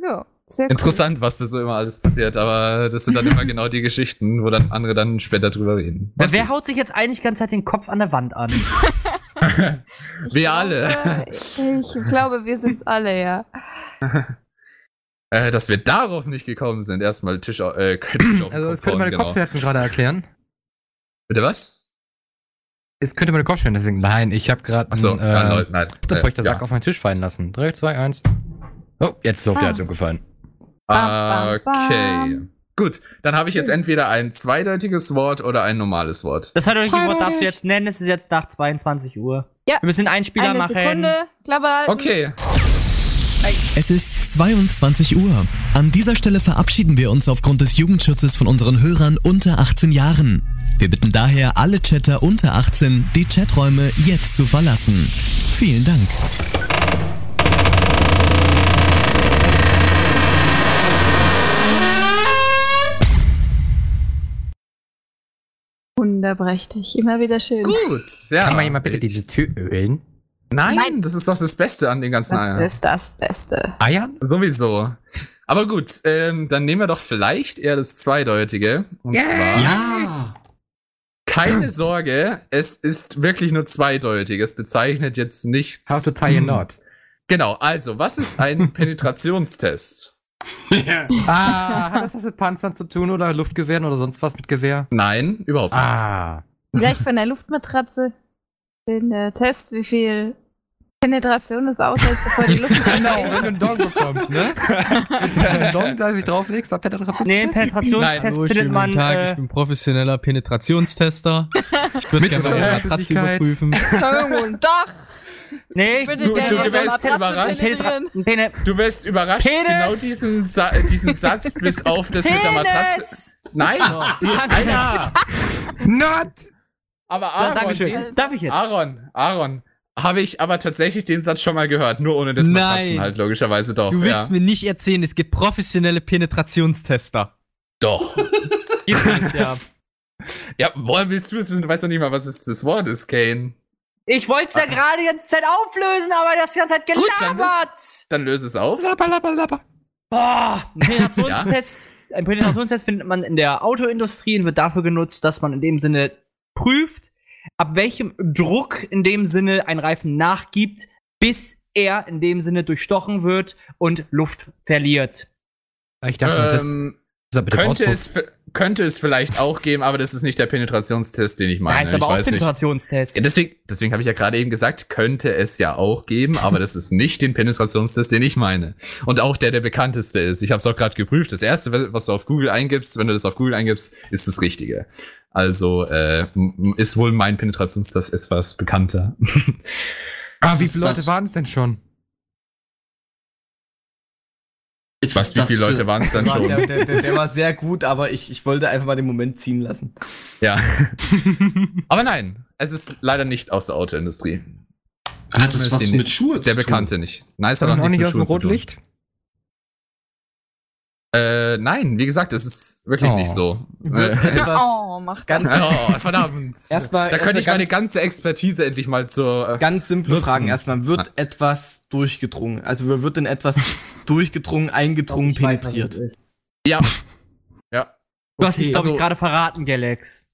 Ja, sehr cool. Interessant, was da so immer alles passiert, aber das sind dann immer <laughs> genau die Geschichten, wo dann andere dann später drüber reden. Wer, Was wer haut sich jetzt eigentlich die ganze Zeit den Kopf an der Wand an? <laughs> Wir glaube, alle. Ich glaube, wir sind's alle, ja. <laughs> Äh, dass wir darauf nicht gekommen sind. Erstmal Tisch, äh, Tisch <clears throat> auf den Also, das könnte meine genau. Kopfschmerzen gerade erklären. Bitte was? Es könnte meine Kopfschmerzen deswegen. Nein, ich habe gerade Achso, äh, nein. feuchter Äh, Sack ja. auf meinen Tisch fallen lassen. 3, 2, 1. Oh, jetzt ist er auf die Ah. Heizung gefallen. Bam, bam, Okay. bam. Gut, dann habe ich jetzt entweder ein zweideutiges Wort oder ein normales Wort. Das hat euch Wort darfst du jetzt nennen, es ist jetzt nach 22 Uhr. Ja. Wir müssen einen Spieler Eine machen. Sekunde, Klappe halten. Okay. Es ist 22 Uhr. An dieser Stelle verabschieden wir uns aufgrund des Jugendschutzes von unseren Hörern unter 18 Jahren. Wir bitten daher alle Chatter unter 18, die Chaträume jetzt zu verlassen. Vielen Dank. Wunderprächtig, immer wieder schön. Gut. Ja. Kann man jemand bitte diese Tür ölen? Nein, Nein. das ist doch das Beste an den ganzen Das Eiern. ist das Beste. Eiern? Sowieso. Aber gut, ähm, dann nehmen wir doch vielleicht eher das Zweideutige. Und zwar, Ja. keine Sorge, es ist wirklich nur zweideutig. Es bezeichnet jetzt nichts. How to tie a Hm. knot. Genau, also, was ist ein <laughs> Penetrationstest? Ah, hat das was mit Panzern zu tun oder Luftgewehren oder sonst was mit Gewehr? Nein, überhaupt nichts. Ah. Gleich von der Luftmatratze den äh, Test, wie viel Penetration es aushält, bevor die Luft <laughs> Genau, wenn du einen Dong bekommst, ne? Wenn du einen Dong da sich drauflegst, dann Penetrationstest. Nee, Penetrationstest Hallo, findet man. guten Tag, ich Äh, bin professioneller Penetrationstester. Ich würde gerne ohne Matratze überprüfen. Irgendwo ein Dach. Nee, du- du so eine wärst überrascht. Du wirst überrascht, Penis! genau diesen, Sa diesen Satz bis auf das mit der Matratze. Penis! Nein, die. Alter! Not! Aber Ja, Aaron, Dankeschön. den, Darf ich jetzt? Aaron, Aaron, habe ich aber tatsächlich den Satz schon mal gehört, nur ohne das Nein. Matratzen halt, logischerweise doch. Du ja. willst mir nicht erzählen, es gibt professionelle Penetrationstester. Doch. Gibt es ja. <laughs> Ja, woher willst du es wissen? Du weißt doch nicht mal, was das Wort ist, Kane. Ich wollte es ja gerade die ganze Zeit auflösen, aber das die ganze Zeit Gut, dann gelabert. Dann löse es auf. Lappa, lappa, lappa. Boah, ein <laughs> Penetrationstest. Ein Penetrationstest findet man in der Autoindustrie und wird dafür genutzt, dass man in dem Sinne prüft, ab welchem Druck in dem Sinne ein Reifen nachgibt, bis er in dem Sinne durchstochen wird und Luft verliert. Ich dachte, das Ähm, ist bitte könnte, Auspuff. es, könnte es vielleicht auch geben, aber das ist nicht der Penetrationstest, den ich meine. Da ist ich aber auch weiß nicht. Penetrationstest. Ja, deswegen deswegen habe ich ja gerade eben gesagt, könnte es ja auch geben, aber das ist nicht den Penetrationstest, den ich meine. Und auch der der bekannteste ist. Ich habe es auch gerade geprüft. Das erste, was du auf Google eingibst, wenn du das auf Google eingibst, ist das Richtige. Also äh, ist wohl mein Penetrationstest etwas bekannter. Ah, wie viele Leute das? waren es denn schon? Ist Was, wie viele Leute waren es dann Der, schon? der, der, der war sehr gut, aber ich, ich wollte einfach mal den Moment ziehen lassen. Ja. <laughs> aber nein, es ist leider nicht aus der Autoindustrie. Hat das was den- mit Schuhe Der Bekannte nicht. Nein, es hat auch nicht aus dem Schuhen zu tun. Äh, nein, wie gesagt, es ist wirklich Oh. nicht so. Wird Äh, <laughs> etwas Oh, macht ganz, <laughs> oh, verdammt. Erstmal- da könnte erstmal ich meine ganz- ganze Expertise endlich mal zur. Äh, ganz simple Nutzen. Fragen. Erstmal, wird etwas durchgedrungen? Also wird in etwas <laughs> durchgedrungen, eingedrungen, weiß, penetriert? ist. ja. ja. Du hast dich, Okay, glaube ich, also- gerade verraten, Galax.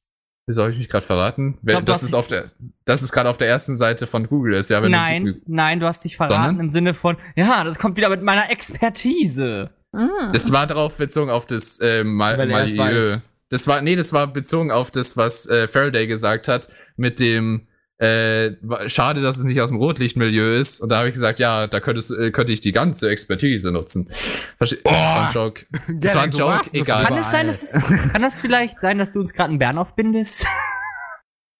Wie soll ich mich gerade verraten? Glaub, du das ist auf der, das ist gerade auf der ersten Seite von Google ist, ja, wenn du Nein, Google- nein, du hast dich verraten Sondern? im Sinne von, ja, das kommt wieder mit meiner Expertise. Mm. Das war darauf bezogen auf das äh, Mal es weiß. Das war, nee, das war bezogen auf das, was äh, Faraday gesagt hat, mit dem äh, schade, dass es nicht aus dem Rotlichtmilieu ist. Und da habe ich gesagt, ja, da könntest, äh, könnte ich die ganze Expertise nutzen. Verste das war ein Joke. <laughs> Das war ein Joke, egal. Kann es sein, dass es, kann das vielleicht sein, dass du uns gerade einen Bären aufbindest?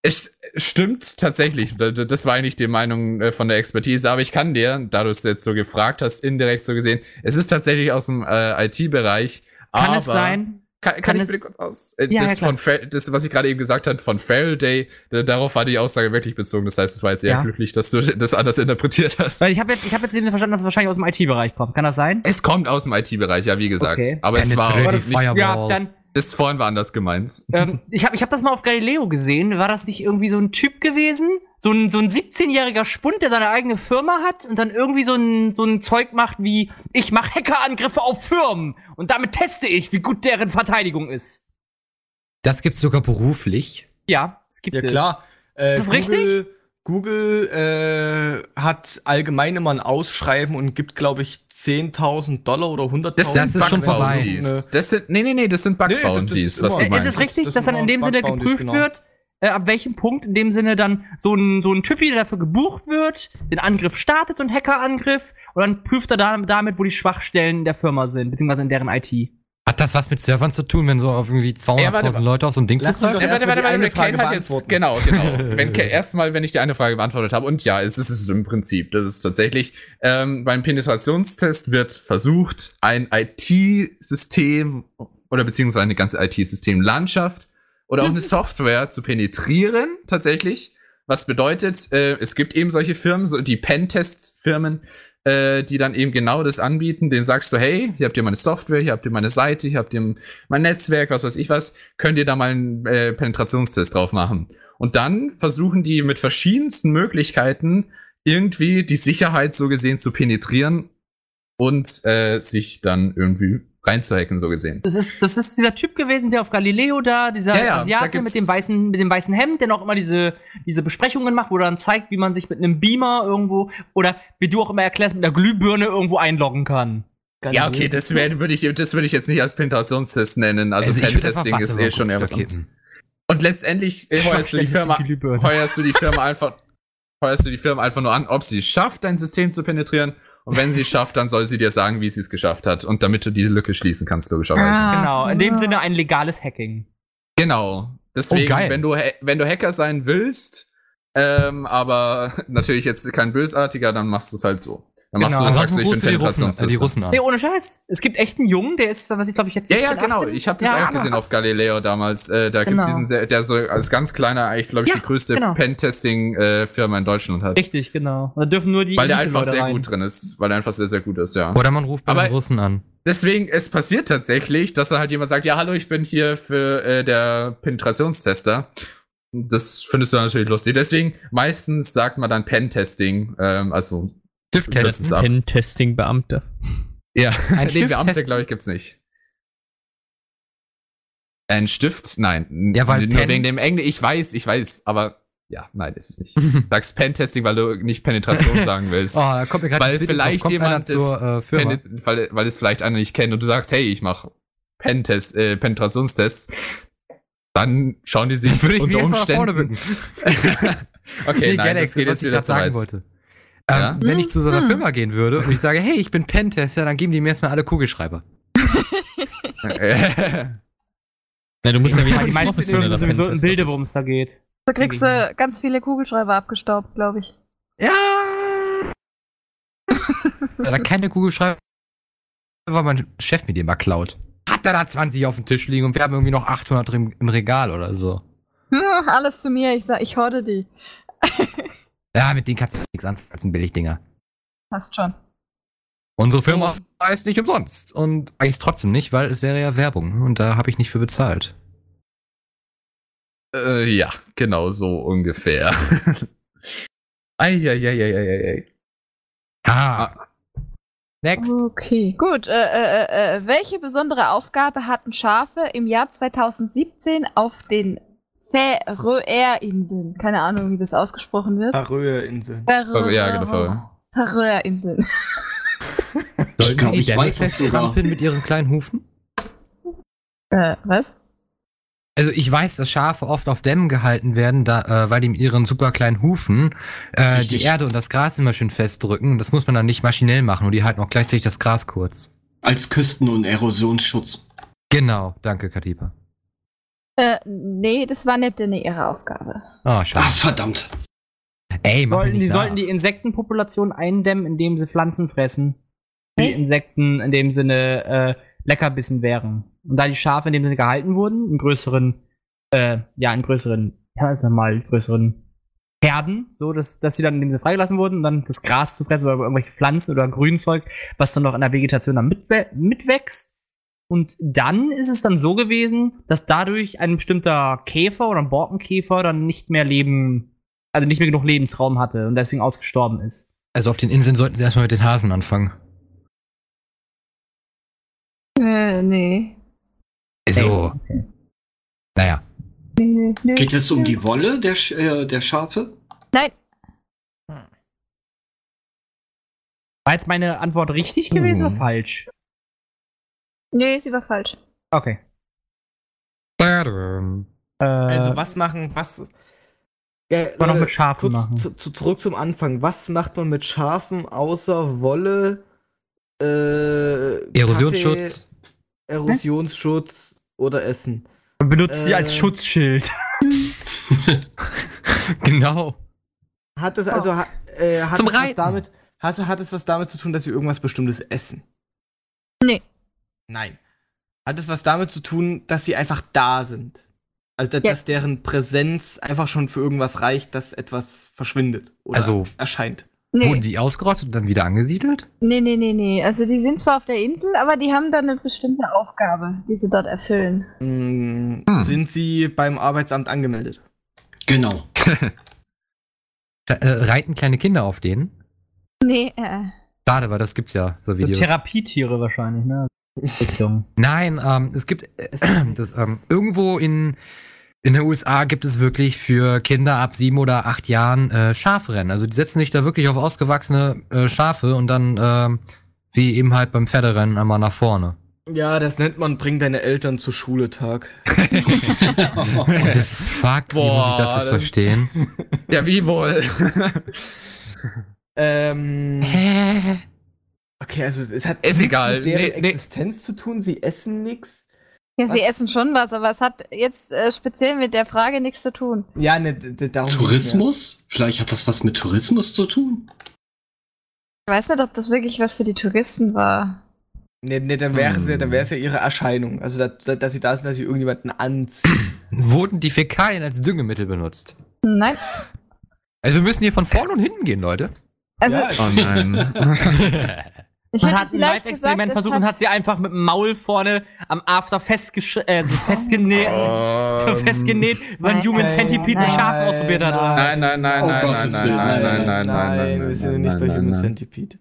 Es stimmt tatsächlich. Da- da- Das war eigentlich die Meinung äh, von der Expertise. Aber ich kann dir, da du es jetzt so gefragt hast, indirekt so gesehen, es ist tatsächlich aus dem äh, IT-Bereich. Kann aber es sein? Kann, kann, Kann ich bitte kurz aus? Äh, Ja, das, ja, von das, was ich gerade eben gesagt habe, von Faraday, da- darauf war die Aussage wirklich bezogen. Das heißt, es war jetzt eher Ja. glücklich, dass du das anders interpretiert hast. Weil ich habe jetzt, ich habe jetzt eben verstanden, dass es wahrscheinlich aus dem IT-Bereich kommt. Kann das sein? Es kommt aus dem IT-Bereich, ja, wie gesagt. Okay. Aber es war Penetrate auch die nicht, Firewall. Ja, dann, das vorhin war anders gemeint. ähm, ich habe ich hab das mal auf Galileo gesehen. War das nicht irgendwie so ein Typ gewesen? So ein, so ein 17-jähriger Spund, der seine eigene Firma hat und dann irgendwie so ein, so ein Zeug macht wie, ich mache Hackerangriffe auf Firmen und damit teste ich, wie gut deren Verteidigung ist. Das gibt's sogar beruflich. Ja, es gibt Ja es. klar. Äh, Ist das Google, Google äh, hat allgemein immer ein Ausschreiben und gibt, glaube ich, 10.000 Dollar oder 100.000 Das, Das sind ist schon Bug vorbei. Das sind, nee, nee, nee, das sind Bug Nee, das- das Bounties, ist was immer- du meinst. ist es richtig, Das dass dann in dem Sinne geprüft genau. wird, äh, ab welchem Punkt in dem Sinne dann so ein, so ein Typi, der dafür gebucht wird, den Angriff startet, so ein Hackerangriff, und dann prüft er da, damit, wo die Schwachstellen der Firma sind, beziehungsweise in deren IT. Hat das was mit Servern zu tun, wenn so auf irgendwie 200.000 Ja, warte, Leute auf so ein Ding Lass zugreifen? warte, erstmal warte, warte, Kane Frage hat jetzt, genau, genau. <laughs> wenn erstmal, wenn ich die eine Frage beantwortet habe, und ja, es ist es im Prinzip, das ist tatsächlich, ähm, beim Penetrationstest wird versucht, ein IT-System oder beziehungsweise eine ganze IT-Systemlandschaft oder auch eine <laughs> Software zu penetrieren, tatsächlich. Was bedeutet, äh, es gibt eben solche Firmen, so die Pentest-Firmen, äh, die dann eben genau das anbieten. Den sagst du, hey, hier habt ihr meine Software, hier habt ihr meine Seite, hier habt ihr mein Netzwerk, was weiß ich was, könnt ihr da mal einen äh, Penetrationstest drauf machen. Und dann versuchen die mit verschiedensten Möglichkeiten irgendwie die Sicherheit so gesehen zu penetrieren und äh, sich dann irgendwie reinzuhacken, so gesehen. Das ist, das ist dieser Typ gewesen, der auf Galileo da, dieser Ja, ja, da Asiate gibt's- mit dem weißen, mit dem weißen Hemd, der noch immer diese, diese Besprechungen macht, wo er dann zeigt, wie man sich mit einem Beamer irgendwo, oder wie du auch immer erklärst, mit einer Glühbirne irgendwo einloggen kann. Ja, okay, das würde ich, das würde ich jetzt nicht als Penetrationstest nennen. Also, einfach Pentesting ist eh schon eher was anderes. Und letztendlich äh, heuerst du die Firma, heuerst du die Firma einfach, heuerst du die Firma einfach nur an, ob sie es schafft, dein System zu penetrieren. Und wenn sie es schafft, dann soll sie dir sagen, wie sie es geschafft hat. Und damit du diese Lücke schließen kannst, logischerweise. Ah, Genau, in dem. Sinne ein legales Hacking. Genau. Deswegen, Oh, wenn du, wenn du Hacker sein willst, ähm, aber <laughs> natürlich jetzt kein Bösartiger, dann machst du es halt so. Dann machst Genau. du, sagst Ansonsten du, ich bin du die Russen, äh, die Penetrationstester. Russen an. Nee, ohne Scheiß. Es gibt echt einen Jungen, der ist, was ich glaube ich jetzt Ja, ja, 17, genau. 18? Ich habe das Ja, auch gesehen auf Galileo damals. Äh, da gibt's Genau. diesen, sehr, der so als ganz kleiner, eigentlich glaube ich, Ja, die größte genau. Pentesting-Firma in Deutschland hat. Richtig, genau. Da dürfen nur die Weil der einfach sehr rein. gut drin ist. Weil er einfach sehr, sehr gut ist, ja. Oder man ruft bei den Russen an. Deswegen, es passiert tatsächlich, dass dann halt jemand sagt, ja, hallo, ich bin hier für äh, der Penetrationstester. Das findest du natürlich lustig. Deswegen, meistens sagt man dann Pentesting, ähm, also Stift Das testen. ist ab. Pen-Testing-Beamte. Ja, <laughs> Ein den Stift Beamte, testen. glaube ich, gibt's nicht. Ein Stift? Nein. Ja, weil Nur Pen- wegen dem Englisch. Ich weiß, ich weiß, aber ja, nein, ist es nicht. <laughs> Du sagst Pentesting, weil du nicht Penetration <laughs> sagen willst. Oh, da kommt mir gerade Weil vielleicht kommt jemand zur äh, weil, weil es vielleicht einer nicht kennt und du sagst, hey, ich mache Pentest, äh, Penetrationstests, dann schauen die sich Würde ich unter vorne Umständen. bücken. okay, nee, nein, Galaxy, das geht was jetzt ich wieder zu sagen weit. wollte. Ähm, Ja? Wenn ich zu so einer Hm. Firma gehen würde und ich sage, hey, ich bin Pentester, dann geben die mir erstmal alle Kugelschreiber. <laughs> Ja, du musst ja wieder die meisten Firmen sowieso im Bilde, worum es da geht. Da kriegst du ganz viele Kugelschreiber abgestaubt, glaube ich. Ja! <laughs> ja da keine Kugelschreiber, weil mein Chef mir die immer klaut. Hat er da 20 auf dem Tisch liegen und wir haben irgendwie noch 800 im, im Regal oder so. Hm, <laughs> alles zu mir, ich sag, ich horde die. Ja, mit denen kannst du nichts anfangen, das sind Billigdinger. Passt schon. Unsere Firma ist nicht umsonst. Und eigentlich trotzdem nicht, weil es wäre ja Werbung und da habe ich nicht für bezahlt. Äh, ja, genau so ungefähr. <laughs> Eieieiei. Ah. Next. Okay, gut. Äh, äh, äh, welche besondere Aufgabe hatten Schafe im Jahr 2017 auf den Färöerinseln? Keine Ahnung, wie das ausgesprochen wird. Färöerinseln. Färö- ja, genau, Färö. Färöerinseln. Sollen <laughs> glaub, sie ich die Dämme festtrampeln mit ihren kleinen Hufen? Äh, was? Also ich weiß, dass Schafe oft auf Dämmen gehalten werden, da, äh, weil die mit ihren super kleinen Hufen äh, die Erde und das Gras immer schön festdrücken. Und das muss man dann nicht maschinell machen und die halten auch gleichzeitig das Gras kurz. Als Küsten- und Erosionsschutz. Genau, danke Katipa. Äh, nee, das war nicht ihre Aufgabe. Ah, schade. Verdammt. Ey, mach Sollten, die nach. sollten die Insektenpopulation eindämmen, indem sie Pflanzen fressen. Die Insekten in dem Sinne äh, Leckerbissen wären. Und da die Schafe in dem Sinne gehalten wurden, in größeren, äh, ja, in größeren, ja, sag mal, größeren Herden, so dass, dass sie dann in dem Sinne freigelassen wurden, um dann das Gras zu fressen oder irgendwelche Pflanzen oder Grünzeug, was dann noch in der Vegetation dann mitwä mitwächst. Und dann ist es dann so gewesen, dass dadurch ein bestimmter Käfer oder ein Borkenkäfer dann nicht mehr leben, also nicht mehr genug Lebensraum hatte und deswegen ausgestorben ist. Also auf den Inseln sollten sie erstmal mit den Hasen anfangen. Äh, nee. Also, Okay. naja. Nee, nee, nee. Geht es um die Wolle der, Sch äh, der Schafe? Nein. War jetzt meine Antwort richtig gewesen oder Hm. falsch? Nee, sie war falsch. Okay. Äh, Also was machen, was. Ja, man noch Leute, mit Schafen kurz machen. Zu, zu, zurück zum Anfang. Was macht man mit Schafen außer Wolle, äh, Erosionsschutz. Kaffee, Erosionsschutz oder Essen? Man benutzt sie äh, als Schutzschild. <laughs> <laughs> Genau. Hat es also ha, äh, hat Zum es was damit hat, hat es was damit zu tun, dass sie irgendwas bestimmtes essen? Nee. Nein. Hat es was damit zu tun, dass sie einfach da sind? Also dass deren Präsenz einfach schon für irgendwas reicht, dass etwas verschwindet oder Also- erscheint. Nee. Wurden die ausgerottet und dann wieder angesiedelt? nee, nee, nee, nee. Also die sind zwar auf der Insel, aber die haben dann eine bestimmte Aufgabe, die sie dort erfüllen. Mm, Hm. Sind sie beim Arbeitsamt angemeldet? Genau. Da, äh, reiten kleine Kinder auf denen? Nee, äh. Schade, weil das gibt's ja, so So Videos. Therapietiere wahrscheinlich, ne? Richtung. Nein, ähm, es gibt äh, <clears throat> das, ähm, irgendwo in, in den USA gibt es wirklich für Kinder ab sieben oder acht Jahren äh, Schafrennen. Also die setzen sich da wirklich auf ausgewachsene äh, Schafe und dann, ähm, wie eben halt beim Pferderennen, einmal nach vorne. Ja, das nennt man Bring deine Eltern zur Schule Tag. <laughs> What the fuck, wie muss ich das Boah, jetzt das- verstehen? <laughs> Ja, wie wohl? <laughs> Ähm. Hä? Okay, also es hat Ist nichts egal. mit deren Nee, nee. Existenz zu tun. Sie essen nichts. Ja, sie Was? essen schon was, aber es hat jetzt äh, speziell mit der Frage nichts zu tun. Ja, ne, darum Tourismus? Vielleicht hat das was mit Tourismus zu tun? Ich weiß nicht, ob das wirklich was für die Touristen war. Ne, ne, dann wäre es ja, dann wäre es ja Hm. ihre Erscheinung. Also, dass, dass sie da sind, dass sie irgendjemanden anziehen. <clears throat> Wurden die Fäkalien als Düngemittel benutzt? Nein. Also wir müssen hier von vorne und hinten gehen, Leute. Also, Ja, Oh nein. <laughs> <laughs> ich Man hätte hat ein Live-Experiment versucht hat, und hat sie einfach mit dem Maul vorne am After festgesch äh, so festgenäht, so Ähm, festgenäht, weil ein Nein, Human nein, Centipede mit nein, Schafen ausprobiert hat. oder? Nein, nein, nein, Oh nein, nein, nein, nein, nein, nein, nein, nein, wir sind ja nein, nicht bei nein, Human nein. Centipede.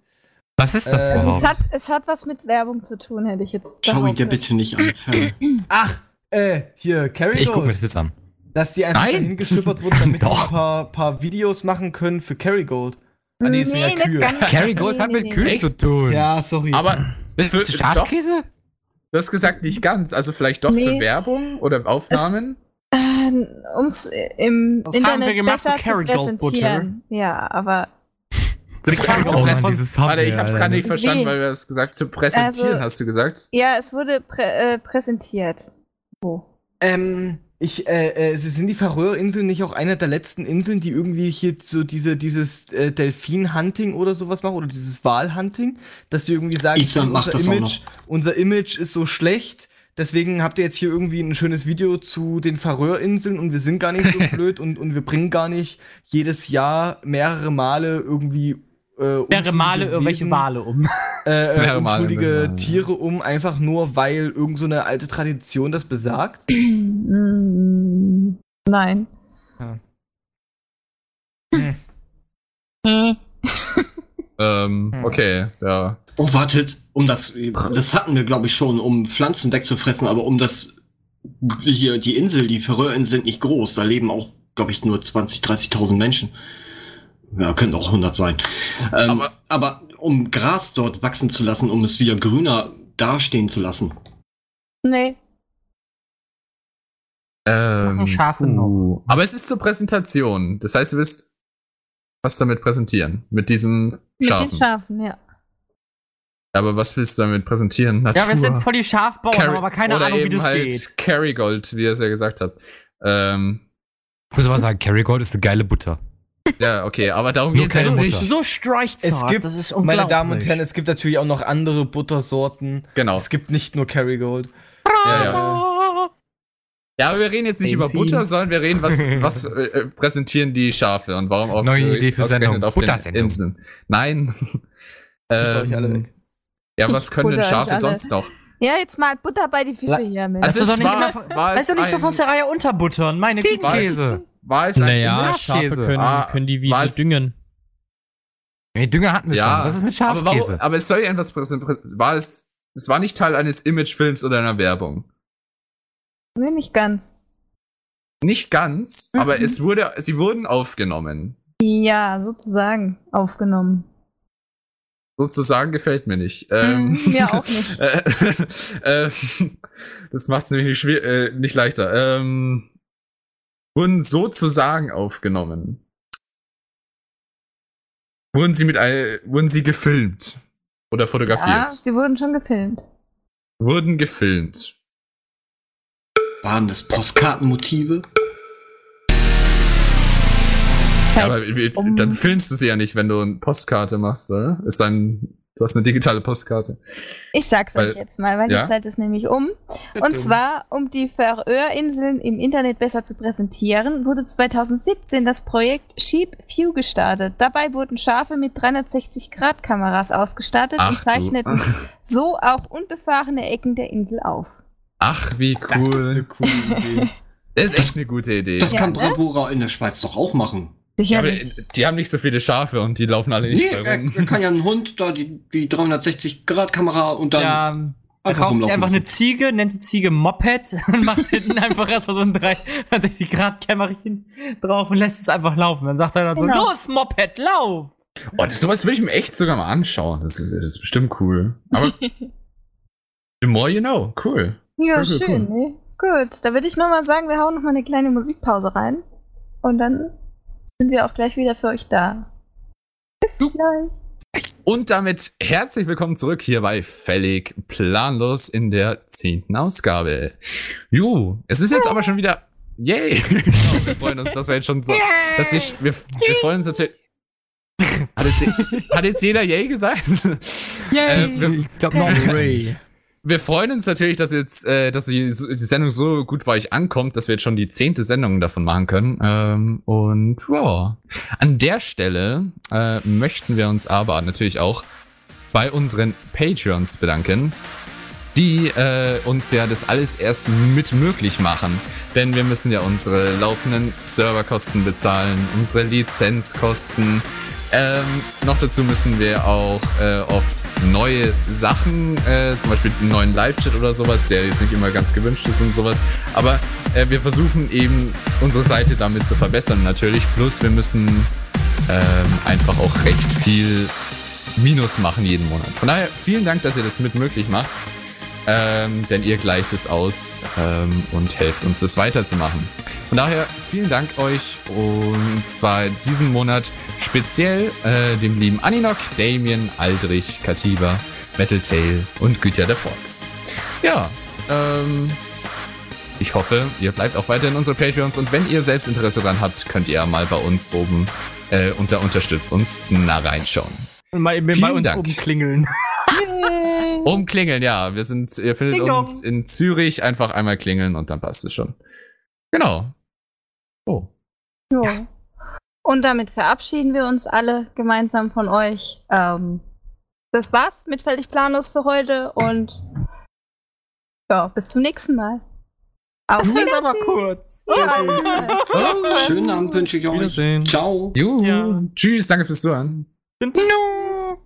Was ist das Äh, überhaupt? es, hat, es hat was mit Werbung zu tun, hätte ich jetzt Schau ihn dir bitte nicht an. <clears throat> Ach, äh, hier, Carrie ich guck mir das jetzt an. Dass die einfach Nein. dahin geschippert wurden, <laughs> damit die ein paar, paar Videos machen können für Carrie Gold. Ah, nee, sind ja Kühe. ganz. Carrie Gold Nee, hat nee, mit nee. Kühen zu tun. Ja, sorry. Aber du Für- Schafskäse? Du hast gesagt, nicht ganz. Also vielleicht doch für Nee. Werbung oder Aufnahmen? Ähm, um's im Das haben wir Internet gemacht für besser zu Kerrygold Butter. präsentieren. Ja, aber Oh Mann, Warte, ich hab's gerade nicht verstanden, weil wir es gesagt zu präsentieren, Also- hast du gesagt. ja, es wurde prä äh, präsentiert. Wo? Ähm, ich, äh, äh, sind die Färöerinseln nicht auch eine der letzten Inseln, die irgendwie hier so diese, dieses äh, Delfin-Hunting oder sowas machen oder dieses Wal-Hunting, dass die irgendwie sagen, Island unser Image, unser Image ist so schlecht, deswegen habt ihr jetzt hier irgendwie ein schönes Video zu den Färöerinseln und wir sind gar nicht so <laughs> blöd und, und wir bringen gar nicht jedes Jahr mehrere Male irgendwie äh, Mehrere unschuldige Male irgendwelche Wesen, Wale um. äh, <laughs> äh, Mehrere Male unschuldige Tiere um, einfach nur weil irgend so eine alte Tradition das besagt. <clears throat> Mm, Nein. Ähm, Hm. okay, ja. Oh, wartet, um das, das hatten wir, glaube ich, schon, um Pflanzen wegzufressen, aber um das, hier, die Insel, die Färöerinseln sind nicht groß, da leben auch, glaube ich, nur 20, 30.000 Menschen. Ja, könnte auch 100 sein. Ähm, Aber- aber, um Gras dort wachsen zu lassen, um es wieder grüner dastehen zu lassen. Nee. Ähm, Schafe puh. Aber es ist zur Präsentation. Das heißt, du willst was damit präsentieren. Mit diesem Mit Schafen. den Schafen, ja. Aber was willst du damit präsentieren? Natur. Ja, wir sind voll die Schafbauern, haben aber keine oder Ahnung, wie eben das halt geht. Kerrygold, wie er es ja gesagt hat. Ähm, Ich muss aber sagen, Kerrygold ist eine geile Butter. Ja, okay, aber darum geht es nicht. So streichzart, Es gibt, das ist meine. Damen und Herren, es gibt natürlich auch noch andere Buttersorten. Genau. Es gibt nicht nur Kerrygold. Ja, ja. ja, aber wir reden jetzt nicht über Delfin. Butter, sondern wir reden, was, was äh, äh, präsentieren die Schafe und warum auch Neue Idee für Sendung. auf Buttersendung. Inseln. Nein. <laughs> Butter euch alle ähm, weg. ja, was können denn Schafe sonst noch? Ja, jetzt mal Butter bei die Fische La- hier, Mensch. Also Das ist es doch nicht war, immer- war Weißt es du nicht so von Seraya unterbuttern, meine war Käse. War es ein Naja, Schafkäse. Schafe können, Ah, können die Wiese es- düngen. Nee, Dünger hatten wir Ja, schon. Was ist mit aber, Schafskäse? warum, aber es soll ja etwas präsentieren. War es, es war nicht Teil eines Imagefilms oder einer Werbung. nee, nicht ganz. Nicht ganz, Mhm. aber es wurde, sie wurden aufgenommen. Ja, sozusagen aufgenommen. Sozusagen gefällt mir nicht. Ähm, Mhm, mir auch nicht. <laughs> äh, <laughs> äh, das macht es nämlich nicht, äh, nicht leichter. Ähm, wurden sozusagen aufgenommen. Wurden sie mit wurden sie gefilmt oder fotografiert? Ja, sie wurden schon gefilmt. Wurden gefilmt. Waren das Postkartenmotive? Ja, aber um- dann filmst du sie ja nicht, wenn du eine Postkarte machst, oder? Ist ein, du hast eine digitale Postkarte. Ich sag's Weil- euch jetzt mal, weil Ja? die Zeit ist nämlich um. Und zwar, um die Färöerinseln im Internet besser zu präsentieren, wurde 2017 das Projekt Sheep View gestartet. Dabei wurden Schafe mit 360-Grad-Kameras ausgestattet und Ach du. zeichneten <laughs> so auch unbefahrene Ecken der Insel auf. Ach, wie Das ist eine cool. coole Idee. <laughs> Das ist echt eine gute Idee. Das Ja, kann ne? Bravura in der Schweiz doch auch machen. Ja, aber Sicherlich. die haben nicht so viele Schafe und die laufen alle nicht Nee, er, rum. er kann ja einen Hund da die, die 360-Grad-Kamera und dann Ja, er einfach kauft sich einfach eine. Ziege, nennt die Ziege Moped <laughs> und macht hinten einfach erstmal so ein 360 Grad Kämmerchen drauf und lässt es einfach laufen. Dann sagt er dann Genau. so, los Moped, lauf! Oh, das, sowas will ich mir echt sogar mal anschauen. Das ist, das ist bestimmt cool. Aber <laughs> the more you know. Cool. Ja, Cool, cool, schön, ne? Gut, da würde ich nur mal sagen, wir hauen noch mal eine kleine Musikpause rein. Und dann sind wir auch gleich wieder für euch da. Bis gleich. Und damit herzlich willkommen zurück hier bei Völlig Planlos in der zehnten Ausgabe. Ju, es ist jetzt aber schon wieder. Yay! <laughs> genau, wir freuen uns, dass wir jetzt schon so. Dass die, wir, wir freuen uns natürlich. Hat jetzt, hat jetzt jeder Yay gesagt? Äh, wir, ich glaube noch Ray. Wir freuen uns natürlich, dass jetzt, äh, dass die, die Sendung so gut bei euch ankommt, dass wir jetzt schon die zehnte Sendung davon machen können. Ähm, und ja, an der Stelle äh, möchten wir uns aber natürlich auch bei unseren Patreons bedanken, die äh, uns ja das alles erst mit möglich machen. Denn wir müssen ja unsere laufenden Serverkosten bezahlen, unsere Lizenzkosten. Ähm, noch dazu müssen wir auch äh, oft neue Sachen, äh, zum Beispiel einen neuen Live-Chat oder sowas, der jetzt nicht immer ganz gewünscht ist und sowas. Aber äh, wir versuchen eben unsere Seite damit zu verbessern natürlich. Plus wir müssen ähm, einfach auch recht viel Minus machen jeden Monat. Von daher vielen Dank, dass ihr das mit möglich macht. ähm, denn ihr gleicht es aus ähm, und helft uns, das weiterzumachen. Von daher vielen Dank euch und zwar diesen Monat speziell äh, dem lieben Aninok, Damien, Aldrich, Katiba, Metal Tail und Güter der Fox. Ja, ähm, ich hoffe, ihr bleibt auch weiterhin unsere Patreons und wenn ihr selbst Interesse daran habt, könnt ihr mal bei uns oben äh, unter Unterstützt uns na reinschauen. Und mal, bei Vielen uns Dank. oben klingeln. <laughs> Umklingeln, ja. Wir sind, ihr findet Ding dong. uns in Zürich einfach einmal klingeln und dann passt es schon. Genau. Oh. Ja. Und damit verabschieden wir uns alle gemeinsam von euch. Ähm, das war's mit Völlig Planlos für heute und ja, bis zum nächsten Mal. Auf Das Wiedersehen. aber kurz. Ja, Schönen Abend wünsche ich euch. Wiedersehen. Ciao. Juhu. Ja. Tschüss, danke fürs Zuhören. Tschüss.